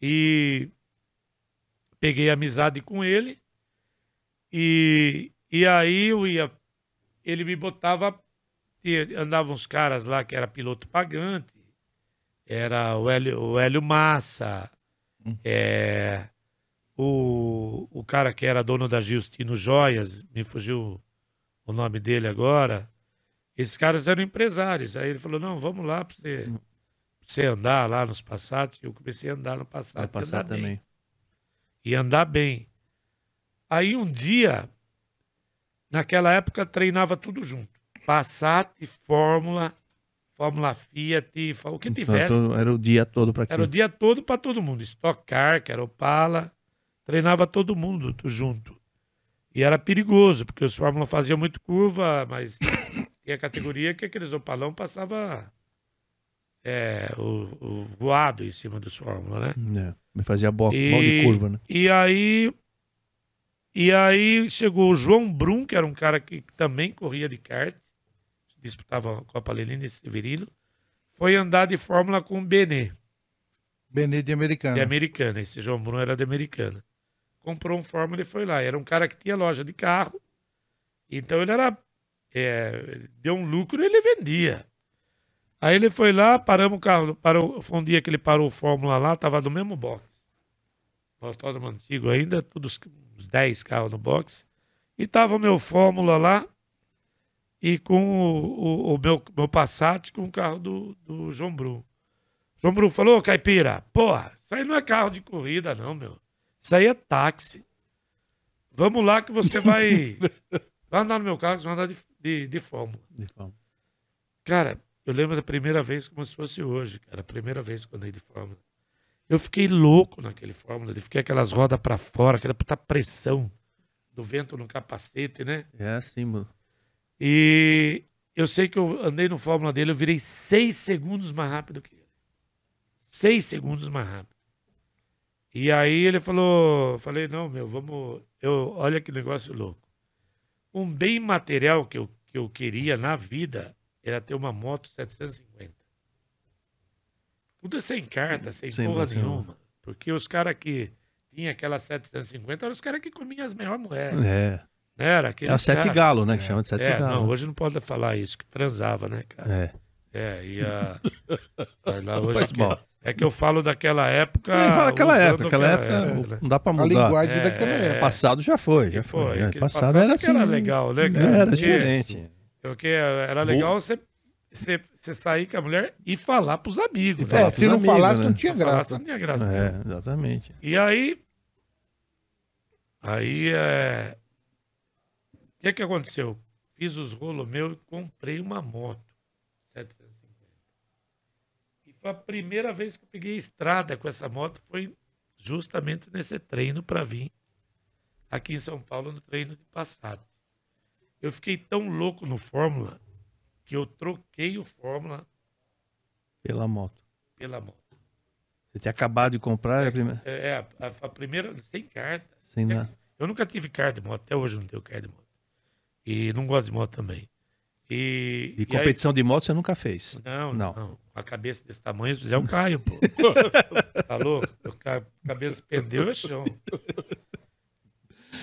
Speaker 4: E peguei amizade com ele. E, e aí eu ia. Ele me botava andavam uns caras lá que era piloto pagante. Era o Hélio, o Hélio Massa,
Speaker 2: Hum.
Speaker 4: é, o, o cara que era dono da Giustino Joias, me fugiu o nome dele agora. Esses caras eram empresários. Aí ele falou: não, vamos lá para você, pra você andar lá nos Passat. Eu comecei a andar no Passat. E andar bem.
Speaker 1: também.
Speaker 4: E andar bem. Aí um dia, naquela época, treinava tudo junto. Passat, Fórmula, Fórmula Fiat, o que tivesse.
Speaker 1: Então, era o dia todo para
Speaker 4: Era o dia todo para todo mundo. Stock Car, que era o Pala, treinava todo mundo junto. E era perigoso, porque os Fórmula faziam muito curva, mas [COUGHS] tinha categoria que aqueles opalão passava é, o, o voado em cima dos Fórmula, né?
Speaker 1: É, me fazia bola de curva, né?
Speaker 4: E aí. E aí chegou o João Brum, que era um cara que também corria de kart, disputava a Copa Lelina e Severino, foi andar de Fórmula com o Benê.
Speaker 2: Benê de americana.
Speaker 4: de americana. Esse João Bruno era de americana. Comprou um Fórmula e foi lá. Era um cara que tinha loja de carro. Então ele era. é, deu um lucro e ele vendia. Aí ele foi lá, paramos o carro. Parou, foi um dia que ele parou o Fórmula lá, tava no mesmo box. O autódromo antigo ainda, todos uns 10 carros no box. E tava o meu Fórmula lá. E com o, o- o meu, meu Passat com o carro do, do João Bruno. João Bruno falou, "Ô, Caipira, porra, isso aí não é carro de corrida, não, meu. Isso aí é táxi. Vamos lá que você vai. [LAUGHS] vai andar no meu carro, você vai andar de, de, de Fórmula.
Speaker 1: De forma.
Speaker 4: Cara, eu lembro da primeira vez como se fosse hoje, cara. A primeira vez que eu andei de Fórmula. Eu fiquei louco naquele Fórmula. Eu fiquei aquelas rodas pra fora, aquela puta pressão do vento no capacete, né?
Speaker 1: É assim, mano.
Speaker 4: E eu sei que eu andei no Fórmula dele, eu virei seis segundos mais rápido que ele. Seis segundos mais rápido. E aí ele falou, falei, não, meu, vamos. Eu, olha que negócio louco. Um bem material que eu, que eu queria na vida era ter uma moto 750. Tudo sem carta, sem,
Speaker 1: Sem
Speaker 4: porra nenhuma. Porque os caras que tinham aquela 750 eram os caras que comiam as melhores moedas.
Speaker 1: É.
Speaker 4: Né? Era
Speaker 1: É
Speaker 4: aqueles
Speaker 1: a sete
Speaker 4: cara-
Speaker 1: galo, né? Que chama de sete
Speaker 4: é,
Speaker 1: galo.
Speaker 4: não, hoje não pode falar isso, que transava, né, cara?
Speaker 1: É.
Speaker 4: É, e a. Vai lá, hoje é, que, é eu falo daquela época.
Speaker 1: É, fala aquela época, aquela época
Speaker 4: né?
Speaker 1: não dá pra
Speaker 2: A
Speaker 1: mudar.
Speaker 2: linguagem
Speaker 4: É,
Speaker 2: daquela
Speaker 4: é.
Speaker 2: época.
Speaker 1: Passado já foi, já foi. É,
Speaker 4: aquele
Speaker 1: Passado,
Speaker 4: passado
Speaker 1: era assim.
Speaker 4: era legal, né, cara?
Speaker 1: Era
Speaker 4: Porque-
Speaker 1: diferente.
Speaker 4: Porque era legal você, você, você sair com a mulher e falar pros amigos.
Speaker 1: E
Speaker 4: né?
Speaker 1: falar
Speaker 2: É, se não
Speaker 1: amigos,
Speaker 2: falasse,
Speaker 1: né?
Speaker 2: não tinha
Speaker 4: Se falasse,
Speaker 2: graça.
Speaker 4: não tinha graça.
Speaker 1: É, exatamente.
Speaker 4: E aí. Aí é. O que que aconteceu? Fiz os rolos meus e comprei uma moto 750. E foi a primeira vez que eu peguei estrada com essa moto, foi justamente nesse treino para vir aqui em São Paulo no treino de Passat. Eu fiquei tão louco no Fórmula que eu troquei o Fórmula
Speaker 1: Pela moto.
Speaker 4: pela moto.
Speaker 1: Você tinha acabado de comprar, é a primeira...
Speaker 4: É, é, a, a primeira sem carta.
Speaker 1: sem nada.
Speaker 4: Eu nunca tive carta de moto, até hoje não tenho carta de moto. E não gosto de moto também. E,
Speaker 1: De
Speaker 4: e
Speaker 1: competição de moto você nunca fez.
Speaker 4: aí- não,
Speaker 1: Não.
Speaker 4: não, Com a cabeça desse tamanho, se fizer, eu caio, pô. [LAUGHS] tá louco? Eu ca- cabeça pendeu é chão.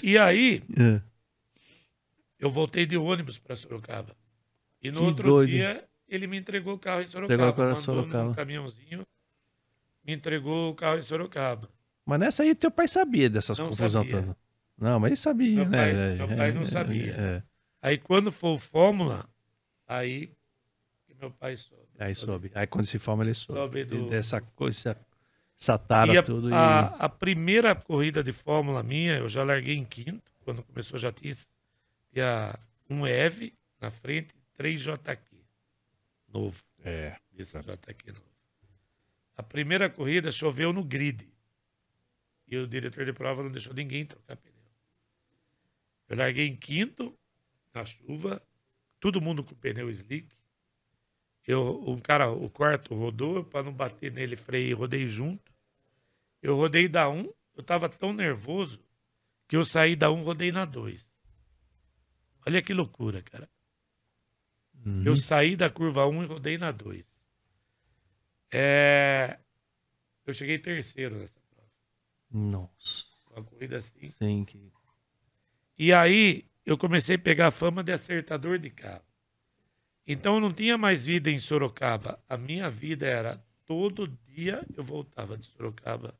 Speaker 4: E aí,
Speaker 1: É.
Speaker 4: eu voltei de ônibus para Sorocaba. E no
Speaker 1: Que
Speaker 4: outro
Speaker 1: doido.
Speaker 4: dia, ele me entregou o carro em Sorocaba.
Speaker 1: Entregou
Speaker 4: Mandou
Speaker 1: Sorocaba.
Speaker 4: num caminhãozinho, me entregou o carro em Sorocaba.
Speaker 1: Mas nessa aí teu pai sabia dessas confusões todas. Não, mas ele sabia,
Speaker 4: Meu
Speaker 1: né?
Speaker 4: pai-
Speaker 1: É,
Speaker 4: meu
Speaker 1: é,
Speaker 4: pai não
Speaker 1: é,
Speaker 4: sabia.
Speaker 1: é.
Speaker 4: Aí quando for o Fórmula, aí que meu pai soube.
Speaker 1: Aí soube. Aí quando se forma, ele soube.
Speaker 4: Soube do-
Speaker 1: Dessa coisa, essa tara
Speaker 4: E a,
Speaker 1: tudo. E...
Speaker 4: a, a primeira corrida de Fórmula minha, eu já larguei em quinto. Quando começou, já tinha, tinha um EV na frente, três JQ. Novo.
Speaker 2: É.
Speaker 4: Esse JQ novo. A primeira corrida choveu no grid. E o diretor de prova não deixou ninguém trocar pneu. Eu larguei em quinto, na chuva, todo mundo com pneu slick. Eu, um cara, o quarto rodou, para não bater nele, freiei, rodei junto. Eu rodei da 1, eu tava tão nervoso que eu saí da 1, rodei na 2. Olha que loucura, cara.
Speaker 1: Uhum.
Speaker 4: Eu saí da curva 1 e rodei na 2. É... Eu cheguei terceiro nessa prova.
Speaker 1: Nossa.
Speaker 4: Uma corrida assim.
Speaker 1: Sim, que...
Speaker 4: E aí eu comecei a pegar a fama de acertador de carro. Então não tinha mais vida em Sorocaba. A minha vida era todo dia eu voltava de Sorocaba,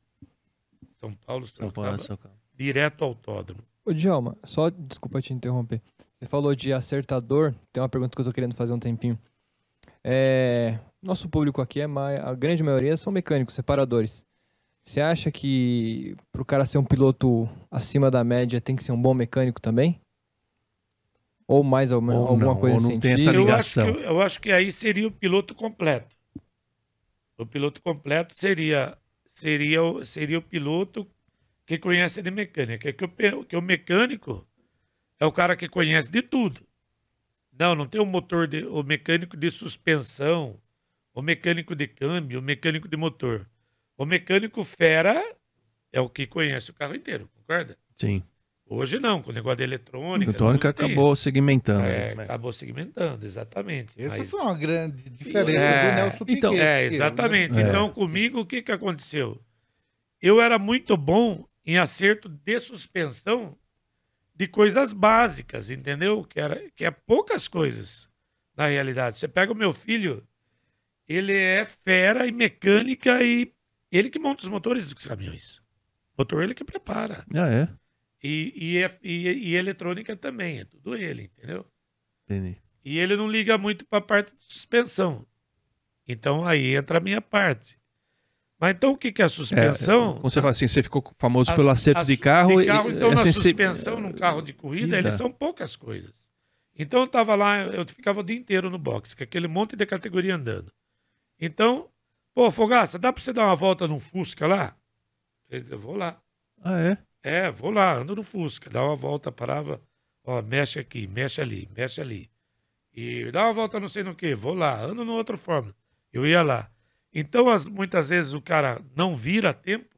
Speaker 4: São Paulo,
Speaker 1: São
Speaker 4: Sorocaba,
Speaker 1: Paulo, São Paulo.
Speaker 4: direto ao autódromo.
Speaker 3: Ô, Djalma, só desculpa te interromper. Você falou de acertador, tem uma pergunta que eu tô querendo fazer há um tempinho. É, nosso público aqui, é a grande maioria são mecânicos, separadores. Você acha que pro cara ser um piloto acima da média tem que ser um bom mecânico também? Ou mais ou menos
Speaker 1: Ou
Speaker 3: alguma
Speaker 1: não,
Speaker 3: coisa
Speaker 1: ou não
Speaker 3: assim?
Speaker 1: tem essa
Speaker 4: Eu acho,
Speaker 1: ligação.
Speaker 4: que, eu acho que aí seria o piloto completo. O piloto completo seria seria, o- seria o piloto que conhece de mecânica. Que o, pe- que o mecânico é o cara que conhece de tudo. Não, não tem o motor, de, o mecânico de suspensão, o mecânico de câmbio, o mecânico de motor. O mecânico fera é o que conhece o carro inteiro, concorda?
Speaker 1: Sim.
Speaker 4: Hoje não, com o negócio de eletrônica.
Speaker 1: O eletrônica acabou segmentando.
Speaker 4: É,
Speaker 1: né?
Speaker 4: acabou segmentando, exatamente.
Speaker 2: Essa
Speaker 4: Mas-
Speaker 2: foi uma grande diferença
Speaker 4: É,
Speaker 2: do Nelson
Speaker 1: então-
Speaker 2: Piquet.
Speaker 4: É, exatamente.
Speaker 1: É.
Speaker 4: Então, comigo, o que, que aconteceu? Eu era muito bom em acerto de suspensão de coisas básicas, entendeu? Que, era, que é poucas coisas, na realidade. Você pega o meu filho, ele é fera em mecânica e ele que monta os motores dos caminhões. Motor ele que prepara.
Speaker 1: Ah, é?
Speaker 4: E, e, é- e, e eletrônica também, é tudo ele, entendeu?
Speaker 1: Entendi.
Speaker 4: E ele não liga muito para a parte de suspensão. Então aí entra a minha parte. Mas então o que, que é a
Speaker 1: É,
Speaker 4: suspensão?
Speaker 1: quando você fala assim, você ficou famoso
Speaker 4: A-
Speaker 1: pelo acerto
Speaker 4: a
Speaker 1: de carro.
Speaker 4: de carro,
Speaker 1: e-
Speaker 4: então,
Speaker 1: é
Speaker 4: na
Speaker 1: sensi-
Speaker 4: suspensão, num carro de corrida,
Speaker 1: Vida.
Speaker 4: eles são poucas coisas. Então eu tava lá, eu ficava o dia inteiro no box, com aquele monte de categoria andando. Então, pô, Fogaça, dá pra você dar uma volta num Fusca lá? Eu vou lá.
Speaker 1: Ah, é?
Speaker 4: É, vou lá, ando no Fusca, dá uma volta, parava, ó, mexe aqui, mexe ali, mexe ali. E dá uma volta não sei no que, vou lá, ando no outro Fórmula. Eu ia lá. Então, as- muitas vezes o cara não vira a tempo,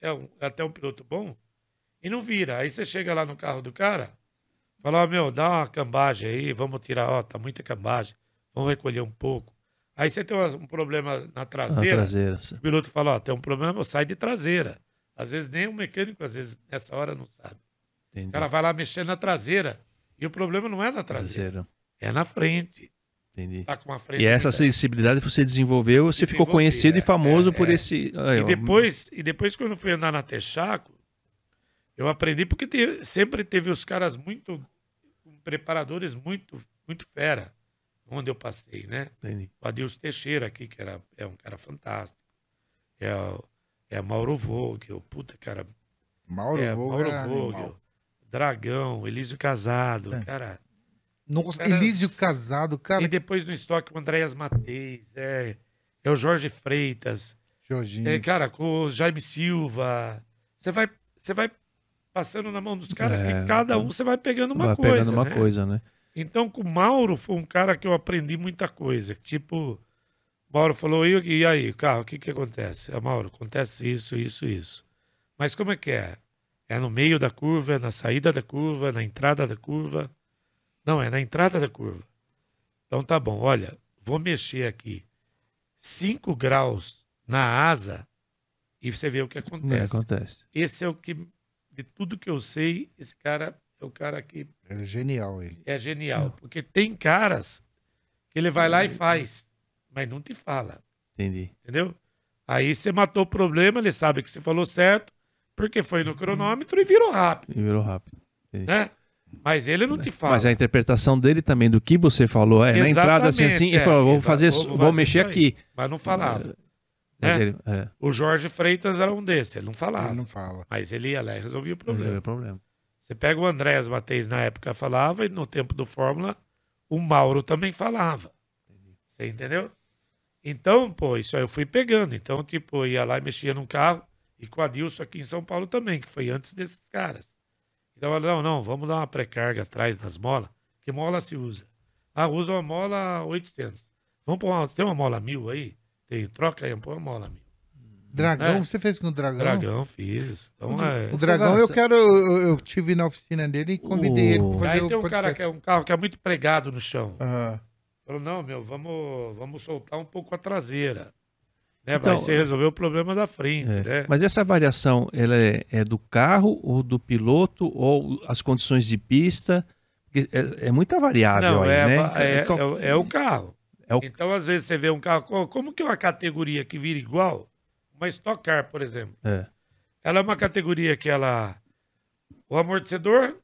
Speaker 4: é, um- é até um piloto bom, e não vira. Aí você chega lá no carro do cara, fala, ó, meu, dá uma cambagem aí, vamos tirar, ó, tá muita cambagem, vamos recolher um pouco. Aí você tem um problema na
Speaker 1: Na
Speaker 4: traseira,
Speaker 1: traseira.
Speaker 4: o piloto fala, ó, tem um problema, sai de traseira. Às vezes nem o mecânico, às vezes, nessa hora não sabe.
Speaker 1: Entendi.
Speaker 4: O cara vai lá mexer na traseira. E o problema não é na traseira,
Speaker 1: Traseira.
Speaker 4: é na frente.
Speaker 1: Entendi.
Speaker 4: Tá com uma frente.
Speaker 1: E essa
Speaker 4: muito-
Speaker 1: sensibilidade você desenvolveu, você ficou conhecido
Speaker 4: é,
Speaker 1: e famoso
Speaker 4: é,
Speaker 1: por
Speaker 4: é.
Speaker 1: esse. Aí,
Speaker 4: E
Speaker 1: ó,
Speaker 4: depois, e depois, quando eu fui andar na Texaco, eu aprendi porque te- sempre teve os caras muito. preparadores muito, muito fera, onde eu passei, né?
Speaker 1: Entendi.
Speaker 4: O Adilson Teixeira aqui, que era, é um cara fantástico. É, o- é Mauro Vogel, puta, cara,
Speaker 2: Mauro
Speaker 4: é,
Speaker 2: Vogel
Speaker 4: Mauro
Speaker 2: era
Speaker 4: Vogel,
Speaker 2: animal.
Speaker 4: Dragão, Elísio Casado,
Speaker 2: É.
Speaker 4: cara.
Speaker 2: Nossa,
Speaker 4: Cara,
Speaker 2: Elísio Casado, cara.
Speaker 4: e depois no estoque o Andréas Mateis, é, é o Jorge Freitas,
Speaker 2: Jorginho.
Speaker 4: é, cara, com o Jaime Silva. Você vai, você vai passando na mão dos caras
Speaker 1: É,
Speaker 4: que cada um você vai pegando uma
Speaker 1: vai
Speaker 4: coisa.
Speaker 1: pegando uma
Speaker 4: né?
Speaker 1: coisa, né?
Speaker 4: Então, com o Mauro foi um cara que eu aprendi muita coisa. Tipo, Mauro falou, e, e aí, carro, o que que acontece? Ah, Mauro, acontece isso, isso, isso. Mas como é que é? É no meio da curva, é na saída da curva, na entrada da curva? Não, é na entrada da curva. Então tá bom, olha, vou mexer aqui 5 graus na asa e você vê o que acontece.
Speaker 1: acontece.
Speaker 4: Esse é o que, de tudo que eu sei, esse cara é o cara que
Speaker 2: Ele é genial, ele.
Speaker 4: é genial. Porque tem caras que ele vai lá e faz, mas não te fala,
Speaker 1: Entendi.
Speaker 4: entendeu? Aí você matou o problema, ele sabe que você falou certo, porque foi no cronômetro e virou rápido,
Speaker 1: E virou rápido.
Speaker 4: né? Mas ele não te fala.
Speaker 1: Mas a interpretação dele também do que você falou é na entrada assim assim,
Speaker 4: Exatamente,
Speaker 1: ele falou,
Speaker 4: é,
Speaker 1: vou fazer,
Speaker 4: vou
Speaker 1: vou,
Speaker 4: fazer
Speaker 1: mexer aqui.
Speaker 4: Mas não falava.
Speaker 1: Mas
Speaker 4: né?
Speaker 1: ele, é,
Speaker 4: O Jorge Freitas era um desses, ele não falava.
Speaker 2: Ele não fala.
Speaker 4: Mas ele ia lá e resolvia o
Speaker 1: resolveu
Speaker 4: problema.
Speaker 1: o problema.
Speaker 4: Você pega o Andrés Mateis na época falava, e no tempo do Fórmula, o Mauro também falava. Você entendeu? Então, pô, isso aí eu fui pegando. Então, tipo, eu ia lá e mexia num carro, e com a Dilson aqui em São Paulo também, que foi antes desses caras. Então, não, não, vamos dar uma pré-carga atrás nas molas. Que mola se usa? Ah, usa uma mola 800. Vamos pôr uma, tem uma mola 1000 aí? Tem, troca aí, põe uma mola 1000.
Speaker 2: Dragão,
Speaker 4: É.
Speaker 2: você fez com o Dragão?
Speaker 4: Dragão, fiz. Então, é...
Speaker 2: O Dragão, eu quero. Eu, eu tive na oficina dele e convidei ele
Speaker 1: O-
Speaker 2: pra fazer
Speaker 4: Aí
Speaker 2: o
Speaker 4: tem um cara
Speaker 2: podcast.
Speaker 4: que é um carro que é muito pregado no chão.
Speaker 2: Aham.
Speaker 4: Falou, não, meu, vamos, vamos soltar um pouco a traseira. Né?
Speaker 1: Então,
Speaker 4: Vai ser resolver o problema da frente,
Speaker 1: É.
Speaker 4: né?
Speaker 1: Mas essa variação, ela é, é do carro ou do piloto ou as condições de pista? É, é muita variável
Speaker 4: Não,
Speaker 1: aí,
Speaker 4: é,
Speaker 1: né?
Speaker 4: é, é o- é o carro.
Speaker 1: É o-
Speaker 4: Então, às vezes, você vê um carro. co- Como que é uma categoria que vira igual? Uma Stock Car, por exemplo.
Speaker 1: é,
Speaker 4: Ela é uma categoria que ela. O amortecedor,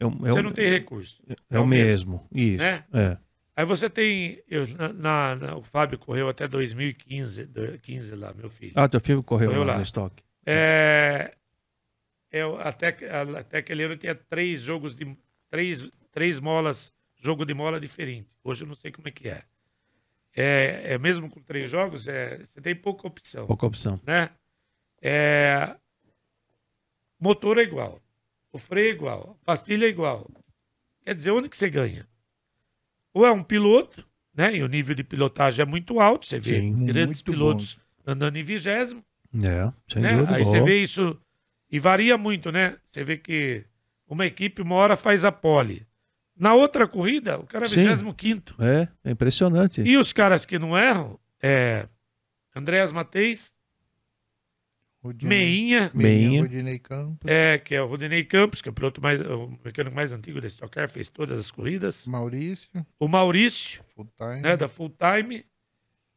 Speaker 4: você não tem recurso.
Speaker 1: é o mesmo. Isso.
Speaker 4: né?
Speaker 1: É.
Speaker 4: Aí você tem. eu, na, na- o Fábio correu até 2015, do- 15 lá, meu filho.
Speaker 1: Ah, teu filme correu,
Speaker 4: Correu
Speaker 1: lá,
Speaker 4: lá.
Speaker 1: no estoque.
Speaker 4: É, é, o- até, até aquele ano tinha três jogos de. Três, três molas, jogo de mola diferente. Hoje eu não sei como é que é. É, é mesmo com três jogos, é, você tem pouca opção.
Speaker 1: Pouca opção.
Speaker 4: né? É, motor é igual, o freio é igual, pastilha é igual. Quer dizer, onde que você ganha? Ou é um piloto, né? E o nível de pilotagem é muito alto, você vê
Speaker 1: Sim,
Speaker 4: grandes pilotos andando em vigésimo,
Speaker 1: É, sem
Speaker 4: né? Aí você vê isso e varia muito, né? Você vê que uma equipe uma hora faz a pole. Na outra corrida, o cara é
Speaker 1: Sim.
Speaker 4: 25
Speaker 1: É, é impressionante.
Speaker 4: E os caras que não erram é Andréas Mateis,
Speaker 2: Rodinei-
Speaker 4: Meinha,
Speaker 1: Meinha.
Speaker 2: Rodinei Campos,
Speaker 4: É, que é o Rodinei Campos, que é o piloto mais, o mecânico mais antigo da Stock Car, fez todas as corridas.
Speaker 2: Maurício,
Speaker 4: O Maurício,
Speaker 2: full time.
Speaker 4: né, da Full Time.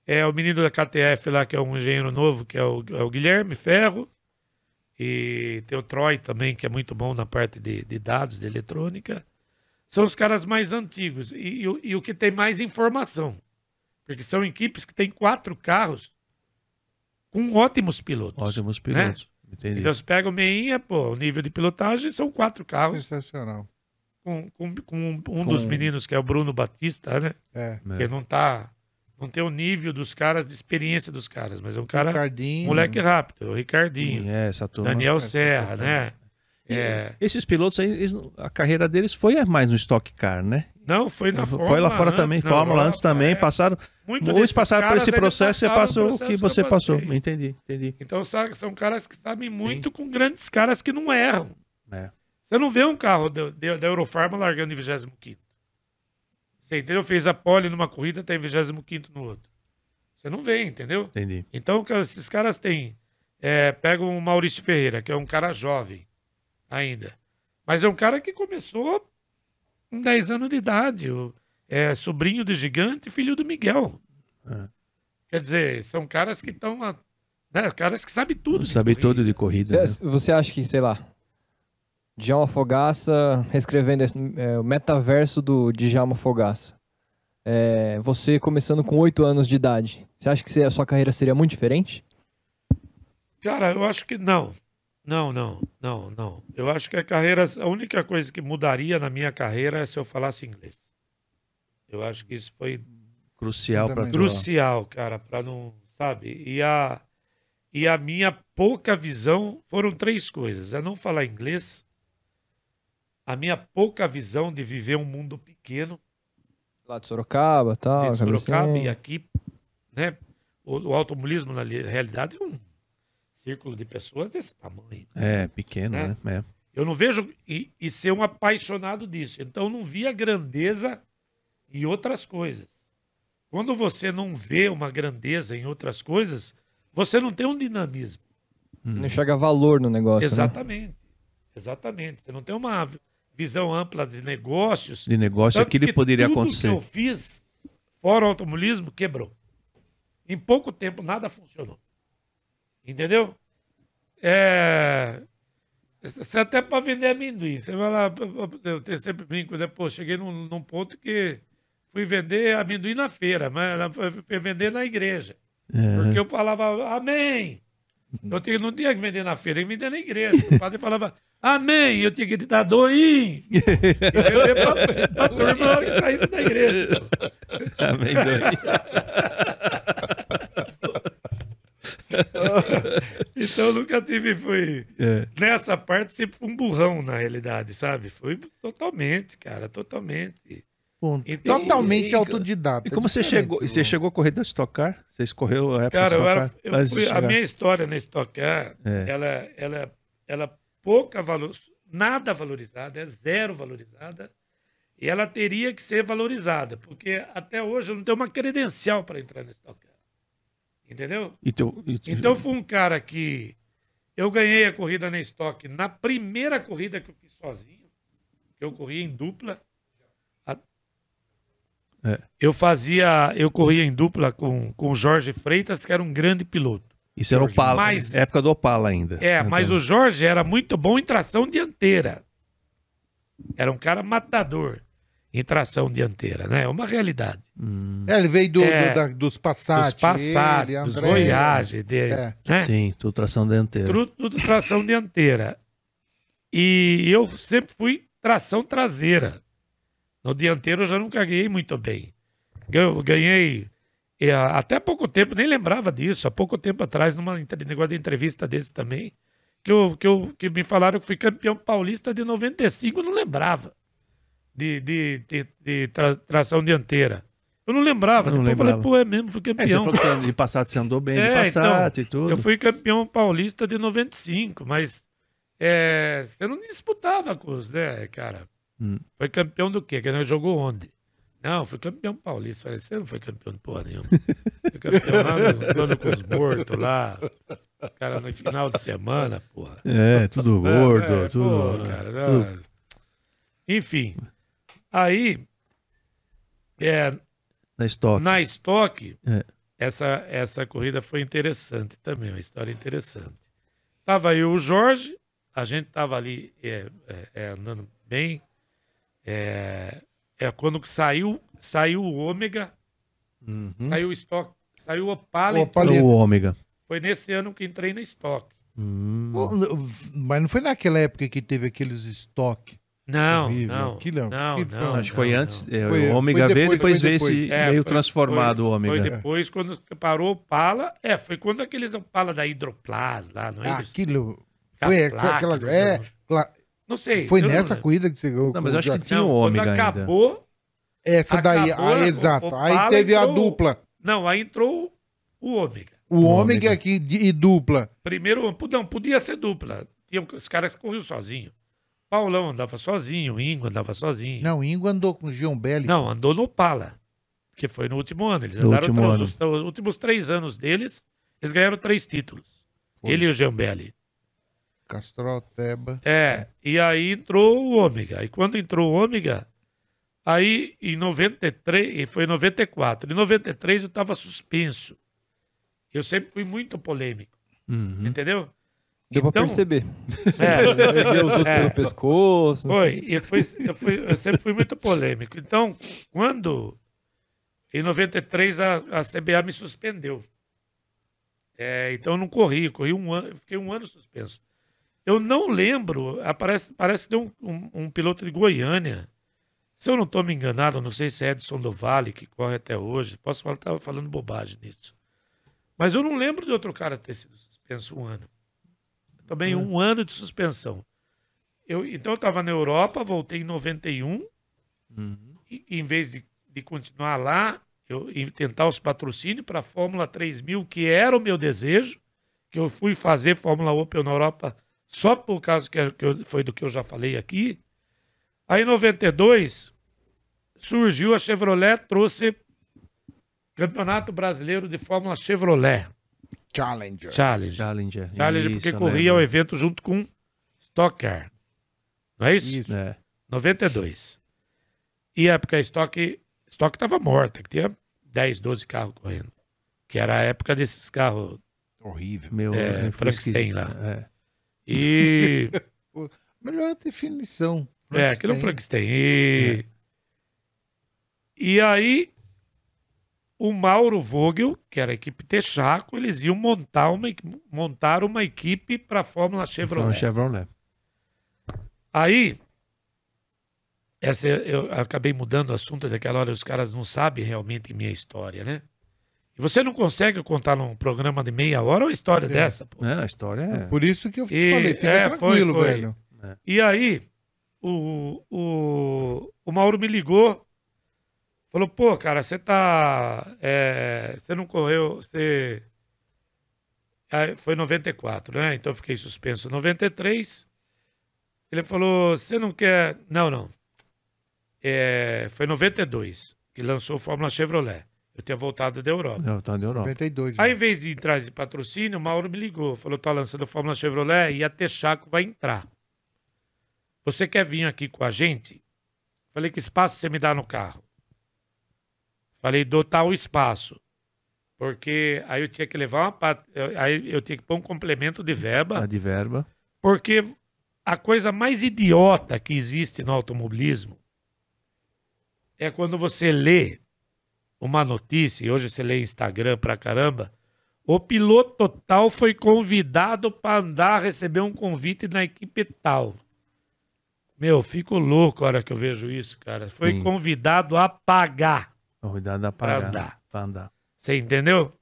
Speaker 4: É o menino da KTF lá, que é um engenheiro novo, que é o, é o Guilherme Ferro. E tem o Troy também, que é muito bom na parte de, de dados, de eletrônica. São os caras mais antigos e, e o- e o que tem mais informação. Porque são equipes que têm quatro carros com ótimos pilotos.
Speaker 1: Ótimos pilotos. Entendi.
Speaker 4: Então você pega o Meinha, pô, o nível de pilotagem são quatro carros
Speaker 2: Sensacional.
Speaker 4: com, com, com um dos meninos que é o Bruno Batista, né?
Speaker 2: É.
Speaker 4: Que não tá. Não tem o nível dos caras, de experiência dos caras, mas é um cara.
Speaker 2: Ricardinho.
Speaker 4: Moleque rápido, o Ricardinho,
Speaker 1: Sim, é, essa turma.
Speaker 4: Daniel
Speaker 2: essa
Speaker 4: Serra,
Speaker 2: turma.
Speaker 4: né? É,
Speaker 1: Esses pilotos aí, eles a carreira deles foi mais no Stock Car, né?
Speaker 4: Não, foi na Fórmula
Speaker 1: foi lá fora
Speaker 4: antes,
Speaker 1: também, Fórmula
Speaker 4: Europa,
Speaker 1: antes também,
Speaker 4: é.
Speaker 1: passaram.
Speaker 4: Muito
Speaker 1: Hoje
Speaker 4: desses
Speaker 1: passaram por esse processo, você passou o que você passou.
Speaker 4: passei.
Speaker 1: Entendi, entendi.
Speaker 4: Então sa- são caras que sabem muito com grandes caras que não erram.
Speaker 1: É.
Speaker 4: Você não vê um carro da, da, Eurofarma largando em 25. Você entendeu? Fez a pole numa corrida, tá em 25 no outro. Você não vê, entendeu?
Speaker 1: Entendi.
Speaker 4: Então, esses caras têm. É, pega o Maurício Ferreira, que é um cara jovem ainda. Mas é um cara que começou com 10 anos de idade. o- é sobrinho do gigante e filho do Miguel.
Speaker 1: É.
Speaker 4: Quer dizer, são caras que estão. Né, caras que sabem tudo. corrida.
Speaker 1: todo de corrida. né?
Speaker 3: Você, acha que, sei lá, Djalma Fogaça, reescrevendo é, o metaverso do Djalma Fogaça. É, você começando com 8 anos de idade, você acha que você- a sua carreira seria muito diferente?
Speaker 4: Cara, eu acho que não. Não, não, não, não. Eu acho que a carreira, a única coisa que mudaria na minha carreira é se eu falasse inglês. Eu acho que isso foi
Speaker 1: Crucial para
Speaker 4: crucial, cara, para não, sabe? E a e a minha pouca visão foram três coisas: é não falar inglês, a minha pouca visão de viver um mundo pequeno,
Speaker 3: Lá de Sorocaba tal.
Speaker 4: de Sorocaba e
Speaker 3: cabecinha.
Speaker 4: aqui, né? O, o automobilismo na li- realidade é um círculo de pessoas desse tamanho.
Speaker 1: É, pequeno,
Speaker 4: Né?
Speaker 1: né? É.
Speaker 4: Eu não vejo e, e ser um apaixonado disso. Então eu não via grandeza em outras coisas. Quando você não vê uma grandeza em outras coisas, você não tem um dinamismo.
Speaker 3: Não enxerga valor no negócio. né?
Speaker 4: Exatamente. Exatamente. Você não tem uma visão ampla de negócios.
Speaker 1: De negócio,
Speaker 4: Tanto
Speaker 1: aquilo
Speaker 4: que
Speaker 1: poderia
Speaker 4: tudo
Speaker 1: acontecer.
Speaker 4: que eu fiz fora o automobilismo quebrou. Em pouco tempo nada funcionou. Entendeu? É... Você até para vender amendoim. Você vai lá, eu sempre brinco, né? Pô, cheguei num, num ponto que fui vender amendoim na feira, mas foi vender na igreja.
Speaker 1: É.
Speaker 4: Porque eu falava, amém. Eu tinha, não tinha que vender na feira, tinha que vender na igreja. O padre falava, amém. Eu tinha que dar doim. E vender pra, pra turma na hora que saísse da igreja. [LAUGHS]
Speaker 1: Amendoim. [LAUGHS]
Speaker 4: Então eu nunca tive, fui.
Speaker 1: É.
Speaker 4: Nessa parte sempre fui um burrão, na realidade, sabe? Foi totalmente, cara, totalmente.
Speaker 2: Ponto.
Speaker 4: Então,
Speaker 2: Totalmente
Speaker 1: e-
Speaker 2: autodidata.
Speaker 1: E como você chegou?
Speaker 2: O-
Speaker 1: você chegou a correr da Stock Car? Você escorreu a época
Speaker 4: Cara,
Speaker 1: da
Speaker 4: eu
Speaker 1: Stock
Speaker 4: era,
Speaker 1: Car?
Speaker 4: eu fui- a minha história na Stock Car,
Speaker 1: É.
Speaker 4: ela, ela, ela é pouca valor, nada valorizada, é zero valorizada, e ela teria que ser valorizada, porque até hoje eu não tenho uma credencial para entrar na Stock Car. Entendeu?
Speaker 1: E teu- e-
Speaker 4: Então foi um cara que eu ganhei a corrida na Stock na primeira corrida que eu fiz sozinho, que eu corri em dupla,
Speaker 1: É.
Speaker 4: Eu fazia, eu corria em dupla com, com o Jorge Freitas, que era um grande piloto.
Speaker 1: Isso era o Opala,
Speaker 4: Mas-
Speaker 1: época do Opala ainda.
Speaker 4: É, mas
Speaker 1: Então,
Speaker 4: o Jorge era muito bom em tração dianteira. Era um cara matador em tração dianteira, né? É uma realidade.
Speaker 1: hum,
Speaker 2: É, ele veio do,
Speaker 4: É,
Speaker 2: do- da- dos Passat.
Speaker 4: dos Passat,
Speaker 2: ele,
Speaker 4: dos
Speaker 2: André,
Speaker 4: Voyage, de,
Speaker 2: É.
Speaker 4: né?
Speaker 1: Sim, tudo tração dianteira.
Speaker 4: Tudo, tudo tração dianteira. E eu sempre fui tração traseira. No dianteiro eu já nunca ganhei muito bem. Eu ganhei até pouco tempo, nem lembrava disso. Há pouco tempo atrás, numa negócio de entrevista desse também, que, eu, que, eu, que me falaram que fui campeão paulista de 95, eu não lembrava de, de, de, de tra- tração dianteira. Eu não lembrava.
Speaker 1: Não
Speaker 4: Depois eu falei,
Speaker 1: lembrava.
Speaker 4: pô, é mesmo, fui
Speaker 1: É,
Speaker 4: campeão.
Speaker 1: que você- de passado você andou bem, de
Speaker 4: É,
Speaker 1: Passat e tudo.
Speaker 4: Eu fui campeão paulista de 95, mas é, você não disputava com os, né, cara?
Speaker 1: Hum.
Speaker 4: Foi campeão do quê? Que nós jogou onde? Não, fui campeão paulista. Falei, você não foi campeão de porra nenhuma. [LAUGHS] Fui campeão lá no com os mortos lá. Os caras no final de semana, porra.
Speaker 1: É, tudo [LAUGHS] gordo,
Speaker 4: É, é,
Speaker 1: tudo.
Speaker 4: pô, cara,
Speaker 1: tudo-
Speaker 4: não. Enfim, aí, é,
Speaker 1: Na estoque.
Speaker 4: na estoque,
Speaker 1: É.
Speaker 4: essa, essa corrida foi interessante também, uma história interessante. Tava eu e o Jorge, a gente tava ali é, é, é, andando bem. É, é quando que saiu, saiu o ômega,
Speaker 1: Uhum.
Speaker 4: saiu o estoque, saiu o Opala.
Speaker 2: O
Speaker 4: entrou.
Speaker 2: Opala.
Speaker 1: O ômega.
Speaker 4: Foi nesse ano que entrei na estoque.
Speaker 1: Hum.
Speaker 2: Mas não foi naquela época que teve aqueles estoques.
Speaker 4: Não,
Speaker 2: Horrível.
Speaker 4: não,
Speaker 2: Aquilo-
Speaker 4: não,
Speaker 2: aquilo foi
Speaker 4: não,
Speaker 2: um-
Speaker 1: Acho que foi
Speaker 4: não,
Speaker 1: antes.
Speaker 4: não.
Speaker 1: é,
Speaker 2: Foi-
Speaker 1: o ômega
Speaker 2: foi
Speaker 1: veio,
Speaker 2: depois,
Speaker 1: depois veio esse
Speaker 4: É,
Speaker 1: meio
Speaker 4: foi-
Speaker 1: transformado o
Speaker 4: foi,
Speaker 1: ômega.
Speaker 4: Foi depois, quando parou o Opala. É, foi quando aqueles Opala da Hidroplas lá, não é? isso?
Speaker 2: Aquilo. Foi,
Speaker 4: as
Speaker 2: foi
Speaker 4: placas,
Speaker 2: aquela. É, cla-
Speaker 4: Não sei.
Speaker 2: foi
Speaker 4: não
Speaker 2: nessa
Speaker 4: lembro.
Speaker 2: corrida que você ganhou.
Speaker 1: Não, mas eu acho que tinha
Speaker 4: Não,
Speaker 1: o
Speaker 4: quando
Speaker 1: ômega ainda.
Speaker 4: acabou,
Speaker 2: Essa daí,
Speaker 4: acabou,
Speaker 2: ah,
Speaker 4: o-
Speaker 2: exato.
Speaker 4: o
Speaker 2: Aí
Speaker 4: Opala
Speaker 2: teve a
Speaker 4: entrou-
Speaker 2: dupla.
Speaker 4: Não, aí entrou o ômega.
Speaker 2: O
Speaker 1: O
Speaker 2: ômega aqui e dupla.
Speaker 4: Primeiro, não, podia ser dupla. Tinha, os caras corriam sozinho. Paulão andava sozinho, Ingo andava sozinho.
Speaker 2: Não, o Ingo andou com o Gion Belli.
Speaker 4: Não, andou no Opala, que foi no último ano. Eles
Speaker 1: No
Speaker 4: andaram
Speaker 1: último
Speaker 4: tra-
Speaker 1: ano.
Speaker 4: Os, os últimos três anos deles, eles ganharam três títulos.
Speaker 2: Foi.
Speaker 4: Ele e o Giambelli.
Speaker 2: Castrol, Teba.
Speaker 4: É, e aí entrou o ômega. E quando entrou o ômega, aí em 93, e foi em 94. Em 93 eu estava suspenso. Eu sempre fui muito polêmico,
Speaker 1: Uhum.
Speaker 4: entendeu?
Speaker 3: Deu pra
Speaker 4: Então,
Speaker 3: perceber.
Speaker 4: É, [LAUGHS]
Speaker 3: os outros
Speaker 4: É.
Speaker 3: pelo pescoço.
Speaker 4: Foi, e foi, eu, fui- eu sempre fui muito polêmico. Então, quando em 93 a, a CBA me suspendeu. É, então eu não corri, eu corri um ano, eu fiquei um ano suspenso. Eu não lembro, ah, parece, que tem um, um- um piloto de Goiânia. Se eu não estou me enganado, eu não sei se é Edson do Vale, que corre até hoje. Posso falar, estava falando bobagem nisso. Mas eu não lembro de outro cara ter sido suspenso um ano. Também um ano de suspensão. Eu, então eu estava na Europa, voltei em 91,
Speaker 1: Uhum.
Speaker 4: e, em vez de, de continuar lá, eu tentar os patrocínios para a Fórmula 3000, que era o meu desejo, que eu fui fazer Fórmula Open na Europa só por causa que, que eu- foi do que eu já falei aqui. Aí em 92 surgiu a Chevrolet, trouxe Campeonato Brasileiro de Fórmula Chevrolet
Speaker 2: Challenger.
Speaker 4: Challenge.
Speaker 1: Challenger.
Speaker 4: Challenger,
Speaker 1: Isso,
Speaker 4: porque corria o
Speaker 1: lembro.
Speaker 4: evento junto com Stock Car. Não é isso?
Speaker 2: Isso.
Speaker 1: É.
Speaker 4: 92. E a época a Stock Stock estava morta, que tinha 10, 12 carros correndo. Que era a época desses carros.
Speaker 2: Horrível.
Speaker 1: Meu,
Speaker 4: É,
Speaker 1: fui
Speaker 4: Frankenstein lá.
Speaker 1: É.
Speaker 4: E. [LAUGHS]
Speaker 2: Melhor definição.
Speaker 4: é, aquilo é Frankenstein. E. E aí, o Mauro Vogel, que era a equipe Texaco, eles iam montar uma, montar uma equipe para a Fórmula
Speaker 1: Foi
Speaker 4: Chevrolet.
Speaker 1: Chevrolet.
Speaker 4: Aí, essa eu acabei mudando o assunto daquela hora, os caras não sabem realmente minha história, né? E você não consegue contar num programa de meia hora uma história dessa, pô.
Speaker 1: É, a história é.
Speaker 2: Por isso que eu te
Speaker 4: E-
Speaker 2: falei, fica
Speaker 4: é, foi,
Speaker 2: tranquilo,
Speaker 4: foi.
Speaker 2: velho.
Speaker 4: E aí, o, o, o Mauro me ligou, falou, pô, cara, você tá. é, você não correu. Você. Aí, foi em 94, né? Então eu fiquei suspenso em 93. Ele falou, você não quer. Não, não. É, foi em 92 que lançou o Fórmula Chevrolet. Eu tinha voltado da Europa.
Speaker 1: Não, tá na Europa.
Speaker 2: 92.
Speaker 4: Aí, em vez de entrar de patrocínio, o Mauro me ligou. Falou: tô lançando a Fórmula Chevrolet e a Texaco vai entrar. Você quer vir aqui com a gente? Falei: que espaço você me dá no carro? Falei, dotar o espaço. Porque aí eu tinha que levar uma. pat- Aí eu tinha que pôr um complemento de verba.
Speaker 1: A de verba.
Speaker 4: Porque a coisa mais idiota que existe no automobilismo é quando você lê uma notícia, e hoje você lê Instagram pra caramba, o piloto total foi convidado para andar, receber um convite na equipe tal. Meu, eu fico louco a hora que eu vejo isso, cara. Foi
Speaker 1: Sim.
Speaker 4: convidado a pagar.
Speaker 1: Cuidado da
Speaker 4: Pra andar.
Speaker 1: Pra andar.
Speaker 4: Você entendeu?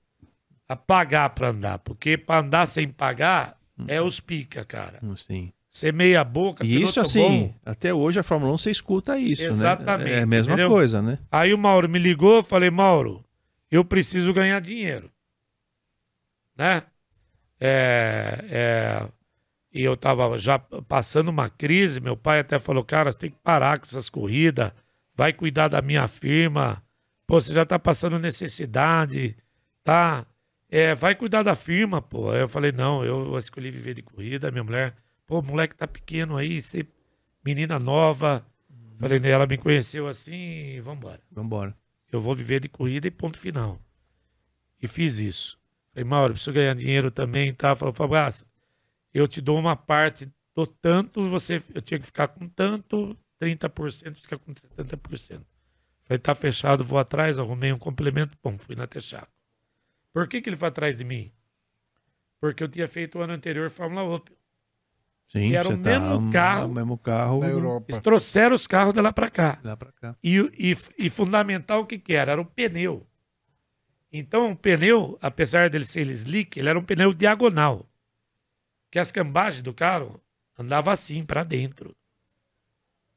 Speaker 4: A pagar pra andar. Porque pra andar sem pagar é os pica, cara.
Speaker 1: Hum, Sim.
Speaker 4: Ser meia boca,
Speaker 1: E isso assim,
Speaker 4: bom.
Speaker 1: até hoje a Fórmula 1 você escuta isso,
Speaker 4: Exatamente,
Speaker 1: né? É a mesma
Speaker 4: entendeu?
Speaker 1: coisa, né?
Speaker 4: Aí o Mauro me ligou, falei, Mauro, eu preciso ganhar dinheiro. Né? É, é, e eu tava já passando uma crise, meu pai até falou, cara, você tem que parar com essas corridas, vai cuidar da minha firma, pô, você já tá passando necessidade, tá? É, vai cuidar da firma, pô. Aí eu falei, não, eu escolhi viver de corrida, minha mulher, pô, moleque tá pequeno aí, você, menina nova. Falei, ela me conheceu assim, vambora
Speaker 1: Vambora.
Speaker 4: eu vou viver de corrida e ponto final. E fiz isso. Falei, Mauro, preciso ganhar dinheiro também, tá? Falou, Fabrício, eu te dou uma parte do tanto, você, eu tinha que ficar com tanto, 30%, fica com 70%. Falei, tá fechado, vou atrás, arrumei um complemento, bom, fui na Texaco. Por que, que ele foi atrás de mim? Porque eu tinha feito o ano anterior Fórmula Opel.
Speaker 1: Sim,
Speaker 4: Que era o mesmo carro
Speaker 1: O mesmo carro
Speaker 2: Da Europa.
Speaker 4: Eles trouxeram os carros de lá para cá.
Speaker 1: lá pra cá.
Speaker 4: E, e, e fundamental o que, que era? Era o pneu. Então, o pneu, apesar dele ser slick, ele era um pneu diagonal. Que as cambagens do carro andavam assim, para dentro.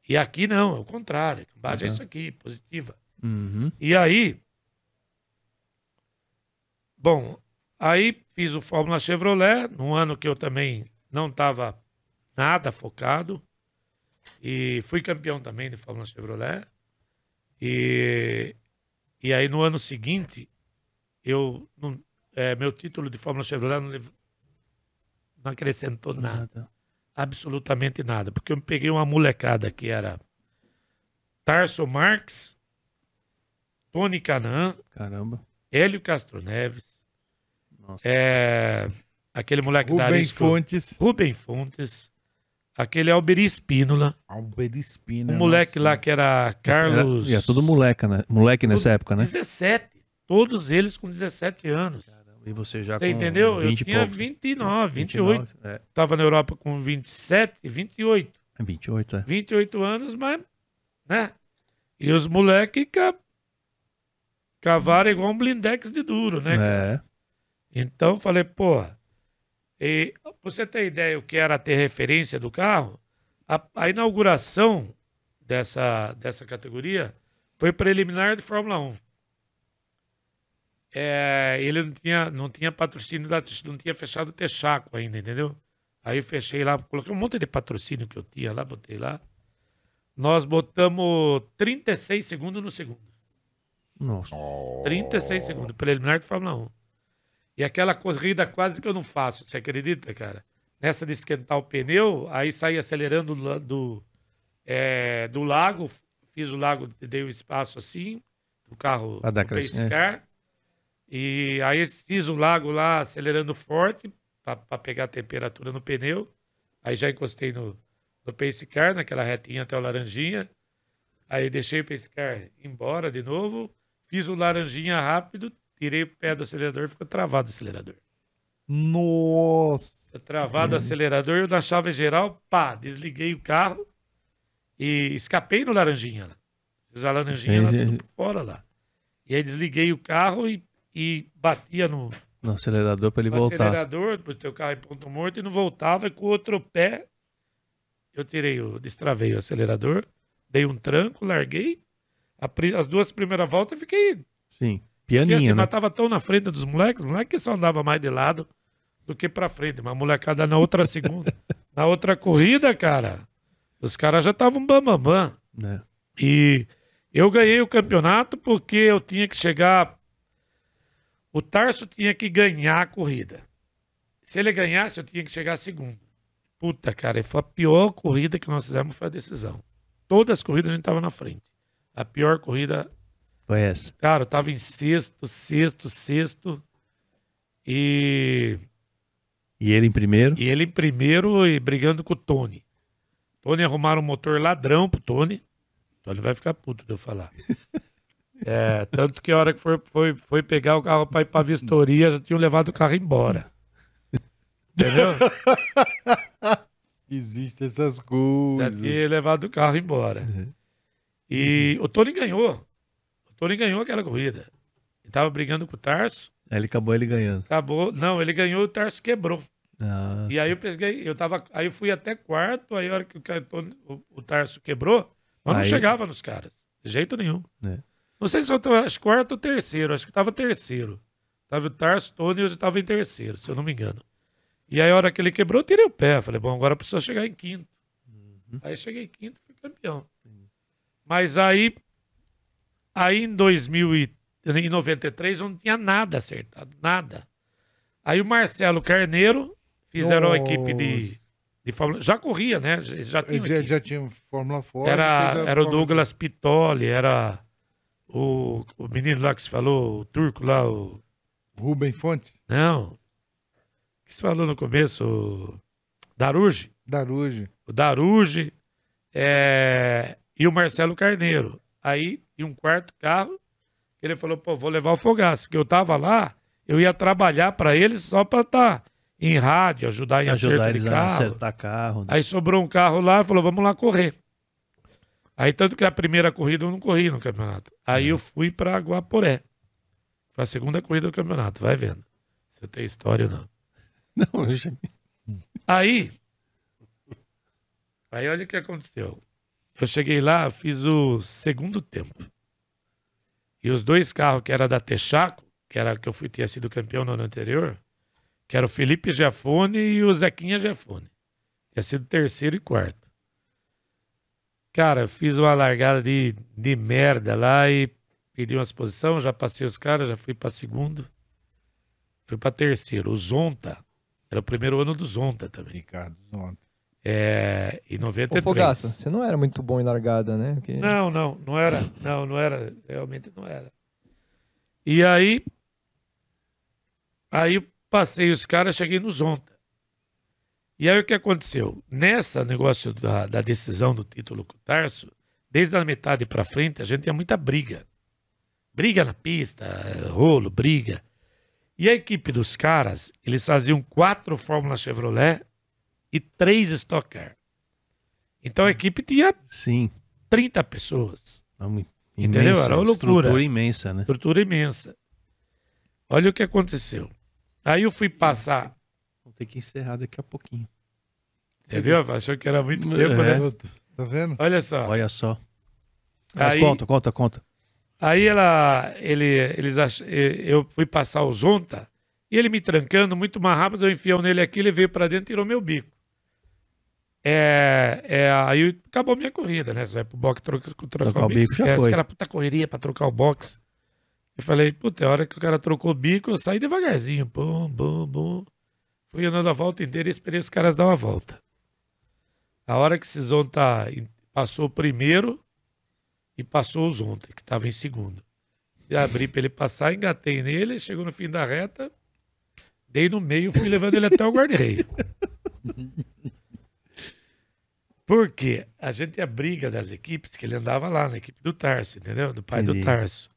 Speaker 4: E aqui não, é o contrário. Cambagem é
Speaker 1: Uhum.
Speaker 4: isso aqui, positiva.
Speaker 1: Uhum.
Speaker 4: E aí. Bom, aí fiz o Fórmula Chevrolet, num ano que eu também não estava nada focado. E fui campeão também de Fórmula Chevrolet. E, e aí no ano seguinte, eu não- é, meu título de Fórmula Chevrolet não, não acrescentou nada absolutamente nada, porque eu peguei uma molecada que era Tarso Marques, Tony Canan,
Speaker 1: Caramba.
Speaker 4: Hélio Castro Neves, é, aquele moleque da
Speaker 2: Rubem
Speaker 4: Arisco,
Speaker 2: Fontes.
Speaker 4: Rubem Fontes, aquele Alberi Espínola,
Speaker 2: Albert Espina.
Speaker 4: o moleque
Speaker 2: nossa.
Speaker 4: lá que era Carlos...
Speaker 1: Era, e é tudo moleca, né? Moleque nessa época, né?
Speaker 4: 17, todos eles com 17 anos.
Speaker 1: E você já
Speaker 4: Você entendeu?
Speaker 1: 20
Speaker 4: Eu tinha
Speaker 1: poucos.
Speaker 4: 29, 28.
Speaker 1: 29, É,
Speaker 4: Tava na Europa com 27, 28.
Speaker 1: 28, é.
Speaker 4: 28 anos, mas, né? E os moleques ca... cavaram igual um blindex de duro, né?
Speaker 1: É.
Speaker 4: Então, falei, pô, e, pra você ter ideia o que era ter referência do carro, a, a inauguração dessa, dessa categoria foi preliminar de Fórmula 1. É, ele não tinha, não tinha patrocínio, da, não tinha fechado o Texaco ainda, entendeu? Aí eu fechei lá, coloquei um monte de patrocínio que eu tinha lá, botei lá. Nós botamos 36 segundos no segundo.
Speaker 1: Nossa.
Speaker 4: 36 segundos, preliminar de Fórmula 1. E aquela corrida quase que eu não faço, você acredita, cara? Nessa de esquentar o pneu, aí saí acelerando do, do, é, do lago, fiz o lago, dei o espaço assim, do carro do pace car. E aí fiz o lago lá acelerando forte, para pegar a temperatura no pneu. Aí já encostei no, no pace car, naquela retinha até o laranjinha. Aí deixei o pace car embora de novo, fiz o laranjinha rápido, tirei o pé do acelerador, ficou travado o acelerador.
Speaker 2: Nossa.
Speaker 4: Ficou travado o acelerador, eu na chave geral, pá, desliguei o carro e escapei no laranjinha lá. Fiz a laranjinha lá tudo por fora lá. E aí desliguei o carro e, e batia no,
Speaker 1: No acelerador pra ele
Speaker 4: no
Speaker 1: voltar.
Speaker 4: acelerador, botei o carro em ponto morto e não voltava, e com o outro pé eu tirei o, destravei o acelerador, dei um tranco, larguei. A as duas primeiras voltas eu fiquei
Speaker 1: Sim.
Speaker 4: porque assim,
Speaker 1: né?
Speaker 4: mas tava tão na frente dos moleques, os moleques só andava mais de lado do que pra frente. Mas a molecada na outra segunda, [LAUGHS] na outra corrida, cara, os caras já estavam bambambam.
Speaker 1: né?
Speaker 4: E eu ganhei o campeonato porque eu tinha que chegar. O Tarso tinha que ganhar a corrida. Se ele ganhasse, eu tinha que chegar segundo. Puta, cara, foi a pior corrida que nós fizemos foi a decisão. Todas as corridas a gente tava na frente. A pior corrida
Speaker 1: Foi essa.
Speaker 4: Cara, eu tava em sexto, sexto, sexto. E,
Speaker 1: E ele em primeiro?
Speaker 4: e ele em primeiro e brigando com o Tony. Tony arrumaram um motor ladrão pro Tony. Tony vai ficar puto de eu falar. [LAUGHS] É, tanto que a hora que foi, foi, foi pegar o carro pra ir pra vistoria, já tinham levado o carro embora. Entendeu? [LAUGHS]
Speaker 2: Existem essas
Speaker 4: Já
Speaker 2: coisas.
Speaker 4: tinha levado o carro embora. E o Tony ganhou. O Tony ganhou aquela corrida. Ele tava brigando com o Tarso.
Speaker 1: Aí ele acabou ele ganhando.
Speaker 4: Acabou. Não, ele ganhou e o Tarso quebrou.
Speaker 1: Ah,
Speaker 4: E aí eu peguei, eu tava. Aí eu fui até quarto, aí a hora que o, o, o Tarso quebrou, mas não
Speaker 1: Aí-
Speaker 4: chegava nos caras. De jeito nenhum.
Speaker 1: É.
Speaker 4: Não sei se eu tô, acho que quarto ou terceiro, acho que tava terceiro. Tava o Tarso, Tony e eu já tava em terceiro, se eu não me engano. E aí a hora que ele quebrou, eu tirei o pé. Falei, bom, agora precisa chegar em quinto. Aí cheguei em quinto e fui campeão. Mas aí, aí em 2000 e, em 93 eu não tinha nada acertado, nada. Aí o Marcelo Carneiro fizeram a equipe de, de Fórmula Já corria, né? Já tinham
Speaker 2: Ele já, já tinha Fórmula Ford.
Speaker 4: Era, era o
Speaker 2: Fórmula-
Speaker 4: Douglas Pitoli, era o, o menino lá que se falou, o turco lá, o.
Speaker 2: Rubem Fontes,
Speaker 4: Não. O que se falou no começo? O Daruge.
Speaker 2: Daruge.
Speaker 4: O Daruge é, e o Marcelo Carneiro. Aí tinha um quarto carro. Ele falou, pô, vou levar o Fogaça. Que eu tava lá, eu ia trabalhar para eles só para estar em rádio, ajudar em
Speaker 1: ajudar
Speaker 4: acerto
Speaker 1: eles
Speaker 4: de
Speaker 1: a
Speaker 4: carro.
Speaker 1: acertar carro. né?
Speaker 4: Aí sobrou um carro lá e falou, vamos lá correr. Aí, tanto que a primeira corrida eu não corri no campeonato. Aí eu fui pra Guaporé. Foi a segunda corrida do campeonato, vai vendo. Se eu tenho história ou não.
Speaker 1: Não, eu já-
Speaker 4: Aí, aí olha o que aconteceu. Eu cheguei lá, fiz o segundo tempo. E os dois carros que era da Texaco, que era que eu fui tinha sido campeão no ano anterior, que era o Felipe Giafone e o Zequinha Giafone. Tinha sido terceiro e quarto. Cara, fiz uma largada de, de merda lá e pedi uma exposição, já passei os caras, já fui para segundo. Fui para terceiro. O Zonta, era o primeiro ano do Zonta também.
Speaker 2: Ricardo Zonta.
Speaker 4: É, em
Speaker 3: Ô,
Speaker 4: 93.
Speaker 3: Fogaça, você não era muito bom em largada, né? Porque-
Speaker 4: Não, não, não era. Não, não era. Realmente não era. E aí. Aí passei os caras, cheguei no Zonta. E aí o que aconteceu? Nessa negócio da, da decisão do título com o Tarso, desde a metade pra frente, a gente tinha muita briga. Briga na pista, rolo, briga. E a equipe dos caras, eles faziam quatro Fórmula Chevrolet e três Stock Car. Então a equipe tinha
Speaker 1: Sim.
Speaker 4: 30 pessoas.
Speaker 1: Vamos-
Speaker 4: Entendeu?
Speaker 1: imensa,
Speaker 4: Era uma loucura.
Speaker 1: Estrutura imensa, né?
Speaker 4: Estrutura imensa. Olha o que aconteceu. Aí eu fui passar.
Speaker 1: Vou ter que encerrar daqui a pouquinho.
Speaker 4: Você viu? Achou que era muito tempo,
Speaker 1: É.
Speaker 4: né?
Speaker 2: Tá vendo?
Speaker 4: Olha só.
Speaker 1: Olha só. Mas
Speaker 4: Aí,
Speaker 1: conta, conta, conta.
Speaker 4: aí ela, ele, eles ach... eu fui passar o Zonta e ele me trancando muito mais rápido, eu enfiei nele aqui, ele veio pra dentro e tirou meu bico. É, é, aí acabou minha corrida, né? Você vai pro box trocar, trocar,
Speaker 1: Trocar o bico, já
Speaker 4: esquece,
Speaker 1: foi.
Speaker 4: aquela puta correria pra trocar o box. Eu falei, puta, a hora que o cara trocou o bico, eu saí devagarzinho. Bum, bum, bum. Fui andando a volta inteira e esperei os caras dar uma volta. A hora que esse Zonta em- passou o primeiro e passou o Zonta, que estava em segundo. E abri pra ele passar, engatei nele, chegou no fim da reta, dei no meio, fui levando ele até o guarda-reio. [LAUGHS] Por quê? A gente tinha briga das equipes, que ele andava lá na equipe do Tarso, entendeu? Do pai
Speaker 1: Entendi.
Speaker 4: do Tarso.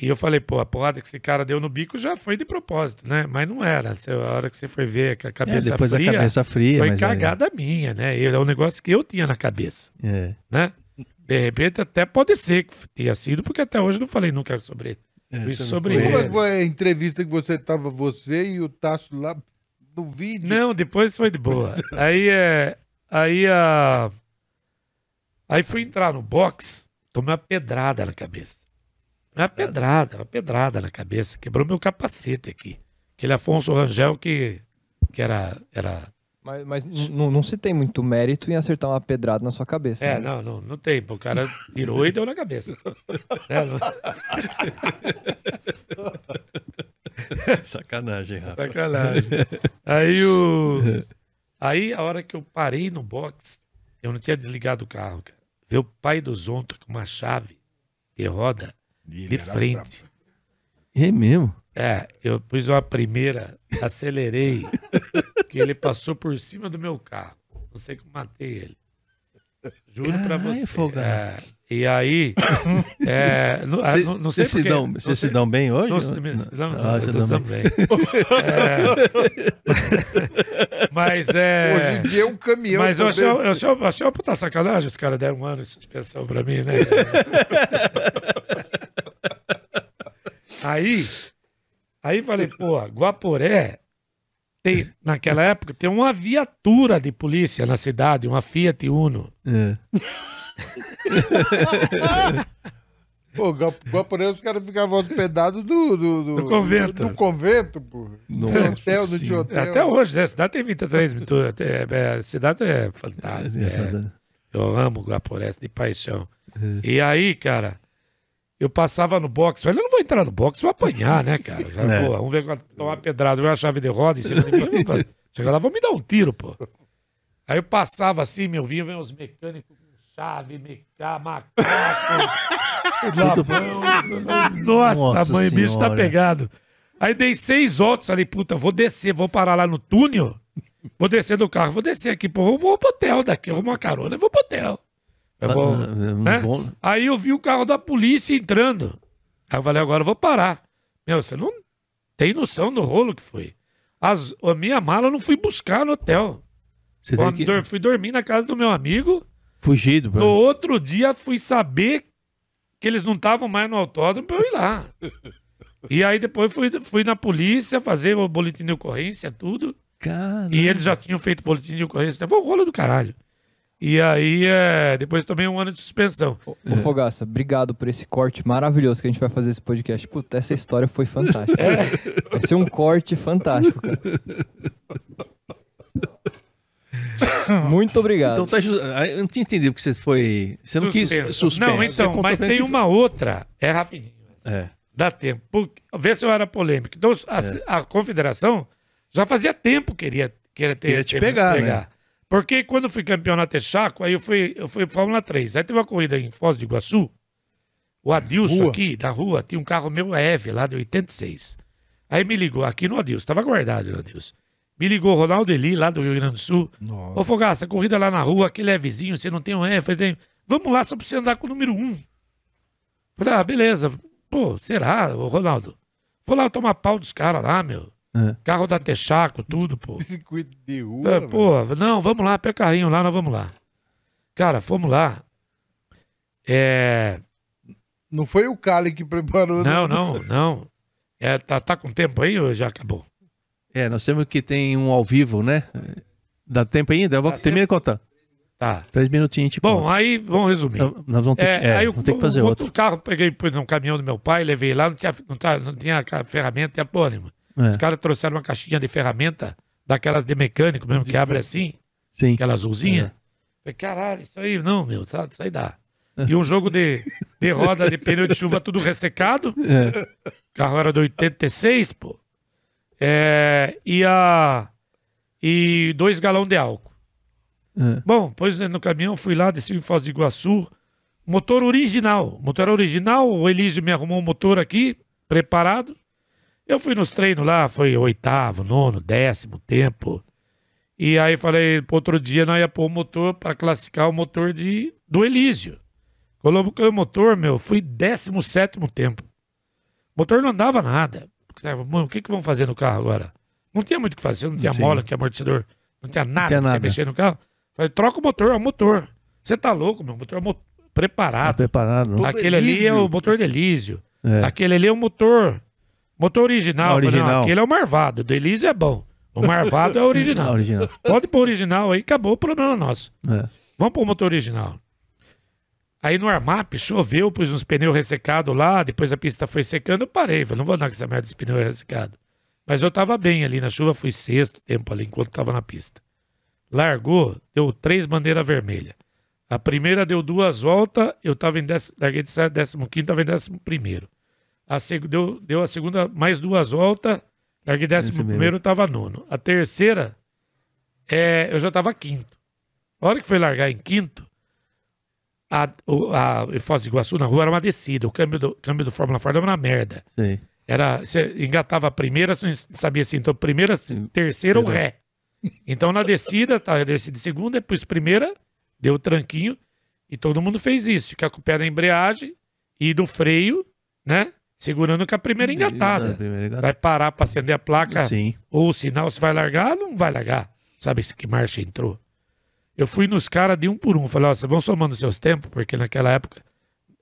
Speaker 4: E eu falei, pô, a porrada que esse cara deu no bico já foi de propósito, né? Mas não era. A hora que você foi ver com a
Speaker 1: É,
Speaker 4: cabeça
Speaker 1: depois
Speaker 4: fria,
Speaker 1: a cabeça fria.
Speaker 4: foi
Speaker 1: mas
Speaker 4: cagada minha, né? É um negócio que eu tinha na cabeça,
Speaker 1: É, é.
Speaker 4: né? De repente até pode ser que tenha sido, porque até hoje eu não falei nunca sobre
Speaker 1: É,
Speaker 4: Isso
Speaker 1: você
Speaker 4: sobre
Speaker 1: não
Speaker 2: Como
Speaker 1: foi-
Speaker 2: é que foi a entrevista que você tava, você e o Tasso lá no vídeo?
Speaker 4: Não, depois foi de boa. [LAUGHS] Aí é. Aí a. Aí fui entrar no box, tomei uma pedrada na cabeça. Uma pedrada, uma pedrada na cabeça. Quebrou meu capacete aqui. Aquele Afonso Rangel que, que era, era.
Speaker 3: Mas, mas não se tem muito mérito em acertar uma pedrada na sua cabeça.
Speaker 4: É,
Speaker 3: né?
Speaker 4: não, não, não tem. O cara tirou e deu na cabeça. [LAUGHS] É, não-
Speaker 1: Sacanagem, Rafa.
Speaker 4: Sacanagem. Aí o. Aí a hora que eu parei no box, eu não tinha desligado o carro, cara. Veio o pai do Zonta com uma chave de roda,
Speaker 2: Ele
Speaker 4: de frente.
Speaker 1: É mesmo?
Speaker 4: É, eu pus uma primeira, acelerei, que ele passou por cima do meu carro. Não sei como matei ele. Juro pra
Speaker 1: Caralho,
Speaker 4: você.
Speaker 1: Fogaça.
Speaker 4: É, e aí, é, não, ah, não, não sei
Speaker 1: Vocês se
Speaker 4: porque-
Speaker 1: dão,
Speaker 4: não
Speaker 1: vocês se
Speaker 4: sei-
Speaker 1: dão bem hoje?
Speaker 4: não, se-
Speaker 1: Não-
Speaker 4: se dão-
Speaker 1: Ah,
Speaker 4: não,
Speaker 1: se
Speaker 4: se
Speaker 1: dão
Speaker 4: dão
Speaker 1: bem.
Speaker 4: É, mas é.
Speaker 2: Hoje em dia é um caminhão.
Speaker 4: Mas eu achei, eu, achei, eu achei uma puta sacanagem, os caras deram um ano de suspensão pra mim, né? [LAUGHS] aí, aí falei, pô, Guaporé tem, naquela época, tem uma viatura de polícia na cidade, uma Fiat Uno.
Speaker 1: É. [LAUGHS]
Speaker 2: Pô, Gua- Guaporé, os caras ficavam hospedados do, do, do,
Speaker 4: Do convento.
Speaker 2: Do, do convento, pô. No hotel, tinha
Speaker 1: Senhora.
Speaker 2: hotel.
Speaker 4: Até hoje, né? A cidade tem 23 mil. até- é, a cidade é fantástica. é. Eu amo Guaporé de paixão. E aí, cara, eu passava no box. Falei, eu não vou entrar no box, vou apanhar, né, cara? Já,
Speaker 1: É.
Speaker 4: pô, vamos ver tomar pedrada, ver uma chave de roda em cima de mim. Chega lá, vão me dar um tiro, pô. Aí eu passava assim, meu vinho, vem os mecânicos com chave, meca, macaco, labão. Nossa,
Speaker 1: Nossa
Speaker 4: mãe, o bicho tá pegado. Aí dei seis voltas, falei, puta, vou descer, vou parar lá no túnel. Vou descer do carro, vou descer aqui, pô, vou, pro hotel daqui, eu vou uma carona, eu vou pro hotel. Eu vou,
Speaker 1: Ah, ah,
Speaker 4: né?
Speaker 1: bom.
Speaker 4: Aí eu vi o carro da polícia entrando. Aí eu falei, agora eu vou parar. Meu, você não tem noção do rolo que foi. As, a minha mala eu não fui buscar no hotel.
Speaker 1: Você que...
Speaker 4: dor- fui dormir na casa do meu amigo.
Speaker 1: Fugido.
Speaker 4: No outro dia fui saber que eles não estavam mais no autódromo pra eu ir lá. [LAUGHS] E aí depois fui, fui na polícia fazer o boletim de ocorrência, tudo.
Speaker 1: Caramba.
Speaker 4: E eles já tinham feito boletim de ocorrência. Foi o rolo do caralho. E aí, é, depois tomei um ano de suspensão.
Speaker 3: Ô, ô, Fogaça, obrigado por esse corte maravilhoso que a gente vai fazer esse podcast. Puta, essa história foi fantástica.
Speaker 4: É.
Speaker 3: Vai ser um corte fantástico, cara. Muito obrigado.
Speaker 1: Então tá ah, Eu não tinha entendido porque você foi. Você não quis
Speaker 4: Suspenso.
Speaker 1: suspenso.
Speaker 4: Não, então, mas tem
Speaker 1: que
Speaker 4: uma outra. É rapidinho.
Speaker 1: É.
Speaker 4: Dá tempo. Por- Vê se eu era polêmico. Então, a, a confederação já fazia tempo que queria, queria ter.
Speaker 1: Queria te
Speaker 4: ter-
Speaker 1: pegar, né?
Speaker 4: Porque quando eu fui campeão na Texaco, aí eu fui, eu fui Fórmula 3. Aí teve uma corrida em Foz do Iguaçu. O Adilson
Speaker 2: Rua.
Speaker 4: aqui, da rua, tinha um carro meu EV lá de 86. Aí me ligou, aqui no Adilson, tava guardado no Adilson. Me ligou o Ronaldo Eli, lá do Rio Grande do Sul.
Speaker 2: Nossa.
Speaker 4: Ô, Fogaça, corrida lá na rua, aquele é vizinho, você não tem um F? Falei. Vamos lá, só pra você andar com o número um. Falei, ah, beleza. Pô, será, ô, Ronaldo? Vou lá tomar pau dos caras lá, meu.
Speaker 1: É.
Speaker 4: Carro da Texaco, tudo, pô. [LAUGHS]
Speaker 2: Circuito de rua.
Speaker 4: É,
Speaker 2: velho.
Speaker 4: pô, não, vamos lá, pega carrinho lá, nós vamos lá. Cara, fomos lá. É.
Speaker 2: Não foi o Cali que preparou.
Speaker 4: Não, não, não. É, tá, tá com tempo aí ou já acabou?
Speaker 1: É, nós temos que tem um ao vivo, né? Dá tempo ainda? Eu vou
Speaker 4: Dá
Speaker 1: terminar de contar.
Speaker 4: Tá.
Speaker 1: Três minutinhos, gente
Speaker 4: Bom, aí, vamos resumir.
Speaker 1: Nós vamos ter,
Speaker 4: É,
Speaker 1: que, é,
Speaker 4: aí o,
Speaker 1: vamos ter que fazer outro.
Speaker 4: outro carro, peguei pus num caminhão do meu pai, levei lá, não tinha, não não tinha ferramenta, tinha porra nenhuma.
Speaker 1: É,
Speaker 4: Os caras trouxeram uma caixinha de ferramenta, daquelas de mecânico mesmo, que abre assim,
Speaker 1: sim.
Speaker 4: aquela azulzinha. Falei, caralho, isso aí, não, meu, isso aí dá. E um jogo de, de roda de pneu de chuva tudo ressecado.
Speaker 1: É.
Speaker 4: O carro era de 86, pô. É, e, a, e dois galão de álcool.
Speaker 1: É.
Speaker 4: Bom, pois no caminhão fui lá, desci em Foz do Iguaçu. Motor original. Motor original, o Elísio me arrumou um motor aqui, preparado. Eu fui nos treinos lá, foi oitavo, nono, décimo tempo. E aí falei, pro outro dia nós ia pôr o motor para classificar o motor de, do Elísio. Coloquei o motor, meu, fui décimo sétimo tempo. O motor não andava nada. Mano, o que, que vão fazer no carro agora? Não tinha muito o que fazer, não tinha
Speaker 1: tinha.
Speaker 4: mola, não tinha amortecedor, não tinha nada
Speaker 1: tinha
Speaker 4: pra você
Speaker 1: nada.
Speaker 4: mexer no carro. Falei, troca o motor, é o motor. Você tá louco, meu, o motor é mo-
Speaker 1: Tá
Speaker 4: preparado.
Speaker 1: preparado.
Speaker 2: Todo
Speaker 4: Aquele ali é o motor de Elísio.
Speaker 1: É.
Speaker 4: Aquele ali é o motor. Motor original. Eu falei, não,
Speaker 1: Original.
Speaker 4: aquele é o Marvado. O do Elísio é bom. O Marvado é o [LAUGHS] original.
Speaker 1: original.
Speaker 4: Pode pôr original aí, acabou o problema nosso.
Speaker 1: É.
Speaker 4: Vamos pôr o motor original. Aí no Armap choveu, pus uns pneus ressecados lá, depois a pista foi secando, eu parei. Falei, não vou andar com essa merda desse pneu ressecado. Mas eu tava bem ali na chuva, fui sexto tempo ali enquanto tava na pista. Largou, deu três bandeiras vermelhas. A primeira deu duas voltas, eu tava em décimo, larguei de décimo quinto, tava em décimo primeiro. A seg, deu, deu a segunda mais duas voltas, larguei décimo primeiro, tava nono. A terceira, é, eu já tava quinto. A hora que foi largar em quinto, a, o- a, em Foz do Iguaçu, na rua, era uma descida. O câmbio do, câmbio do Fórmula Ford era uma merda.
Speaker 1: Sei.
Speaker 4: Era, você engatava a primeira, você sabia assim, então primeira, terceira ou ré. Então na descida, tá, desci de segunda, depois primeira, deu o tranquinho, e todo mundo fez isso, ficar com o pé na embreagem e do freio, né? Segurando com a primeira engatada.
Speaker 1: Primeira engatada.
Speaker 4: Vai parar para acender a placa
Speaker 1: Sim.
Speaker 4: ou o sinal, se vai largar, não vai largar. Sabe que marcha entrou? Eu fui nos caras de um por um. Falei, ó, vocês vão somando seus tempos, porque naquela época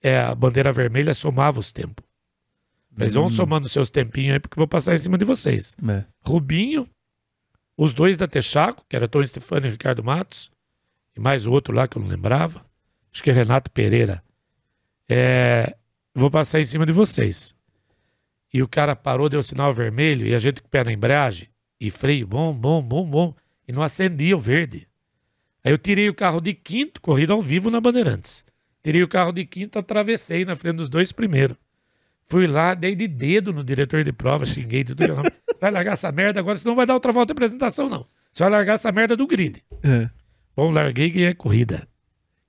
Speaker 4: é, a bandeira vermelha somava os tempos. Eles vão somando seus tempinhos aí, porque eu vou passar em cima de vocês.
Speaker 1: É.
Speaker 4: Rubinho, os dois da Texaco, que era Tony Stefano e Ricardo Matos, e mais o outro lá que eu não lembrava, acho que é Renato Pereira. É, vou passar em cima de vocês. E o cara parou, deu sinal vermelho, e a gente com o pé na embreagem, e freio, bom, bom, bom, bom, e não acendia o verde. Aí eu tirei o carro de quinto, corrida ao vivo na Bandeirantes. Tirei o carro de quinto, atravessei na frente dos dois primeiros. Fui lá, dei de dedo no diretor de prova, xinguei tudo. Vai largar essa merda agora, senão vai dar outra volta de apresentação, não. Você vai largar essa merda do grid.
Speaker 1: É.
Speaker 4: Bom, larguei e ganhei a corrida.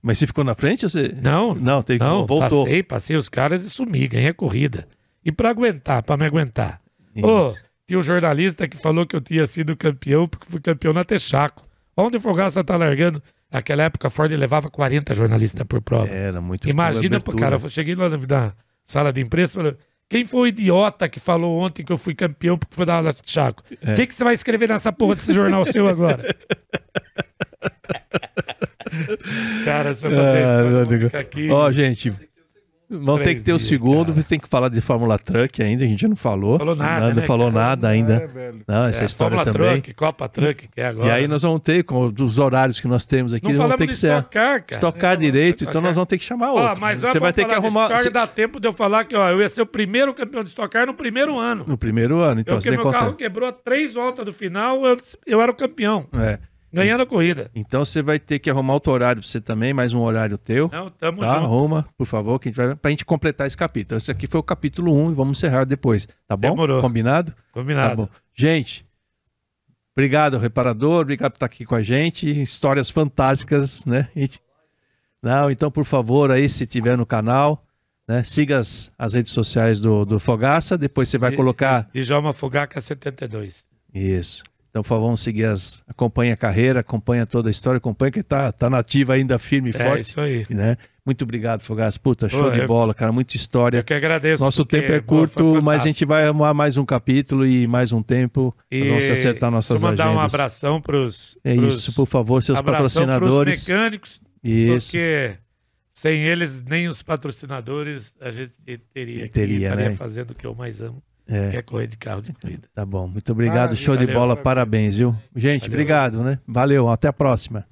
Speaker 1: Mas você ficou na frente ou você.
Speaker 4: Não,
Speaker 1: Não, tem
Speaker 4: não,
Speaker 1: voltou.
Speaker 4: passei, passei os caras e sumi, ganhei a corrida. E pra aguentar, pra me aguentar. Ô,
Speaker 1: Isso.
Speaker 4: tinha um jornalista que falou que eu tinha sido campeão, porque fui campeão na Texaco. Onde o Fogaça tá largando? Naquela época a Ford levava 40 jornalistas por prova.
Speaker 1: Era muito
Speaker 4: Imagina, cara, eu cheguei lá na, sala de imprensa e falei, quem foi o idiota que falou ontem que eu fui campeão porque foi dar aula de Chaco? O
Speaker 1: É.
Speaker 4: que, que você vai escrever nessa porra desse jornal seu agora? [LAUGHS] cara, se eu fazer
Speaker 1: Ah,
Speaker 4: ficar aqui.
Speaker 1: Ó, gente, vamos ter que ter o segundo,
Speaker 4: cara.
Speaker 1: porque tem que falar de Fórmula Truck ainda, a gente não falou.
Speaker 4: Falou nada,
Speaker 1: Não, não
Speaker 4: né,
Speaker 1: falou
Speaker 4: cara?
Speaker 1: nada ainda.
Speaker 2: É.
Speaker 1: Não, essa
Speaker 4: É,
Speaker 1: história
Speaker 4: Fórmula
Speaker 1: também.
Speaker 4: Truck, Copa Truck, que é agora.
Speaker 1: E aí nós vamos ter, com os horários que nós temos aqui,
Speaker 4: não
Speaker 1: vão ter que ser
Speaker 4: estocar, cara.
Speaker 1: estocar
Speaker 4: É,
Speaker 1: direito,
Speaker 4: estocar.
Speaker 1: então nós vamos ter que chamar
Speaker 4: Ó,
Speaker 1: outro.
Speaker 4: mas
Speaker 1: Você vai ter que arrumar
Speaker 4: Stock, dá tempo de eu falar que ó, eu ia ser o primeiro campeão de Stock Car no primeiro ano.
Speaker 1: no primeiro ano, então
Speaker 4: eu,
Speaker 1: você
Speaker 4: meu
Speaker 1: que
Speaker 4: carro
Speaker 1: contar.
Speaker 4: quebrou a três voltas do final, eu, eu era o campeão,
Speaker 1: É.
Speaker 4: ganhando a corrida.
Speaker 1: Então você vai ter que arrumar outro horário pra você também, mais um horário teu.
Speaker 4: Não, tamo
Speaker 1: Tá,
Speaker 4: junto.
Speaker 1: arruma, por favor, que a gente vai, pra gente completar esse capítulo. Esse aqui foi o capítulo 1 e vamos encerrar depois, tá bom?
Speaker 4: Demorou.
Speaker 1: Combinado?
Speaker 4: Combinado.
Speaker 1: Tá bom. Gente, obrigado, reparador. Obrigado por estar aqui com a gente. Histórias fantásticas, né? Gente- Não, então, por favor, aí, se tiver no canal, né? Siga as, as redes sociais do, do Fogaça. Depois você vai colocar.
Speaker 4: Djalma Fogaca 72.
Speaker 1: Isso. Então, por favor, vamos seguir as. Acompanha a carreira, acompanha toda a história, acompanha que tá, tá nativa ainda firme e
Speaker 4: É
Speaker 1: forte.
Speaker 4: isso aí.
Speaker 1: Né? Muito obrigado, Fogaça. Puta, show de
Speaker 4: eu-
Speaker 1: bola, cara. Muita história.
Speaker 4: Eu que agradeço.
Speaker 1: Nosso tempo é
Speaker 4: foi
Speaker 1: curto, mas a gente vai arrumar mais um capítulo e mais um tempo.
Speaker 4: E
Speaker 1: Nós vamos acertar nossas
Speaker 4: deixa eu mandar
Speaker 1: agendas.
Speaker 4: um abração pros,
Speaker 1: É
Speaker 4: pros
Speaker 1: isso, por favor, seus
Speaker 4: abração
Speaker 1: patrocinadores.
Speaker 4: pros mecânicos,
Speaker 1: Isso.
Speaker 4: porque sem eles, nem os patrocinadores, a gente teria, que
Speaker 1: Teria,
Speaker 4: estaria
Speaker 1: né?
Speaker 4: fazendo o que eu mais amo,
Speaker 1: É,
Speaker 4: que é correr de carro de corrida.
Speaker 1: tá bom. Muito obrigado.
Speaker 2: Maravilha.
Speaker 1: Show de
Speaker 4: Valeu.
Speaker 1: bola. Parabéns, viu? Gente,
Speaker 4: Valeu.
Speaker 1: obrigado, né? Valeu. Até a próxima.